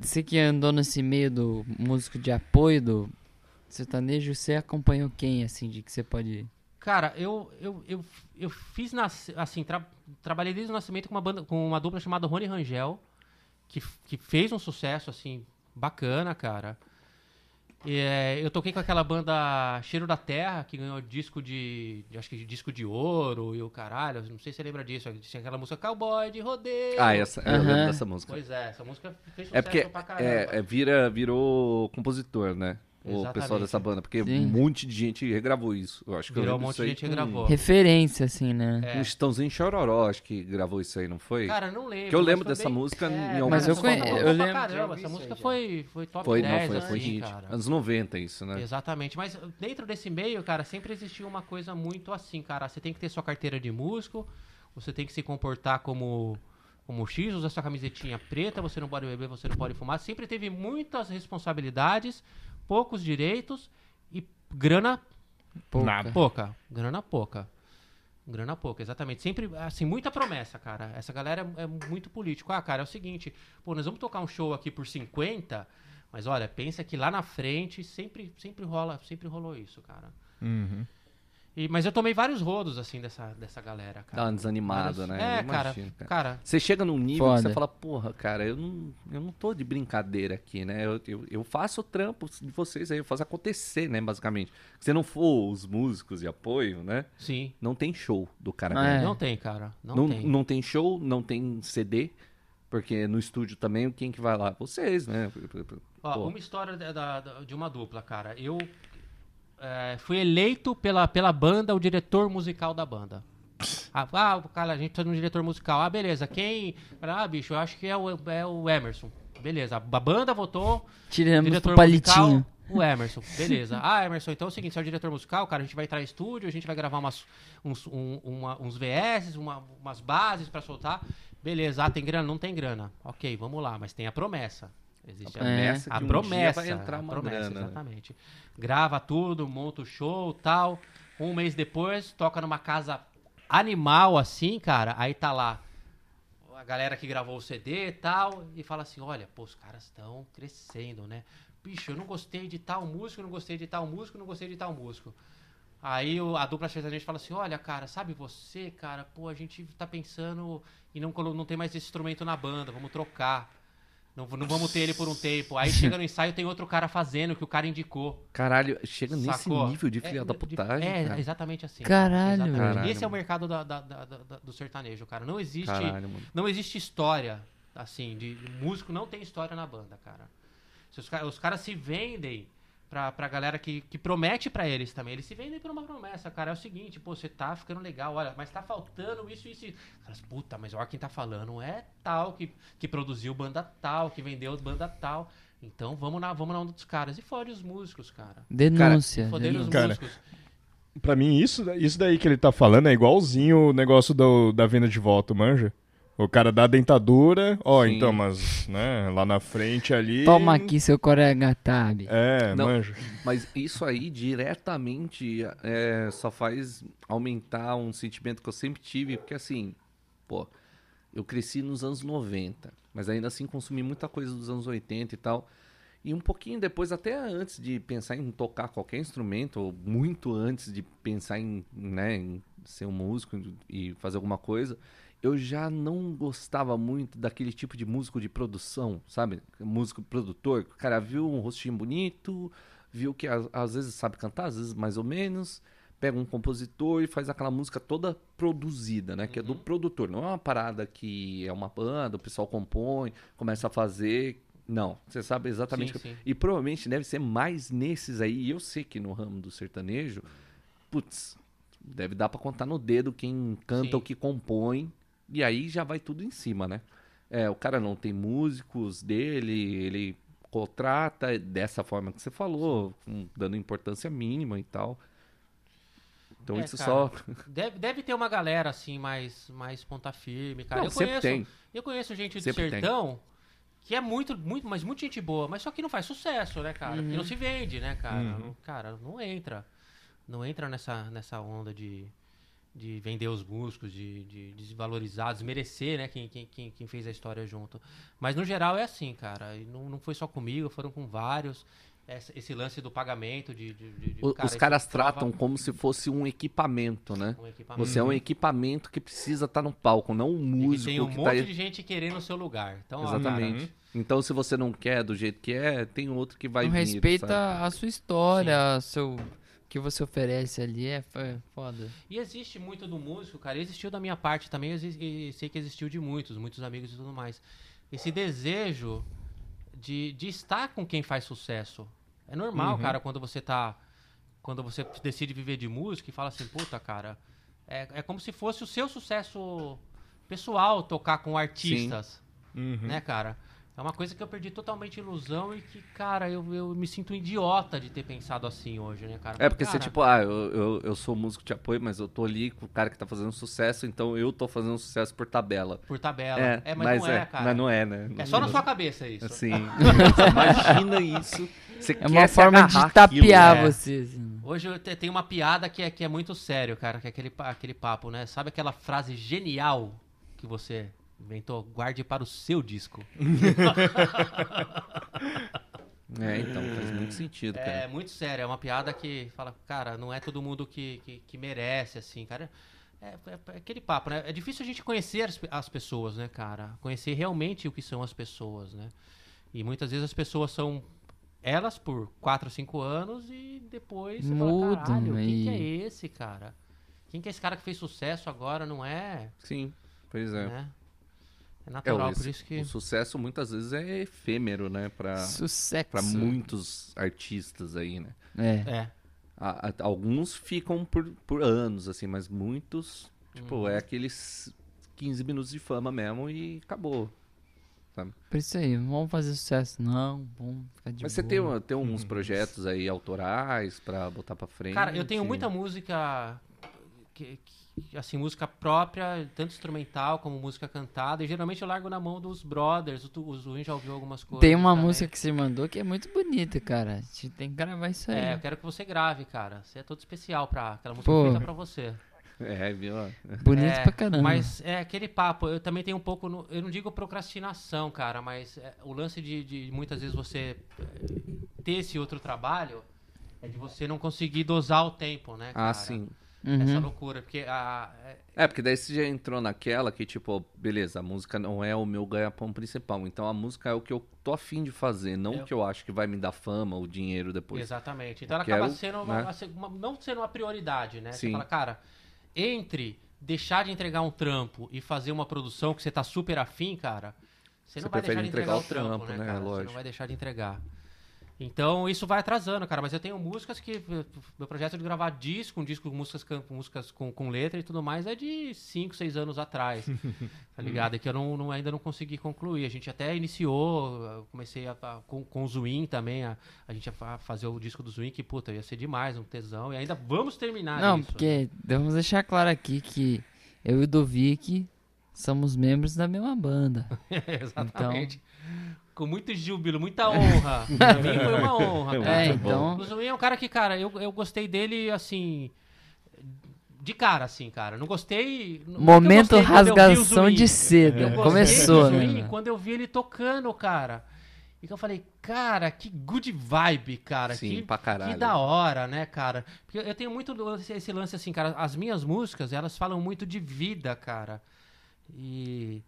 você que andou nesse meio do músico de apoio do sertanejo, você acompanhou quem, assim, de que você pode... Cara, eu, eu, eu, eu fiz, nas, assim, tra- trabalhei desde o nascimento com uma, banda, com uma dupla chamada Rony Rangel, que, que fez um sucesso, assim, bacana, cara. E, é, eu toquei com aquela banda Cheiro da Terra, que ganhou disco de, de- acho que de disco de ouro e o caralho, não sei se você lembra disso, tinha aquela música Cowboy de Rodeio. Ah, essa, eu lembro dessa música. Pois é, essa música fez sucesso É porque pra caramba. é, é, vira, virou compositor, né? O Exatamente. pessoal dessa banda. Porque Sim. um monte de gente regravou isso. Eu acho que eu Virou um lembro monte de gente com- regravou. Referência, assim, né? É. Um Chitãozinho Chororó, acho que gravou isso aí, não foi? Cara, não lembro. Que eu lembro foi dessa música em algum Mas eu conhe- eu tocou lembro Caramba, essa música aí já. foi, foi top foi, 10, não, foi, assim, foi hit. cara. Anos 90 isso, né? Exatamente, mas dentro desse meio, cara, sempre existiu uma coisa muito assim, cara. Você tem que ter sua carteira de músico, você tem que se comportar como como X, usar sua camisetinha preta, você não pode beber, você não pode fumar. Sempre teve muitas responsabilidades, poucos direitos e grana Pouca. Nada. pouca. Grana pouca. Grana pouca, exatamente. Sempre, assim, muita promessa, cara. Essa galera é, é muito político. Ah, cara, é o seguinte, pô, nós vamos tocar um show aqui por 50, mas olha, pensa que lá na frente sempre, sempre rola, sempre rolou isso, cara. Uhum. E, mas eu tomei vários rodos, assim, dessa, dessa galera, cara. Dá uma desanimada, Vários- né? É, cara, imagino, cara. cara. Você chega num nível que Foda. você fala, porra, cara, eu não, eu não tô de brincadeira aqui, né? Eu, eu, eu faço o trampo de vocês aí, eu faço acontecer, né, basicamente. Se não for os músicos de apoio, né? Sim. Não tem show do cara. É. grande. Não tem, cara. Não, não, tem. não tem show, não tem CD, porque no estúdio também, quem que vai lá? Vocês, né? Ó, uma história da- da- de uma dupla, cara. Eu é, fui eleito pela, pela banda o diretor musical da banda. Ah, ah, cara, a gente de um diretor musical. Ah, beleza. Quem? Ah, bicho, eu acho que é o, é o Emerson. Beleza. A banda votou. Tiramos diretor palitinho. musical, o Emerson. Beleza. Ah, Emerson, então é o seguinte, você é o diretor musical, cara, a gente vai entrar em estúdio, a gente vai gravar umas, uns, um- uma- uns VS, uma- umas bases pra soltar. Beleza. Ah, tem grana? Não tem grana. Ok, vamos lá, mas tem a promessa. Existe a promessa a um promessa, vai entrar a uma promessa, grana, né? exatamente. Grava tudo, monta o show, tal. Um mês depois, toca numa casa animal assim, cara. Aí tá lá a galera que gravou o CD e tal e fala assim, olha, pô, os caras estão crescendo, né? Bicho, eu não gostei de tal músico, não gostei de tal músico, não gostei de tal músico. Aí a dupla sertaneja fala assim, olha, cara, sabe você, cara, pô, a gente tá pensando e não, não tem mais esse instrumento na banda, vamos trocar. Não, não vamos ter ele por um tempo. Aí chega no ensaio, tem outro cara fazendo, que o cara indicou. Caralho, chega nesse Sacou? nível de filha É, da de- putagem. É, cara. exatamente assim. Caralho, Exatamente. Caralho, Esse é o mercado da- da- da- da- do sertanejo, cara. Não existe, Caralho, mano. não existe história, assim, de, de músico não tem história na banda, cara. Se os, os caras se vendem pra, pra galera que, que promete pra eles também. Eles se vendem por uma promessa, cara. É o seguinte, pô, você tá ficando legal, olha, mas tá faltando isso, isso, isso. Caras, puta, mas olha quem tá falando é tal, que, que produziu banda tal, que vendeu banda tal. Então vamos na, vamos na onda dos caras. E fode os músicos, cara. Denúncia. Foder os músicos. Pra mim, isso, isso daí que ele tá falando é igualzinho o negócio do, da venda de voto, manja? O cara dá a dentadura, ó, Sim. então, mas, né, lá na frente ali... Toma aqui seu Coregatab. É, Não. manja. Mas isso aí diretamente é, só faz aumentar um sentimento que eu sempre tive, porque assim, pô, eu cresci nos anos 90, mas ainda assim consumi muita coisa dos anos 80 e tal. E um pouquinho depois, até antes de pensar em tocar qualquer instrumento, ou muito antes de pensar em, né, em ser um músico e fazer alguma coisa, eu já não gostava muito daquele tipo de músico de produção, sabe? Músico produtor. O cara viu um rostinho bonito, viu que às, vezes sabe cantar, às vezes mais ou menos, pega um compositor e faz aquela música toda produzida, né? Que é do produtor. Não é uma parada que é uma banda, o pessoal compõe, começa a fazer. Não, você sabe exatamente. Sim, que- sim. E provavelmente deve ser mais nesses aí. E eu sei que no ramo do sertanejo, putz, deve dar pra contar no dedo quem canta Sim. o que compõe. E aí já vai tudo em cima, né? É, o cara não tem músicos dele, ele contrata dessa forma que você falou, com- dando importância mínima e tal. Então É, isso cara, só. Deve, deve ter uma galera assim, mais, mais ponta firme, cara. Não, eu conheço, tem. Eu conheço gente do Sempre tem. sertão que é muito, muito, mas muito gente boa, mas só que não faz sucesso, né, cara? Que não se vende, né, cara? Uhum. Cara, não entra. Não entra nessa, nessa onda de, de vender os músicos, de, de desvalorizar, desmerecer, né, quem, quem, quem, fez a história junto. Mas no geral é assim, cara. E não, não foi só comigo, foram com vários. essa- esse lance do pagamento de. de- de- de- O- cara, os caras tratam como se fosse um equipamento, né? um equipamento. Você é um equipamento que precisa estar no palco, não um E músico tem um que monte tá de gente querendo o seu lugar. Então, ó, Exatamente. Então, se você não quer do jeito que é, tem outro que vai Não vir. respeita sabe? a sua história, seu, o que você oferece ali, é fo- foda. E existe muito do músico, cara. Existiu da minha parte também, e sei que existiu de muitos, muitos amigos e tudo mais. Esse desejo de, de estar com quem faz sucesso. É normal, cara, quando você tá. Quando você decide viver de música e fala assim, puta, cara. É, é como se fosse o seu sucesso pessoal tocar com artistas. Uhum. Né, cara? É uma coisa que eu perdi totalmente ilusão e que, cara, eu, eu me sinto um idiota de ter pensado assim hoje, né, cara? É porque você, Cara, tipo, ah, eu, eu, eu sou músico de apoio, mas eu tô ali com o cara que tá fazendo sucesso, então eu tô fazendo sucesso por tabela. Por tabela. É, É, mas, não é, cara. Mas não é, né? É só na sua cabeça isso. Assim, você imagina isso. Você É quer uma forma de tapear né? você, assim. Hoje eu te- tenho uma piada que é, que é muito sério, cara, que é aquele, aquele papo, né? Sabe aquela frase genial que você inventou? Guarde para o seu disco. É, então, faz muito sentido, É cara. muito sério, é uma piada que fala, cara, não é todo mundo que, que, que merece, assim, cara. É, é- é aquele papo, né? É difícil a gente conhecer as, as pessoas, né, cara? Conhecer realmente o que são as pessoas, né? E muitas vezes as pessoas são elas por 4 ou 5 anos e depois você Mudam, fala, caralho, quem que é esse, cara? Quem que é esse cara que fez sucesso agora, não é? Sim, pois é. Né? É É, natural, o, por isso que... o sucesso muitas vezes é efêmero, né? Pra, Sucesso. pra muitos artistas aí, né? É. É. A- a- alguns ficam por, por anos, assim, mas muitos, tipo, Uhum. é aqueles 15 minutos de fama mesmo e acabou. Por isso aí, não vamos fazer sucesso, não. Vamos ficar de mas você boa. tem, uma- tem uns projetos aí autorais pra botar pra frente? Cara, eu tenho muita música, que, que- assim, música própria, tanto instrumental como música cantada, e geralmente eu largo na mão dos brothers, o, o Zuin já ouviu algumas coisas. Tem uma também. música que você mandou que é muito bonita, cara. A gente tem que gravar isso aí. É, eu quero que você grave, cara. Você é todo especial pra aquela música Pô. feita pra você. É, viu? Bonito é, pra caramba. Mas é aquele papo, eu também tenho um pouco, no- eu não digo procrastinação, cara, mas é, o lance de, de muitas vezes você é, ter esse outro trabalho é de você não conseguir dosar o tempo, né, cara? Ah, sim. Essa Uhum. loucura, porque a, é- É, porque daí você já entrou naquela que, tipo, beleza, a música não é o meu ganha-pão principal. Então a música é o que eu tô afim de fazer, não Eu- o que eu acho que vai me dar fama ou dinheiro depois. Exatamente. Então ela Quero, acaba sendo uma- né? uma- não sendo uma prioridade, né? Você Sim. fala, cara, entre deixar de entregar um trampo e fazer uma produção que você tá super afim, cara, você não Você vai deixar de entregar, entregar o o trampo, trampo, né, né? cara? Você não vai deixar de entregar. Então isso vai atrasando, cara. Mas eu tenho músicas que. Meu projeto de gravar disco, um disco com músicas, músicas com, com letra e tudo mais, é de 5, 6 anos atrás. tá ligado? É que eu não, não- ainda não consegui concluir. A gente até iniciou, comecei a, a- com, com o Zwin também, a, a gente ia fa- fazer o disco do Zwin, que puta, ia ser demais, um tesão. E ainda vamos terminar Não, isso. porque vamos deixar claro aqui que eu e o Dovic somos membros da mesma banda. Exatamente. Com muito júbilo, muita honra. pra mim foi uma honra, cara. É, Muito bom. então. O é um cara que, cara, eu, eu gostei dele, assim... De cara, assim, cara. Não gostei... não Momento gostei rasgação de seda. Começou, né? quando eu vi ele tocando, cara. E que eu falei, cara, que good vibe, cara. Sim, que, pra caralho. que da hora, né, cara? Porque eu tenho muito esse lance assim, cara. As minhas músicas, elas falam muito de vida, cara. E.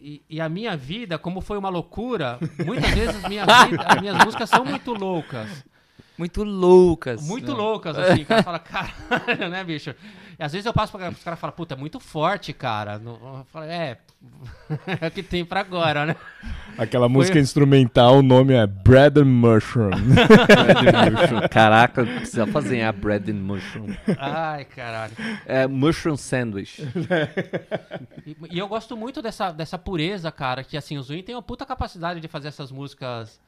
E, e a minha vida, como foi uma loucura, muitas vezes minha vida- as minhas músicas são muito loucas. Muito loucas. Muito né? loucas, assim. O cara fala, caralho, né, bicho? E às vezes eu passo pra os caras e falam, puta, é muito forte, cara. Eu falo, é, é o que tem pra agora, né? Aquela música instrumental, o nome é Bread and Mushroom. Bread and mushroom. Caraca, precisa fazer a bread and mushroom. Ai, caralho. É mushroom sandwich. E, e eu gosto muito dessa, dessa pureza, cara, que assim, o Zwin tem uma puta capacidade de fazer essas músicas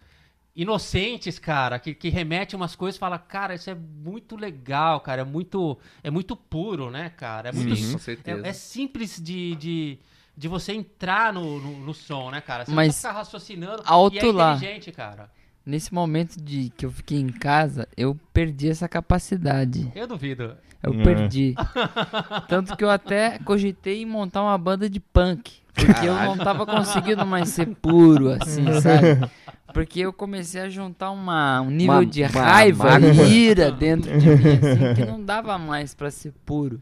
inocentes, cara, que, que remete umas coisas e fala, cara, isso é muito legal, cara, é muito, é muito puro, né, cara? É muito Sim, com é, certeza. é simples de, de, de você entrar no, no, no som, né, cara? Você Mas ficar raciocinando alto e é lá. inteligente, cara. Nesse momento de que eu fiquei em casa, eu perdi essa capacidade. Eu duvido. Eu É. perdi. Tanto que eu até cogitei em montar uma banda de punk. Porque eu não tava conseguindo mais ser puro, assim, sabe? Porque eu comecei a juntar uma, um nível Uma- de uma raiva mágoa. e ira dentro de mim, assim, que não dava mais pra ser puro.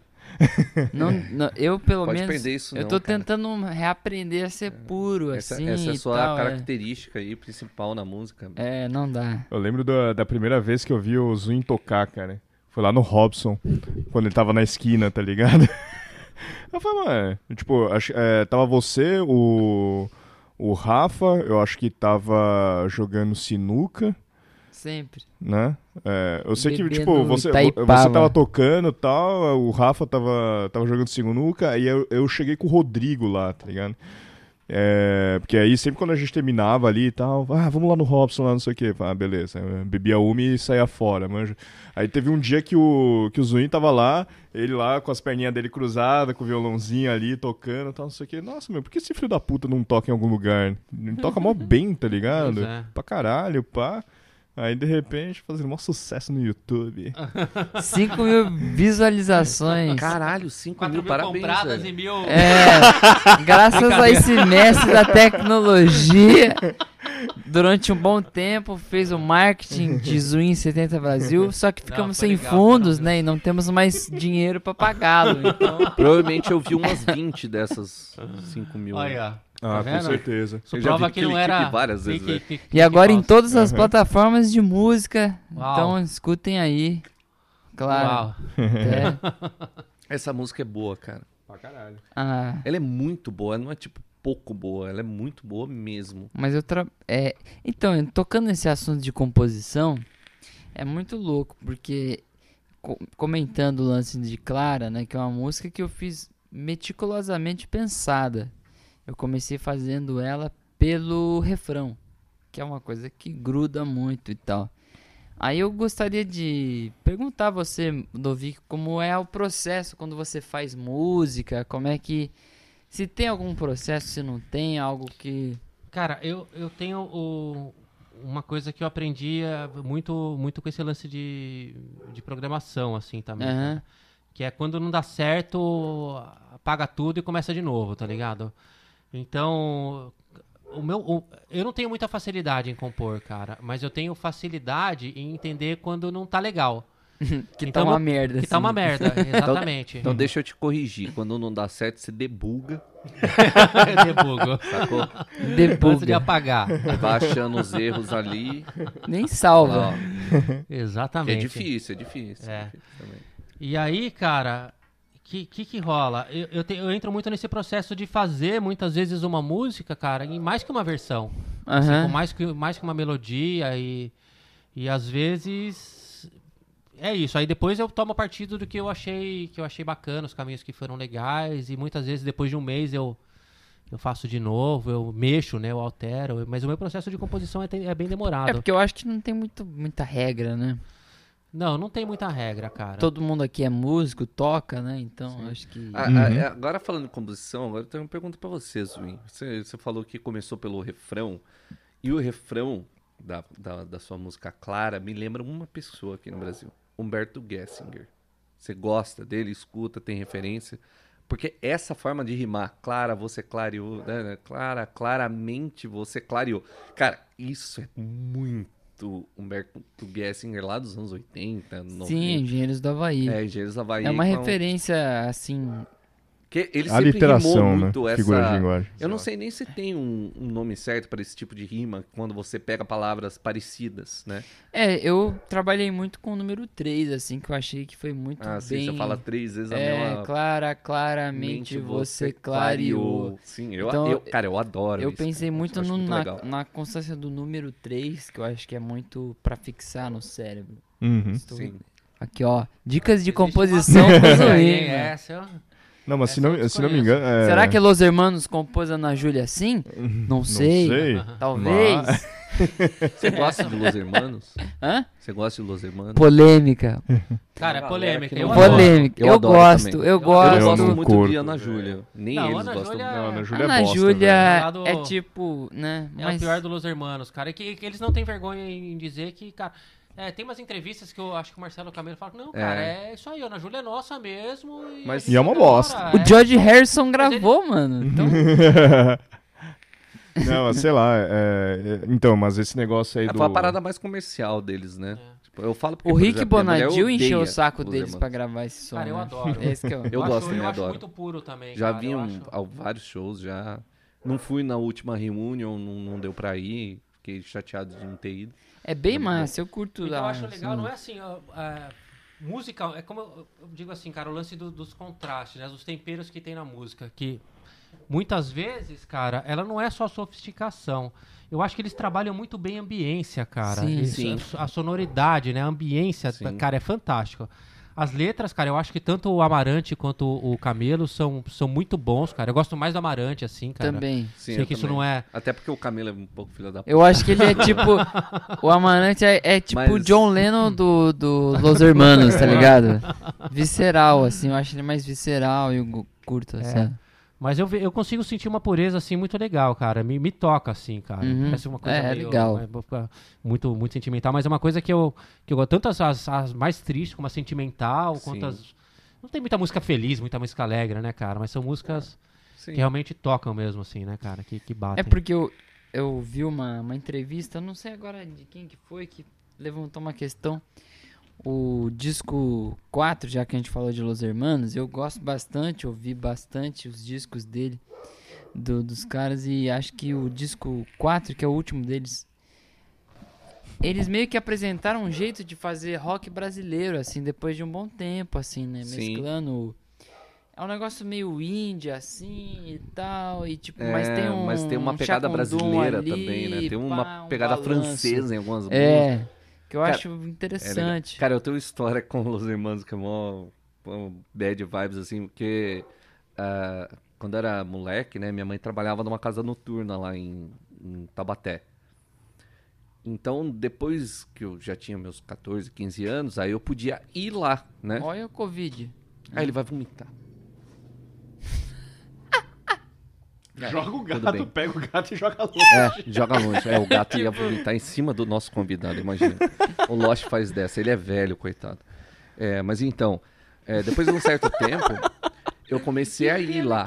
Não, não- eu, pelo Pode menos, isso eu não, tô cara. tentando reaprender a ser puro, Essa, assim, essa é a sua tal, é. característica aí, principal na música. É, não dá. Eu lembro da, da primeira vez que eu vi o Zuin tocar, cara. Foi lá no Robson, quando ele tava na esquina, tá ligado? Eu falei, mano, tipo, acho, é, tava você, o, o Rafa, eu acho que tava jogando sinuca, Sempre. né? É, eu sei que, tipo, você, Itaipava. você tava tocando e tal, o Rafa tava, tava jogando sinuca, aí eu, eu cheguei com o Rodrigo lá, tá ligado? É, porque aí sempre quando a gente terminava ali e tal, ah, vamos lá no Robson, lá não sei o que, ah, beleza, bebia uma e saía fora, manja. Aí teve um dia que o, que o Zuin tava lá, ele lá com as perninhas dele cruzadas, com o violãozinho ali, tocando e tal, não sei o que. Nossa, meu, por que esse filho da puta não toca em algum lugar? Ele toca mó bem, tá ligado? É. Pra caralho, pá. Aí de repente fazendo mó sucesso no YouTube. 5 mil visualizações. Caralho, 5 4 mil, mil parabéns, compradas velho. e mil. É, graças a esse mestre da tecnologia, durante um bom tempo fez o marketing de Zuin 70 Brasil, só que ficamos foi sem legal, fundos, né, e não temos mais dinheiro pra pagá-lo. Então, Provavelmente eu vi umas 20 dessas 5 mil. Olha, Ah, Tá com certeza. isso Eu já prova vi que não era. várias vezes, e agora em todas as Uhum. plataformas de música, Uau. então escutem aí. Claro. Uau. É, Essa música é boa, cara. Pra caralho. ah, Ela é muito boa, não é tipo pouco boa, ela é muito boa mesmo. Mas eu tra... é, então, tocando nesse assunto de composição, é muito louco, porque co- comentando o lance de Clara, né, que é uma música que eu fiz meticulosamente pensada. Eu comecei fazendo ela pelo refrão, que é uma coisa que gruda muito e tal. Aí eu gostaria de perguntar a você, Dovic, como é o processo quando você faz música, como é que se tem algum processo, se não tem, algo que Cara, eu, eu tenho o- uma coisa que eu aprendi eh, muito, muito com esse lance de, de programação, assim, também. Aham. cara. Que é quando não dá certo, apaga tudo e começa de novo, tá ligado? Então, o meu, o- eu não tenho muita facilidade em compor, cara, mas eu tenho facilidade em entender quando não tá legal. Que Então, tá uma no- merda. Que tá uma assim. merda, exatamente. Então deixa eu te corrigir. Quando não dá certo, você debuga, Debugo. sacou? Antes de Debuga. apagar. Vai achando os erros ali. Nem salva. Exatamente. é difícil, é difícil. É. difícil também. E aí, cara, que, que que rola? Eu, eu, te- eu entro muito nesse processo de fazer, muitas vezes, uma música, cara, em mais que uma versão. Assim, Aham. com mais que, mais que uma melodia e, e às vezes... É isso, aí depois eu tomo partido do que eu achei que eu achei bacana, os caminhos que foram legais, e muitas vezes depois de um mês eu, eu faço de novo, eu mexo, né, eu altero, mas o meu processo de composição é, é bem demorado. É porque eu acho que não tem muito, muita regra, né? Não, não tem muita regra, cara. Todo mundo aqui é músico, toca, né? Então acho que. Ah, Uhum. ah, agora falando de composição, agora eu tenho uma pergunta pra você, Zuin. Você, você falou que começou pelo refrão. E o refrão da, da, da sua música Clara me lembra uma pessoa aqui no Brasil. Humberto Gessinger. Você gosta dele, escuta, tem referência. Porque essa forma de rimar, Clara, você clareou, né? Clara, claramente você clareou. Cara, isso é muito Humberto Gessinger lá dos anos 80, 90. Sim, Engenheiros do Havaí. É, Engenheiros do Havaí. É uma com- referência, assim. Que ele A sempre literação, rimou né? muito essa... De linguagem. Eu não sei nem se tem um, um nome certo para esse tipo de rima, quando você pega palavras parecidas, né? É, eu trabalhei muito com o número 3, assim, que eu achei que foi muito Ah, sim, bem. você fala três vezes a É, mesma... clara, claramente você clareou. Sim, eu, Então, eu- cara, eu adoro Eu isso, pensei muito, no- na, legal. na constância do número 3, que eu acho que é muito pra fixar no cérebro. Uhum. Estou- Sim. Aqui, ó. Dicas de Existe composição uma- com o Aí, mano. essa eu- Não, mas se não, eu se não me engano. é- Será que Los Hermanos compôs Ana Júlia assim? Não sei. Não sei. Talvez. Mas- Você gosta de Los Hermanos? Hã? Você gosta de Los Hermanos? Polêmica. Cara, é polêmica. Eu. Polêmica. Eu Eu, adoro gosto, eu Eu gosto. não gosto muito curto, de Ana. Júlia. Nem Não, eles Ana gostam. Júlia- Não, Ana Júlia é Ana bosta, velho. Júlia é tipo, né? É mas o pior do Los Hermanos, cara. É que, que eles não têm vergonha em dizer que, cara. É, tem umas entrevistas que eu acho que o Marcelo Camelo fala: Não, cara, é, isso aí, Ana Júlia é nossa mesmo. E, Mas- E é uma bosta. é. O George Harrison gravou, mano. Então, Não, mas sei lá. é, é, então, mas esse negócio aí É, do. Foi a parada mais comercial deles, né? Tipo, eu falo porque, O Rick exemplo, Bonadil encheu o saco deles pra gravar esse som. Cara, eu né? adoro. Esse que é Eu acho, gosto também, eu acho adoro. muito puro também. Já cara, vi eu um- acho- vários shows, já. Não fui na última reunião, não, não deu pra ir. Fiquei chateado de não ter ido. É bem massa, eu curto Então, eu acho legal, assim. não é assim, ó, é, música, é como eu, eu digo assim, cara, o lance do- dos contrastes, né, dos temperos que tem na música, que muitas vezes, cara, ela não é só sofisticação. Eu acho que eles trabalham muito bem a ambiência, cara. Sim, Eles- sim. A sonoridade, né, a ambiência, Sim. cara, é fantástico. As letras, cara, eu acho que tanto o Amarante quanto o Camelo são, são muito bons, cara. Eu gosto mais do Amarante, assim, cara. Também. Sim, Sei que isso também. não é... Até porque o Camelo é um pouco filho da Eu acho que ele é tipo. o Amarante é, é tipo o Mas- John Lennon do, do Los Hermanos, tá ligado? Visceral, assim. Eu acho ele mais visceral e curto, É. assim. Mas eu, eu consigo sentir uma pureza, assim, muito legal, cara. Me, me toca, assim, cara. Uhum. Parece uma coisa É, meio- legal. é, vou ficar muito, muito sentimental, mas é uma coisa que eu, que eu gosto. Tanto as, as, as mais tristes, como a sentimental, quanto Sim. as... Não tem muita música feliz, muita música alegre, né, cara? Mas são músicas Sim. que realmente tocam mesmo, assim, né, cara? Que, que batem. É porque eu, eu vi uma, uma entrevista, não sei agora de quem que foi, que levantou uma questão. O disco 4, já que a gente falou de Los Hermanos, eu gosto bastante, ouvi bastante os discos dele, do- dos caras, e acho que o disco 4, que é o último deles, eles meio que apresentaram um jeito de fazer rock brasileiro, assim, depois de um bom tempo, assim, né? Sim. Mesclando. É um negócio meio índia, assim, e tal, e tipo, É, mas tem um. mas tem uma um pegada brasileira ali, também, né? Tem uma pá, um pegada balanço. francesa em algumas músicas. É, que eu Cara, acho É interessante. Cara, eu tenho história com Los Hermanos que é mó, bad vibes, assim, porque ah, quando eu era moleque, né, minha mãe trabalhava numa casa noturna lá em, em Tabaté. Então, depois que eu já tinha meus 14, 15 anos, aí eu podia ir lá, né? Olha o Covid. Aí ele vai vomitar. Joga o gato, pega o gato e joga longe. É, joga longe. É, o gato ia vomitar em cima do nosso convidado, imagina. O Lost faz dessa, ele é velho, coitado. É, mas então, é, depois de um certo tempo, eu comecei a ir lá.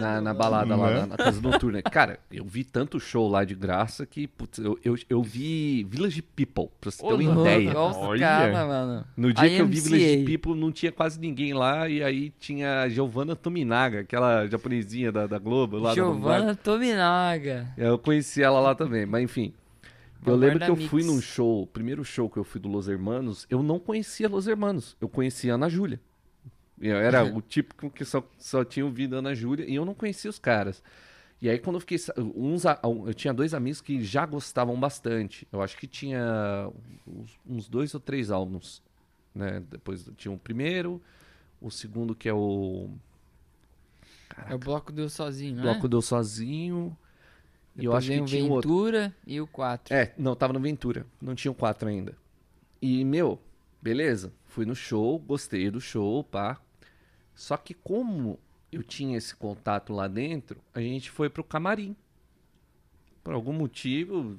Na, na balada lá, Né? na, na casa noturna. Cara, eu vi tanto show lá de graça que, putz, eu, eu, eu vi Village People, pra você ter uma ideia. Olha os Olha. cara, mano. No dia que eu vi IMCA. Village People, não tinha quase ninguém lá, e aí tinha a Giovanna Tominaga, aquela japonesinha da, da Globo, lá Giovanna Tominaga. eu conheci ela lá também, mas enfim. Eu lembro que eu fui num show, o primeiro show que eu fui do Los Hermanos, eu não conhecia Los Hermanos, eu conhecia a Ana Júlia. Eu era o típico que só, só tinha ouvido Ana Júlia e eu não conhecia os caras. E aí quando eu fiquei, uns, eu tinha dois amigos que já gostavam bastante. Eu acho que tinha uns, uns dois ou três álbuns, né? Depois tinha o primeiro, o segundo que é o É o bloco deu sozinho, né? Bloco Deu Sozinho. E eu acho que o tinha um outro. Ventura e o 4. É, não, tava no Ventura. Não tinha o 4 ainda. E, meu, beleza. Fui no show, gostei do show, pá. Só que como eu tinha esse contato lá dentro, a gente foi pro camarim. Por algum motivo.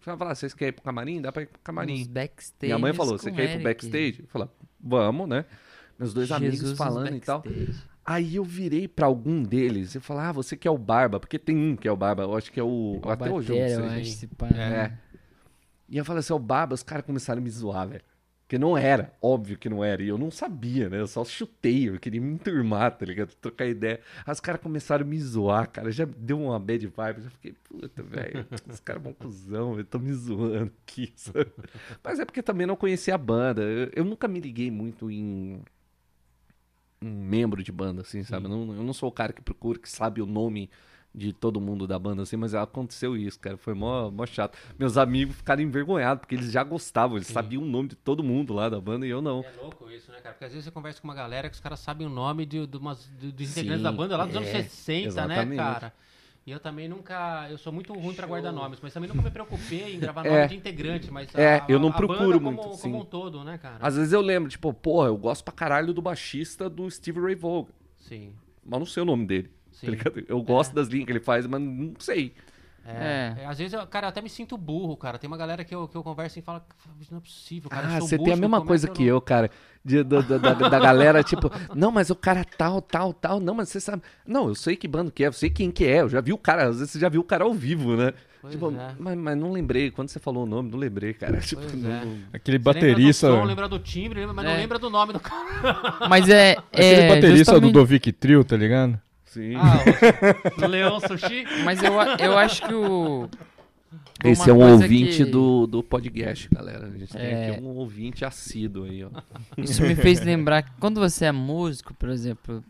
Falar, vocês querem ir pro camarim? Dá pra ir pro Nos camarim. backstage. Minha mãe falou, você quer ir pro backstage? Eu falei, vamos, né? Meus dois amigos falando e tal. Aí eu virei pra algum deles e falei, ah, você que é o Barba, porque tem um que é o Barba, eu acho que é o. O até hoje eu não Batera, sei. eu acho, esse pá. É. E eu falei assim, o Barba, os caras começaram a me zoar, velho. Porque não era, óbvio que não era. E eu não sabia, né? Eu só chutei, eu queria me enturmar, tá ligado? Trocar ideia. Aí os caras começaram a me zoar, cara. Já deu uma bad vibe. Já fiquei, puta, velho. Os caras vão cuzão, eu tô me zoando aqui, sabe? Mas é porque também não conhecia a banda. Eu, eu nunca me liguei muito em um membro de banda, assim, sabe? Eu não, eu não sou o cara que procura, que sabe o nome de todo mundo da banda, assim, mas aconteceu isso, cara. Foi mó, mó chato. Meus amigos ficaram envergonhados, porque eles já gostavam, eles sabiam o nome de todo mundo lá da banda e eu não. É louco isso, né, cara? Porque às vezes você conversa com uma galera que os caras sabem o nome de, de umas, de- dos Sim, integrantes da banda lá dos anos é, 60, exatamente. né, cara? E eu também nunca. Eu sou muito ruim pra guardar nomes, mas também nunca me preocupei em gravar É. nome de integrante. Mas a- É, eu não a procuro muito, como, sim. como um todo, né, cara? Às vezes eu lembro, tipo, porra, eu gosto pra caralho do baixista do Steve Ray Vaughan, Sim. mas não sei o nome dele. Sim. Tá? Eu gosto das linhas que ele faz, mas não sei. É. É, às vezes, eu, cara, eu até me sinto burro, cara. Tem uma galera que eu, que eu converso e fala, não é possível, cara. Ah, você tem a mesma é coisa que não-" eu, cara. De- da, da, da- da galera, tipo, não, mas o cara tal, tal, tal. Não, mas você sabe. Não, eu sei que bando que é, eu sei quem que é. Eu já vi o cara, às vezes você já viu o cara ao vivo, né? Pois tipo, é. mas, mas não lembrei. Quando você falou o nome, não lembrei, cara. Tipo, Pois não- é. não- Aquele baterista. Lembra do som, lembra do timbre, lembra- mas não É. lembra do nome do cara. Mas é. Aquele é baterista justamente- do Dovic Trio, tá ligado? Sim. Ah, o, Leão Sushi? Mas eu, eu acho que o. Esse é um ouvinte que- do, do podcast, galera. A gente tem É. aqui um ouvinte assíduo aí, ó. Isso me fez lembrar que quando você é músico, por exemplo,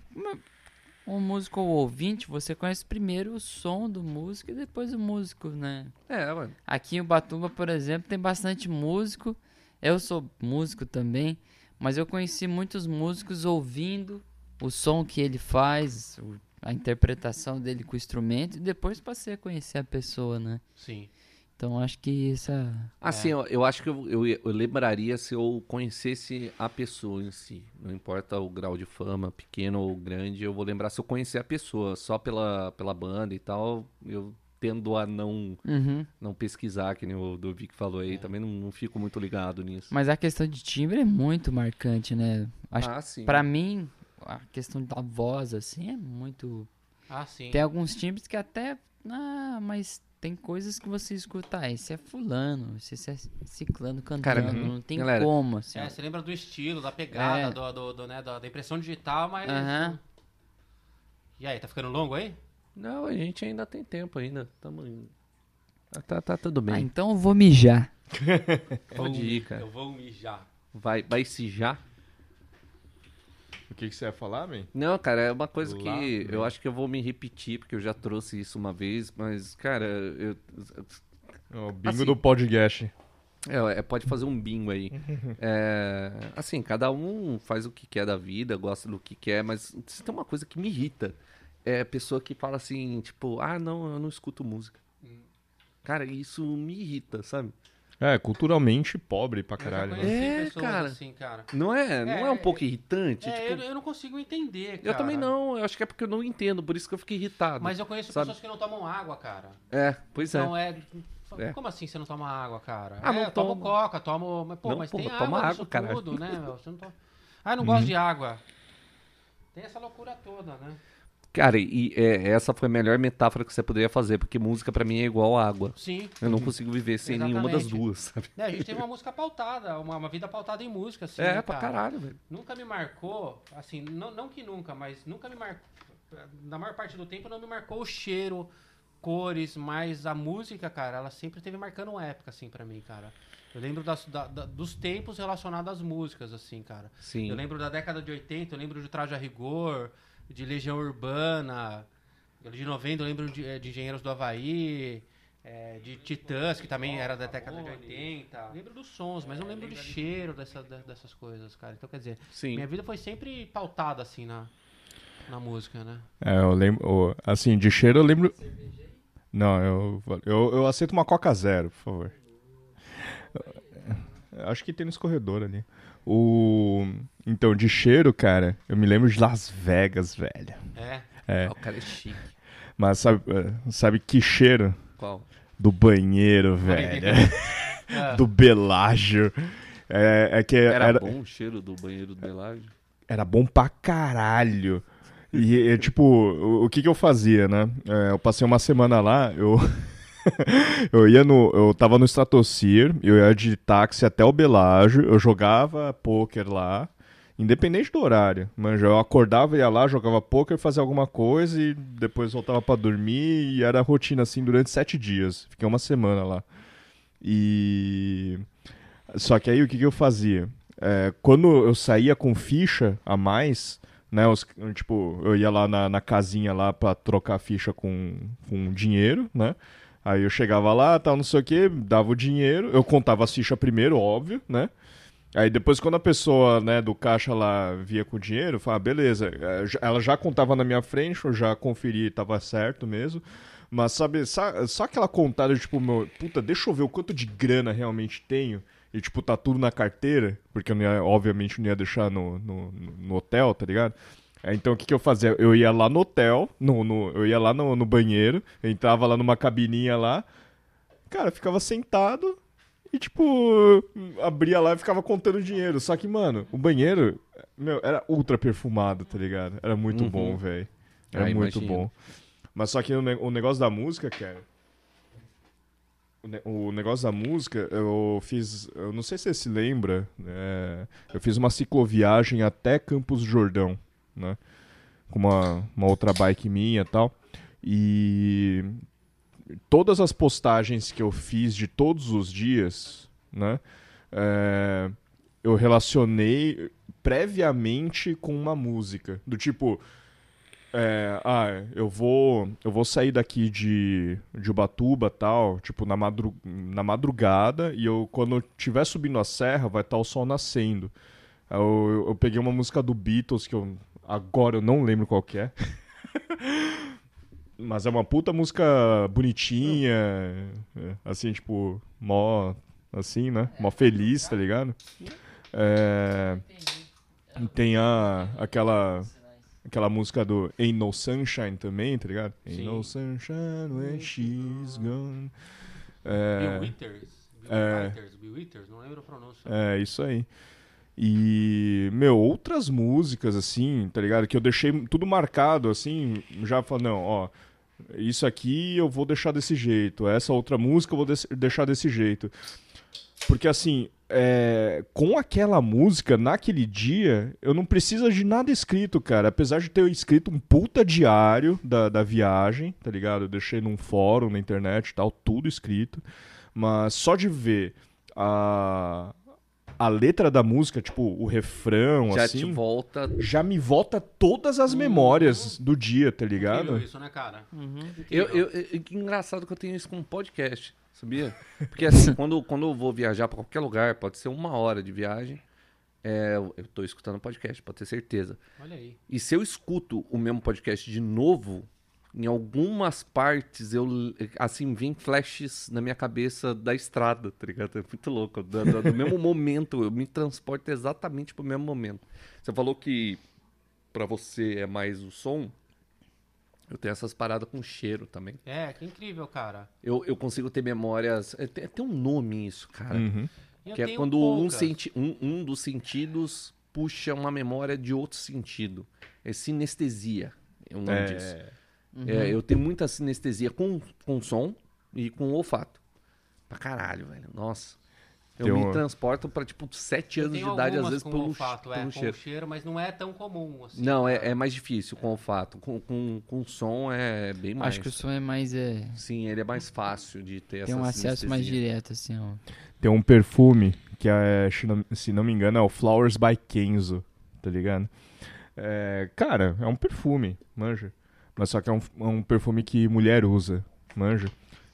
um músico ou ouvinte, você conhece primeiro o som do músico e depois o músico, né? É, mano. Aqui em Ubatuba, por exemplo, tem bastante músico. Eu sou músico também, mas eu conheci muitos músicos ouvindo o som que ele faz, o- a interpretação dele com o instrumento, e depois passei a conhecer a pessoa, né? Sim. Então acho que essa. Assim, eu, eu acho que eu, eu, eu lembraria se eu conhecesse a pessoa em si. Não importa o grau de fama, pequeno ou grande, eu vou lembrar se eu conhecer a pessoa. Só pela, pela banda e tal, eu tendo a não, Uhum. não pesquisar, que nem o do Vic falou aí. Também não, não fico muito ligado nisso. Mas a questão de timbre é muito marcante, né? Acho ah, sim. Pra mim, a questão da voz, assim, é muito. Ah, sim. Tem alguns timbres que até. Ah, mas tem coisas que você escuta. Ah, esse é fulano, esse é ciclano cantando. Cara, não tem galera, como, assim. É, você lembra do estilo, da pegada, É. do, do, do, né, da, impressão digital, mas... Aham. E aí, tá ficando longo aí? Não, a gente ainda tem tempo ainda. Tamo indo. Ah, Tá, tá tudo Ah, bem. então eu vou mijar. Pode ir, cara. Eu vou mijar. Vai, vai se já? O que, que você ia falar, man? Não, cara, é uma coisa Lá, que né? eu acho que eu vou me repetir, porque eu já trouxe isso uma vez, mas, cara, eu. O bingo Assim. do podcast. É, é, pode fazer um bingo aí. É, assim, cada um faz o que quer da vida, gosta do que quer, mas se tem uma coisa que me irrita. É a pessoa que fala assim, tipo, ah, não, eu não escuto música. Cara, isso me irrita, sabe? É, culturalmente pobre pra Eu já caralho. né? É, cara. assim, cara. Não é, não é, É, um pouco irritante? É, Tipo, eu, eu não consigo entender, cara. eu também não, eu acho que é porque eu não entendo, por isso que eu fiquei irritado. Mas eu conheço Sabe? pessoas que não tomam água, cara. É, pois é. Então é... É. Como assim você não toma água, cara? Ah, é, não eu tomo tomo. coca, tomo... Mas, pô, Não, mas porra, tem toma água água, caralho. tudo, né, meu? Você não toma... Ah, eu não Uhum. gosto de água. Tem essa loucura toda, né? Cara, e é, essa foi a melhor metáfora que você poderia fazer, porque música pra mim é igual água. Sim. Eu não consigo viver sem nenhuma das Exatamente. duas, sabe? É, a gente teve uma música pautada, uma, uma vida pautada em música, assim, É, né, pra cara? caralho, velho. Nunca me marcou, assim, não, não que nunca, mas nunca me marcou. Na maior parte do tempo não me marcou o cheiro, cores, mas a música, cara, ela sempre teve marcando uma época, assim, pra mim, cara. Eu lembro das- da- da- dos tempos relacionados às músicas, assim, cara. Sim. Eu lembro da década de 80, eu lembro de Traje a Rigor, de Legião Urbana, de 90 eu lembro de, eh, de Engenheiros do Havaí, eh, de Titãs, que também era da década de 80. Eu lembro dos sons, mas não lembro de cheiro dessa, de- dessas coisas, cara. Então, quer dizer, Sim. minha vida foi sempre pautada, assim, na, na música, né? É, eu lembro. Assim, de cheiro eu lembro. Não, eu, eu, eu aceito uma Coca Zero, por favor. Acho que tem no escorredor ali. O... Então, de cheiro, cara, eu me lembro de Las Vegas, velho. É. É, o cara é chique. mas sabe, eh, sabe que cheiro? Qual? Do banheiro, velho. do belágio. É, é que Era, era, bom o cheiro do banheiro do Belágio? era bom pra caralho. E, é, tipo, o, o que que eu fazia, né? É, eu passei uma semana lá, eu... eu ia no... Eu tava no Stratosphere, eu ia de táxi até o Belágio, eu jogava pôquer lá, independente do horário. Mas eu acordava, ia lá, jogava pôquer, fazia alguma coisa e depois voltava pra dormir e era rotina assim durante sete dias. Fiquei uma semana lá. E... Só que aí o que, que eu fazia? É, quando eu saía com ficha a mais, né? os- tipo, eu ia lá na, na casinha lá pra trocar ficha com, com dinheiro, né? Aí eu chegava lá, tal, não sei o que, dava o dinheiro, eu contava as fichas primeiro, óbvio, né? Aí depois quando a pessoa, né, do caixa lá via com o dinheiro, eu falava, beleza, é, ela já contava na minha frente, eu já conferi, tava certo mesmo. Mas sabe, só, só aquela contada, tipo, meu, puta, deixa eu ver o quanto de grana realmente tenho. E, tipo, tá tudo na carteira, porque eu não ia, obviamente não ia deixar no, no, no hotel, tá ligado? É, Então o que, que eu fazia? Eu ia lá no hotel, no, no- eu ia lá no, no banheiro, entrava lá numa cabininha lá, cara, ficava sentado e tipo, abria lá e ficava contando dinheiro. Só que, mano, o banheiro, meu, era ultra perfumado, tá ligado? Era muito Uhum. bom, velho. Era Ah, muito imagino. bom. Mas só que o, ne- o negócio da música, cara. O, ne- o negócio da música, eu fiz. Eu não sei se você se lembra. é, eu fiz uma cicloviagem até Campos do Jordão, né? Com uma, uma outra bike minha e tal. E todas as postagens que eu fiz de todos os dias, né? é, eu relacionei previamente com uma música. Do tipo. É, ah, eu vou, eu vou sair daqui de, de Ubatuba tal, tipo, na, madru na madrugada, e eu, quando eu estiver subindo a serra, vai estar o sol nascendo. Eu, eu, eu peguei uma música do Beatles, que eu, agora eu não lembro qual que é. Mas é uma puta música bonitinha, é, assim, tipo, mó, assim, né? Mó feliz, tá ligado? É, e tem a, aquela, aquela música do Ain't No Sunshine também, tá ligado? Ain't Sim. No Sunshine when she's gone. É, Bill Withers. Bill é. Withers, Bill Withers, não lembro a pronúncia. é, isso aí. E, meu, outras músicas, assim, tá ligado? Que eu deixei tudo marcado, assim, já falando, não, ó, isso aqui eu vou deixar desse jeito, essa outra música eu vou des- deixar desse jeito. Porque, assim, é, com aquela música, naquele dia, eu não preciso de nada escrito, cara. Apesar de ter escrito um puta diário da, da viagem, tá ligado? Eu deixei num fórum na internet e tal, tudo escrito. Mas só de ver a, a letra da música, tipo, o refrão, Já assim, te volta. já me volta todas as memórias do dia, tá ligado? Incrível isso, né, cara? Eu, eu, eu- que engraçado que eu tenho isso com podcast, sabia? Porque assim, quando, quando eu vou viajar pra qualquer lugar, pode ser uma hora de viagem, é, eu eu tô escutando podcast, pode ter certeza. Olha aí. E se eu escuto o mesmo podcast de novo, em algumas partes eu assim vem flashes na minha cabeça da estrada, tá ligado? É muito louco. Do, do- do mesmo momento, eu me transporto exatamente pro mesmo momento. Você falou que pra você é mais o som. Eu tenho essas paradas com cheiro também. É, que incrível, cara. Eu, eu consigo ter memórias. é, Tem, tem um nome isso, cara. Uhum. Eu Que é tenho quando um, senti um, um dos sentidos puxa uma memória de outro sentido. É sinestesia. É o nome disso. É, eu tenho muita sinestesia com, com som e com olfato. Pra caralho, velho. Nossa. Eu Tem me uma- transporto pra, tipo, sete anos de idade, às vezes, com pelo, olfato, pelo é, com cheiro. cheiro, mas não é tão comum assim. Não, é, é mais difícil com olfato. Com, com, com som é bem mais. Acho que o som é mais. É, Sim, ele é mais fácil de ter tem essa um acesso mais sinestesia. direto, assim, ó. Tem um perfume que é, se não, se não me engano, é o Flowers by Kenzo, tá ligado? É, cara, é um perfume, manja. Mas só que é um, é um perfume que mulher usa, manja.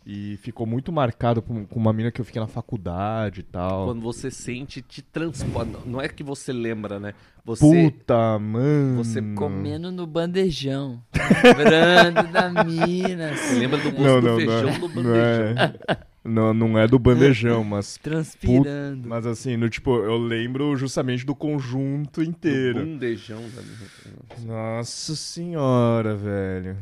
E ficou muito marcado com, uma mina que eu fiquei na faculdade e tal. Quando você sente, te transporta. Não é que você lembra, né? Você. Puta, mano. você Comendo no bandejão. Lembrando da mina. Assim, lembra do gosto Não, do não, feijão não, do não bandejão. é, não, não é do bandejão, mas Transpirando. Mas assim, no tipo, eu lembro justamente do conjunto Do inteiro. bandejão da Nossa senhora, velho.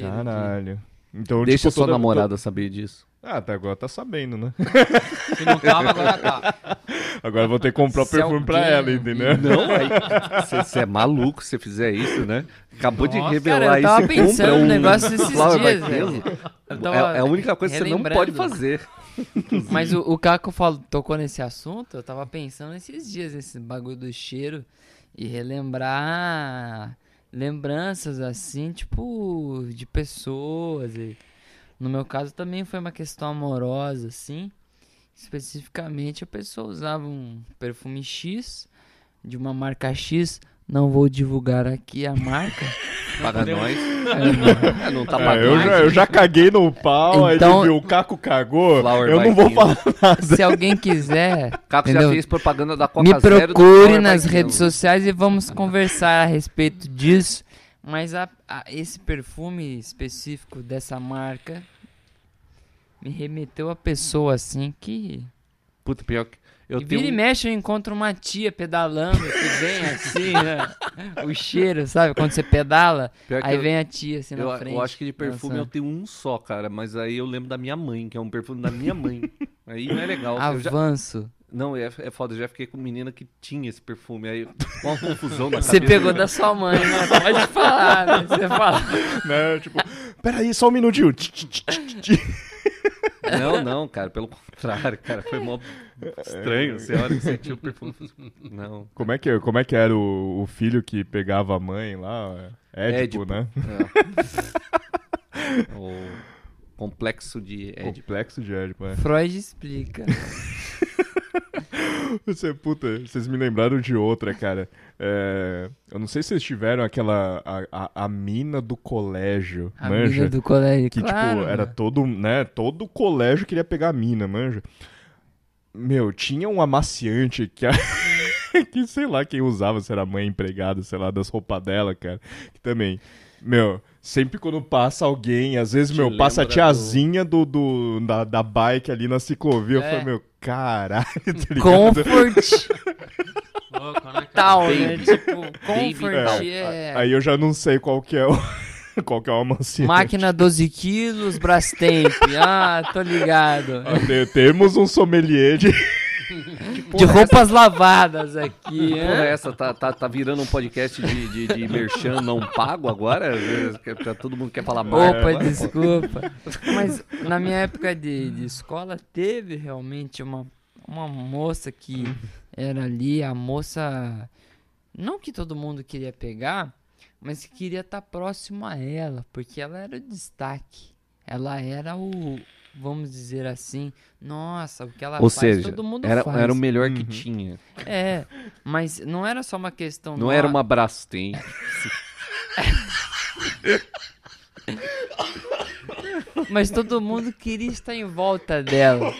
Caralho. Então, Deixa tipo, sua toda- namorada saber disso. Ah, até agora tá sabendo, né? Se não tava, agora tá. Agora eu vou ter que comprar o Se perfume pra alguém ela, entendeu? Não, aí. Você é maluco se você fizer isso, né? Acabou de Nossa, revelar cara, eu isso. tava e pensando um negócio esses Flower by dias, velho. É, tava é a única coisa que você não pode fazer. Mas o, o Caco falou, tocou nesse assunto, eu tava pensando esses dias, esse bagulho do cheiro, e relembrar lembranças assim, tipo, de pessoas. E, no meu caso também foi uma questão amorosa, assim. Especificamente a pessoa usava um perfume X, de uma marca X. Não vou divulgar aqui a marca. Paga nós. É, É, não tá É, pagando. eu, já, eu já caguei no pau, Então- aí viu, o Caco cagou, Flower eu não vou falar nada. Se alguém quiser, Caco já Entendeu? fez propaganda da Coca Me procure nas redes sociais e vamos conversar a respeito disso. Mas a- a- esse perfume específico dessa marca me remeteu a pessoa assim que Puta, pior que. Eu e tenho vira e mexe eu encontro uma tia pedalando, que vem assim, né? O cheiro, sabe? Quando você pedala, aí eu- vem a tia assim Eu, na frente. eu acho que de perfume eu tenho um só, cara. Mas aí eu lembro da minha mãe, que é um perfume da minha mãe. aí não é legal. Avanço. Não, é, é foda. Eu já fiquei com menina que tinha esse perfume. Aí uma confusão na Você pegou da sua mãe, né? Pode falar, né? Você fala. né? Tipo, peraí, só um minutinho. Não, não, cara. Pelo contrário, cara. Foi mó estranho. Você olha e sentiu o perfume. Não. Como é que, como é que era o, o filho que pegava a mãe lá? Édipo, Édipo. né? É. o complexo de Édipo. Complexo de Édipo, é. Freud explica. Você, puta, vocês me lembraram de outra, cara. É, eu não sei se vocês tiveram aquela. A, a, a mina do colégio, A manja. mina do colégio, Que, claro. tipo, era todo, né? Todo colégio queria pegar a mina, manja. Meu, tinha um amaciante que, a... que sei lá quem usava, se era a mãe empregada, sei lá, das roupas dela, cara. Que também, meu, sempre quando passa alguém, às vezes, Te meu, passa a tiazinha do, do, da, da bike ali na ciclovia. Eu É. falei, meu, caralho, tá ligado? Comfort Louco, né, cara? tal, Baby. né? Tipo, comfort tal. é... Aí eu já não sei qual que é o. qual que é o amaciante. Máquina 12 quilos, Brastemp. Ah, tô ligado. Ah, te- Temos um sommelier de. De roupas lavadas aqui, Porra, né? essa tá, tá, tá virando um podcast de, de, de merchan não pago agora? Que- que Todo mundo quer falar mais. Opa, agora, pô. desculpa. Mas na minha época de, de escola, teve realmente uma, uma moça que era ali, a moça. Não que todo mundo queria pegar, mas que queria estar próximo a ela, porque ela era o destaque. Ela era o. Vamos dizer assim, nossa, o que ela Ou faz, seja, todo mundo era, faz. era o melhor que Uhum. tinha. É, mas não era só uma questão. Não era "Nó- uma Brastemp. Mas todo mundo queria estar em volta dela,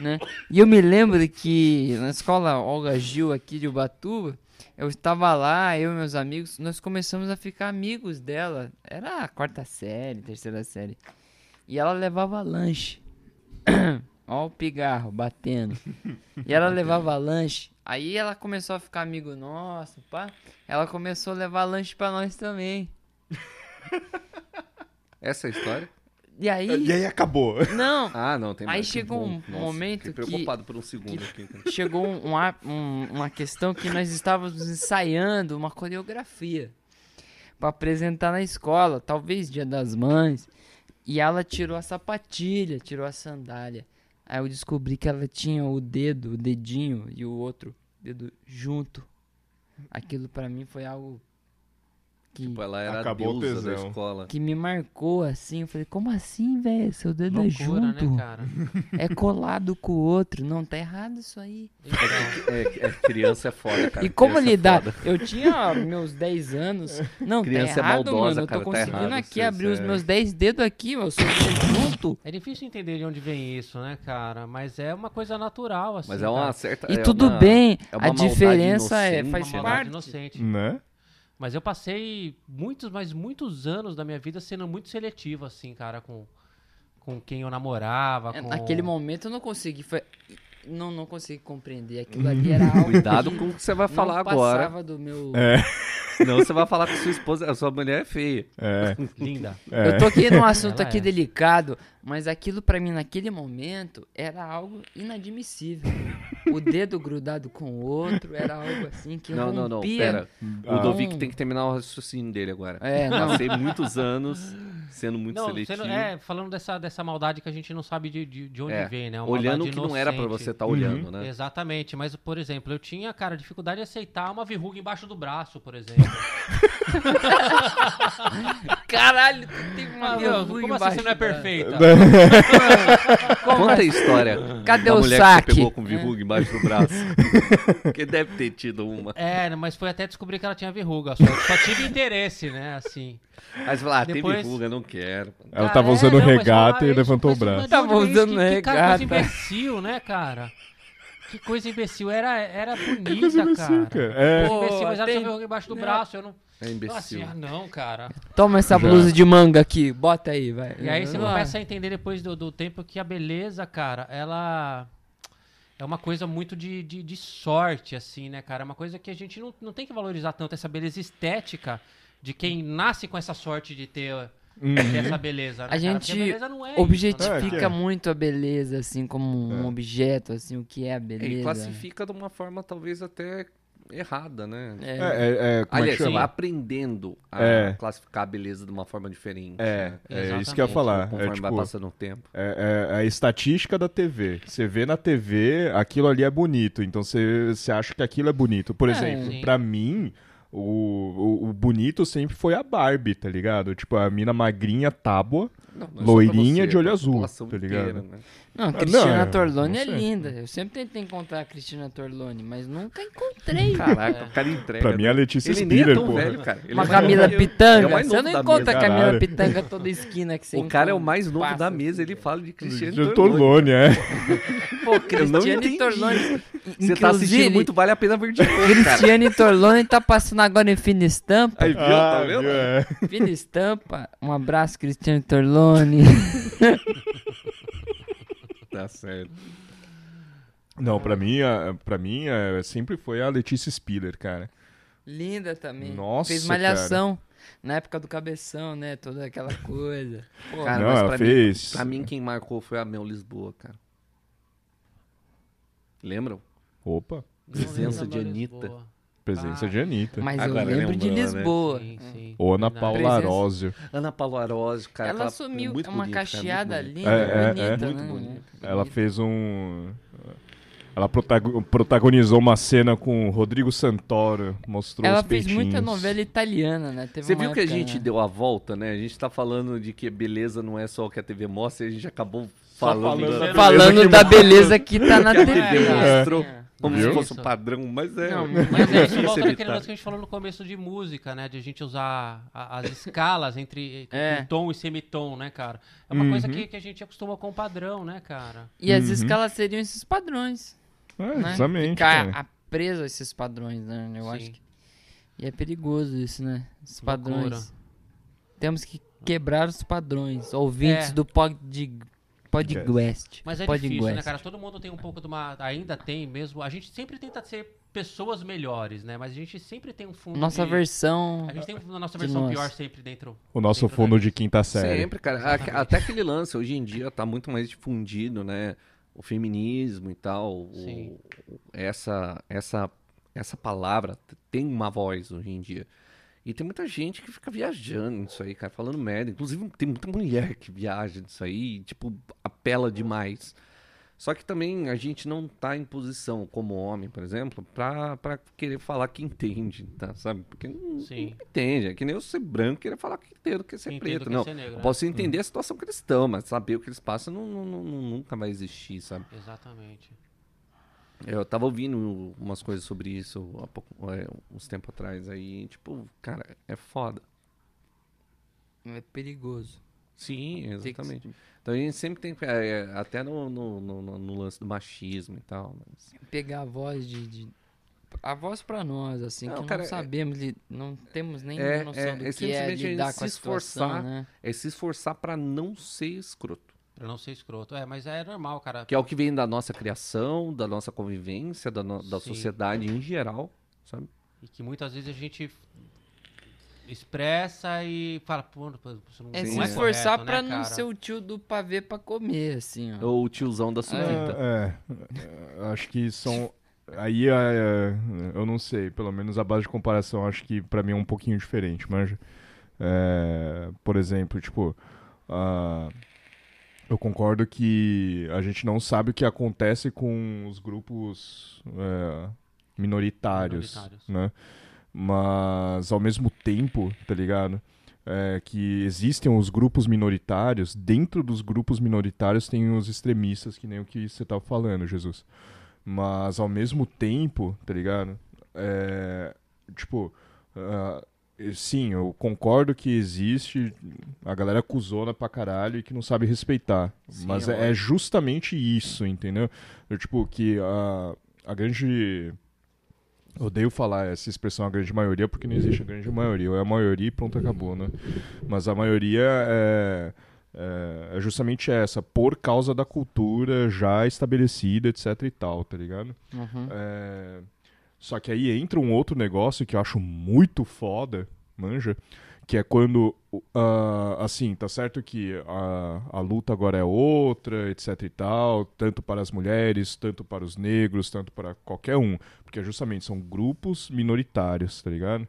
né? E eu me lembro que na escola Olga Gil aqui de Ubatuba, eu estava lá, eu e meus amigos, nós começamos a ficar amigos dela. Era a quarta série, terceira série. E ela levava lanche. Ó o pigarro batendo. E ela levava lanche. Aí ela começou a ficar amigo nosso, pá. Ela começou a levar lanche pra nós também. Essa é a história? E aí... E aí acabou. Não, Ah, não, tem Aí mais. que chegou um Nossa, momento fiquei que- preocupado por um segundo aqui. chegou um, um- uma questão que nós estávamos ensaiando uma coreografia para apresentar na escola, talvez Dia das Mães. E ela tirou a sapatilha, tirou a sandália. Aí eu descobri que ela tinha o dedo, o dedinho e o outro dedo junto. Aquilo para mim foi algo que, Tipo, ela era Acabou a o deusa da escola. que me marcou assim. Eu falei, como assim, velho? Seu dedo é Loucura, junto. né, cara? É colado com o outro. Não, tá errado isso aí. É, é, criança é foda, cara. E como Criança é lidar? foda. Eu tinha meus 10 anos. Não, Criança é tá errado, maldosa, mano. Eu tô cara, tá conseguindo errado, aqui abrir os é. meus 10 dedos aqui, meu. Sou junto. É difícil entender de onde vem isso, né, cara? Mas é uma coisa natural, assim. Mas é uma certa. E é tudo uma- bem. é uma a diferença é, inocente, faz uma né? maldade parte. inocente. Né? Mas eu passei muitos, mas muitos anos da minha vida sendo muito seletivo, assim, cara, com, com quem eu namorava. É, Com... Naquele momento eu não consegui. Foi... Não, não consegui compreender. Aquilo ali era algo. Cuidado que com o que você vai não falar agora. passava do meu. É, Senão você vai falar com sua esposa. A sua mulher é feia. é, Linda. é. Eu tô aqui num assunto Ela aqui é. delicado, mas aquilo pra mim naquele momento era algo inadmissível. o dedo grudado com o outro era algo assim que Não, não, não. rompia. Pera. O Ah. Dovic tem que terminar o raciocínio dele agora. É, não. Passei muitos anos sendo muito Não, seletivo. sendo- é, falando dessa, dessa maldade que a gente não sabe de, de, de onde É, vem, né? Uma olhando o que não era pra inocente. você estar olhando, né? Exatamente, mas por exemplo, eu tinha, cara, dificuldade de aceitar uma verruga embaixo do braço, por exemplo. Caralho, tu tem uma verruga como assim você não é perfeita? Conta a história Cadê o saque? que pegou com verruga embaixo do braço. Porque deve ter tido uma. É, mas foi até descobrir que ela tinha verruga. Só, só tive interesse, né? Assim. Aí você fala, ah, Depois- tem verruga, não quero. Ela Cara, tava é, usando não, mas regata falar e levantou o mas braço. Tava usando que, que cara, regata. imbecil, né, cara? Que coisa imbecil. Era, era bonita, Coisa imbecil, cara. cara. É. Pô, Imbecil, mas ela tem- verruga embaixo do braço. Eu não. É Assim, imbecil. ah, não, cara. Toma essa blusa de manga aqui, bota aí, vai. E aí você Vai. começa a entender depois do, do tempo que a beleza, cara, ela. é uma coisa muito de, de, de sorte, assim, né, cara? É uma coisa que a gente não, não tem que valorizar tanto essa beleza estética de quem nasce com essa sorte de ter Uhum. essa beleza. Né, A cara? gente beleza não é isso, Objetifica É, que é. muito a beleza, assim, como um É. objeto, assim, o que é a É, beleza. E classifica de uma forma talvez até errada, né? É. É, é, é, é Aliás, você vai aprendendo a É. classificar a beleza de uma forma diferente. É, né? é isso que eu ia Exatamente, falar. É, Conforme vai tipo, passando o tempo. é, é a estatística da TV. Você vê na TV, aquilo ali é bonito. Então você, você acha que aquilo é bonito. Por É, exemplo, pra mim, o, o, o bonito sempre foi a Barbie, tá ligado? Tipo, a mina magrinha, tábua. Não, não é Loirinha pra de olho pra azul, tá ligado? inteira, né? Não, Ah, Cristina não, Torlone é não sei. linda. Eu sempre tentei encontrar a Cristina Torlone, mas nunca encontrei. Caraca, o cara entrega. Pra mim, a né? Letícia Ele nem é Spiller, tão porra. velho, cara. Ele Uma é Camila novo. Pitanga. É você não encontra a. Camila Caralho. Pitanga toda esquina que você O cara é o mais novo passa, da mesa, ele fala de Cristiano De Torlone. Torlone, é. Pô, Cristiane. Torlone. Você tá assistindo Inclusive, muito Vale a Pena Ver de novo. Cristiane Torlone tá passando agora em Fina Estampa. Aí, viu? tá Ah, vendo? viu? É. Fina Estampa. Um abraço, Cristiane Torlone. Tá certo. Não, pra mim, a- pra mim é, sempre foi a Letícia Spiller, cara. Linda também. Nossa, Fez malhação. Na época do cabeção, né? Toda aquela coisa. Pô, Cara, Não, mas pra fez. Mim, pra mim, quem marcou foi a Mel Lisboa, cara. Lembram? Opa, Presença de Anitta. Lisboa. Presença Ah. de Anitta. mas Agora eu lembro de né? Lisboa. Sim, sim. Ou Ana. Paula Arósio. Ana Paula Arósio, cara. Ela aquela- sumiu. muito é uma cara, cacheada bonita. linda, É, é, bonita, é. né? Muito bonita. Ela fez um. Ela protago- protagonizou uma cena com o Rodrigo Santoro, mostrou Ela os fez peitinhos. muita novela italiana, né? Teve Você viu que a gente né? deu a volta, né? A gente tá falando de que beleza não é só o que a TV mostra e a gente acabou falando, falando da- Falando beleza que da beleza que tá na que a TV. Né? É. Como Viu? se fosse um padrão, mas é. Não, Mas é isso, volta naquele lance que a gente falou no começo de música, né? De a gente usar a- as escalas entre É. tom e semitom, né, cara? É uma Uhum. coisa que, que a gente acostuma com o padrão, né, cara? E as Uhum. escalas seriam esses padrões. É, né? exatamente. Ficar preso a esses padrões, né? Eu Sim. acho que. E é perigoso isso, né? Esses padrões. Loucura. Temos que quebrar os padrões. Ouvintes É. do pod, Podquest. Mas é Podquest. difícil, né, cara? Todo mundo tem um pouco de uma. Ainda tem mesmo. A gente sempre tenta ser pessoas melhores, né? Mas a gente sempre tem um fundo. Nossa de... versão. A gente tem a nossa versão nós. pior sempre dentro. O nosso dentro fundo de quinta série. Sempre, cara. A- Até aquele lance, hoje em dia tá muito mais difundido, né? O feminismo e tal. o- Sim. essa, essa, essa palavra tem uma voz hoje em dia. E tem muita gente que fica viajando nisso aí, cara, falando merda. Inclusive, tem muita mulher que viaja nisso aí, e, tipo, apela demais. Só que também a gente não tá em posição, como homem, por exemplo, pra, pra querer falar que entende, tá? Sabe? Porque não, Sim. não entende. É que nem eu ser branco querer falar que entendo que é ser Entendo preto. que é não. ser negro, eu né? posso entender a situação que eles estão, mas saber o que eles passam não, não- não- não- nunca vai existir, sabe? Exatamente. Eu tava ouvindo umas coisas sobre isso há pouco, é, uns tempos atrás aí, tipo, cara, é foda. É perigoso. Sim, que- exatamente. Então a gente sempre tem, é, é, até no, no, no- no- lance do machismo e tal, mas... Pegar a voz de. de- A voz pra nós, assim, Não, que cara, não é- sabemos, li- não temos nem É, noção é- do é que é lidar com a se situação, esforçar. né? É se esforçar pra não ser escroto. Pra não ser escroto. É, mas é normal, cara. Que é o que vem da nossa criação, da nossa convivência, da, no- da Sim. sociedade em geral, sabe? E que muitas vezes a gente expressa e fala, pô, você não É se é. esforçar correto, pra né, não ser o tio do pavê pra comer, assim, ó. Ou o tiozão da suquita. É, é, acho que são. Aí é, eu não sei, pelo menos a base de comparação acho que pra mim é um pouquinho diferente, mas é, por exemplo, tipo, ah, eu concordo que a gente não sabe o que acontece com os grupos é, minoritários, Minoritários. né? Mas ao mesmo tempo, tá ligado? É, que existem os grupos minoritários, dentro dos grupos minoritários tem os extremistas, que nem o que você tava falando, Jesus. Mas ao mesmo tempo, tá ligado? É, tipo, eh, sim, eu concordo que existe a galera cuzona pra caralho e que não sabe respeitar. Sim, mas é é, é justamente isso, entendeu? Eu, tipo, que a, a grande. Eu odeio falar essa expressão a grande maioria porque não existe a grande maioria. Ou é a maioria e pronto, acabou, né? Mas a maioria é, é, é justamente essa, por causa da cultura já estabelecida, etc e tal, tá ligado? Uhum. É, Só que aí entra um outro negócio que eu acho muito foda, manja, que é quando, ah, assim, tá certo que a, a luta agora é outra, etc e tal, tanto para as mulheres, tanto para os negros, tanto para qualquer um, porque justamente são grupos minoritários, tá ligado?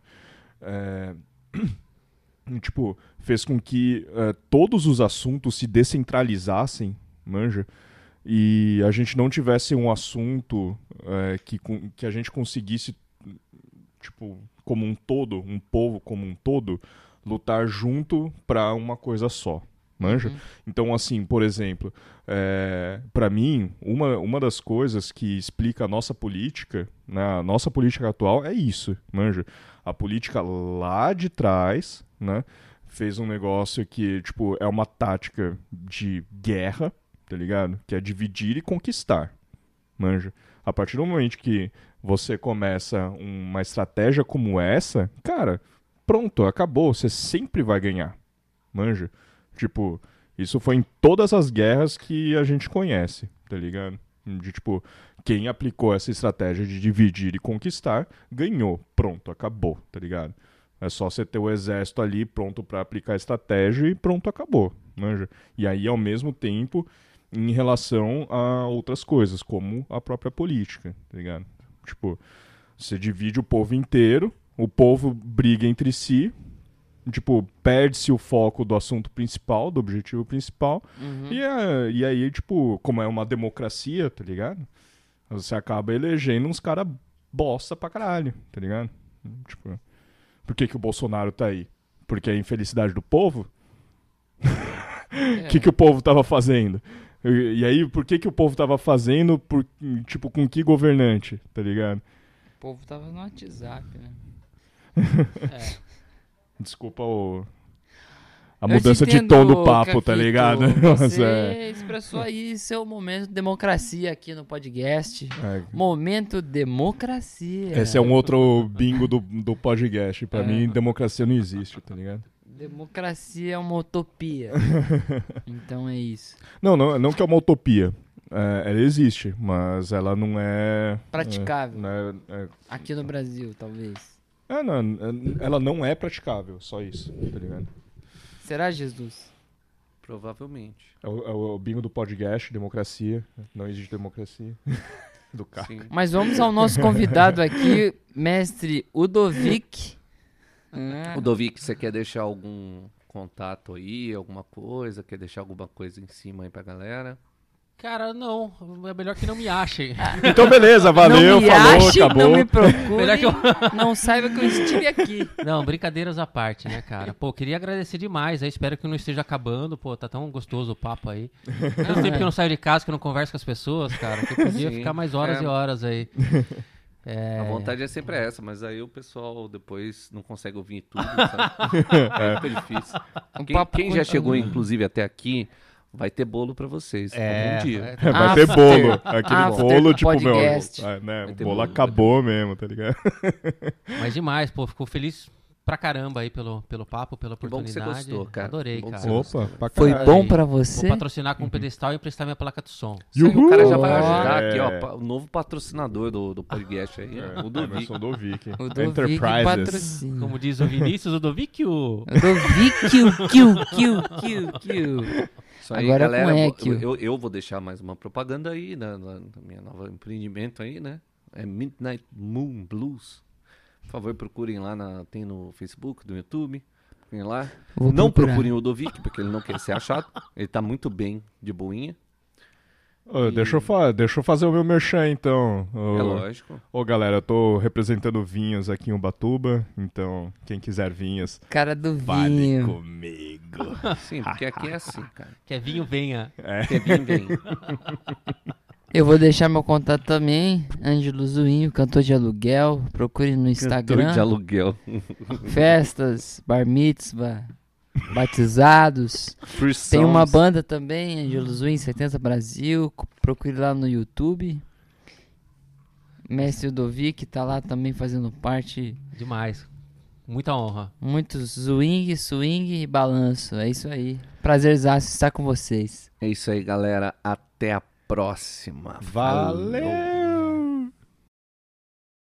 É, tipo, fez com que eh, todos os assuntos se descentralizassem, manja, e a gente não tivesse um assunto eh, que, que a gente conseguisse, tipo, como um todo, um povo como um todo, lutar junto pra uma coisa só, manja? Então, assim, por exemplo, é, para mim, uma, uma das coisas que explica a nossa política, né, a nossa política atual é isso, manja? A política lá de trás, né, fez um negócio que, tipo, é uma tática de guerra, tá ligado? Que é dividir e conquistar, manja? A partir do momento que você começa uma estratégia como essa, cara, pronto, acabou, você sempre vai ganhar, manja? Tipo, isso foi em todas as guerras que a gente conhece, tá ligado? De tipo, quem aplicou essa estratégia de dividir e conquistar, ganhou. Pronto, acabou, tá ligado? É só você ter o exército ali pronto pra aplicar a estratégia e pronto, acabou. Manja? E aí, ao mesmo tempo, em relação a outras coisas, como a própria política, tá ligado? Tipo, você divide o povo inteiro, o povo briga entre si, tipo, perde-se o foco do assunto principal, do objetivo principal, Uhum. e, é- e aí, tipo, como é uma democracia, tá ligado? Você acaba elegendo uns caras bosta pra caralho, tá ligado? Tipo, por que, que o Bolsonaro tá aí? Porque é a infelicidade do povo? O que, que o povo tava fazendo? E, aí, por que, que o povo tava fazendo? Por, tipo, com que governante, tá ligado? O povo tava no WhatsApp, né? É. Desculpa o... A Eu mudança de entendo, tom do papo, tá ligado? Você é- expressou aí seu momento de democracia aqui no podcast. é, Momento democracia. Esse é um outro bingo do, do podcast. Pra É. mim, democracia não existe, tá ligado? Democracia é uma utopia. então é isso. Não, não, não que é uma utopia. É, ela existe, mas ela não é. Praticável. É, é, Aqui no Brasil, talvez. é, não, é- ela não é praticável, só isso, tá ligado? Será, Jesus? Provavelmente. É o, é o bingo do podcast, democracia. Não existe democracia. do carro. Sim. Mas vamos ao nosso convidado aqui, mestre Udovic. Ah, O Dovic, você quer deixar algum contato aí, alguma coisa? Quer deixar alguma coisa em cima aí pra galera? Cara, não. É melhor que não me achem. Então, beleza, valeu, não me falou, ache, acabou. Não me procure, Melhor que eu- não saiba que eu estive aqui. Não, brincadeiras à parte, né, cara? Pô, queria agradecer demais. Aí espero que não esteja acabando. Pô, tá tão gostoso o papo aí. Tanto tempo que eu não saio de casa, que eu não converso com as pessoas, cara. Que eu podia Sim. ficar mais horas É. e horas aí. É, A vontade é sempre essa, mas aí o pessoal depois não consegue ouvir tudo, sabe? É, fica difícil. Quem, papo quem já chegou, inclusive, até aqui, vai ter bolo pra vocês. É, algum dia. é, Vai ter bolo. Aquele after bolo, tipo, podcast. meu. é, né, o bolo bolo, acabou mesmo, tá ligado? Mas demais, pô. Fico feliz pra caramba aí pelo, pelo papo, pela Que bom que você oportunidade. gostou, cara. Adorei, bom cara. Opa, pra Foi bom pra Vou você? patrocinar com um pedestal e emprestar minha placa de som. Aí, o cara já vai ajudar É. aqui, ó. O novo patrocínador do, do podcast aí, É, o Dovic. Emerson Dovic. O Dovic Enterprises. patrocina. Como diz o Vinícius, o Dovicchio. O Dovic, kill, kill, kill, kill. Isso aí, Agora galera, com vou- Equio. eu, eu vou deixar mais uma propaganda aí, né, na, na minha nova empreendimento aí, né? É Midnight Moon Blues. Por favor, procurem lá, na, tem no Facebook, no YouTube. Procurem lá. Vou não procurar. procurem o Dovic, porque ele não quer ser achado. Ele tá muito bem de boinha. Ô, deixa, eu fa- deixa eu fazer o meu merchan, então. Ô, É lógico. Ô, galera, eu tô representando vinhos aqui em Ubatuba, então quem quiser vinhos, Cara do vale vinho. comigo. Sim, porque aqui é assim, cara. Quer vinho, venha. Quer vir, vem. Eu vou deixar meu contato também. Ângelo Zuinho, cantor de aluguel. Procure no Cantor Instagram. de aluguel. Festas, bar mitzvah, batizados. Free Tem uma banda também, Angelo Zuin 70 Brasil. Procure lá no YouTube. Mestre Dovic tá lá também fazendo parte. Demais. Muita honra. Muito swing, swing e balanço. É isso aí. Prazerzaço estar com vocês. É isso aí, galera. Até a próxima. Valeu!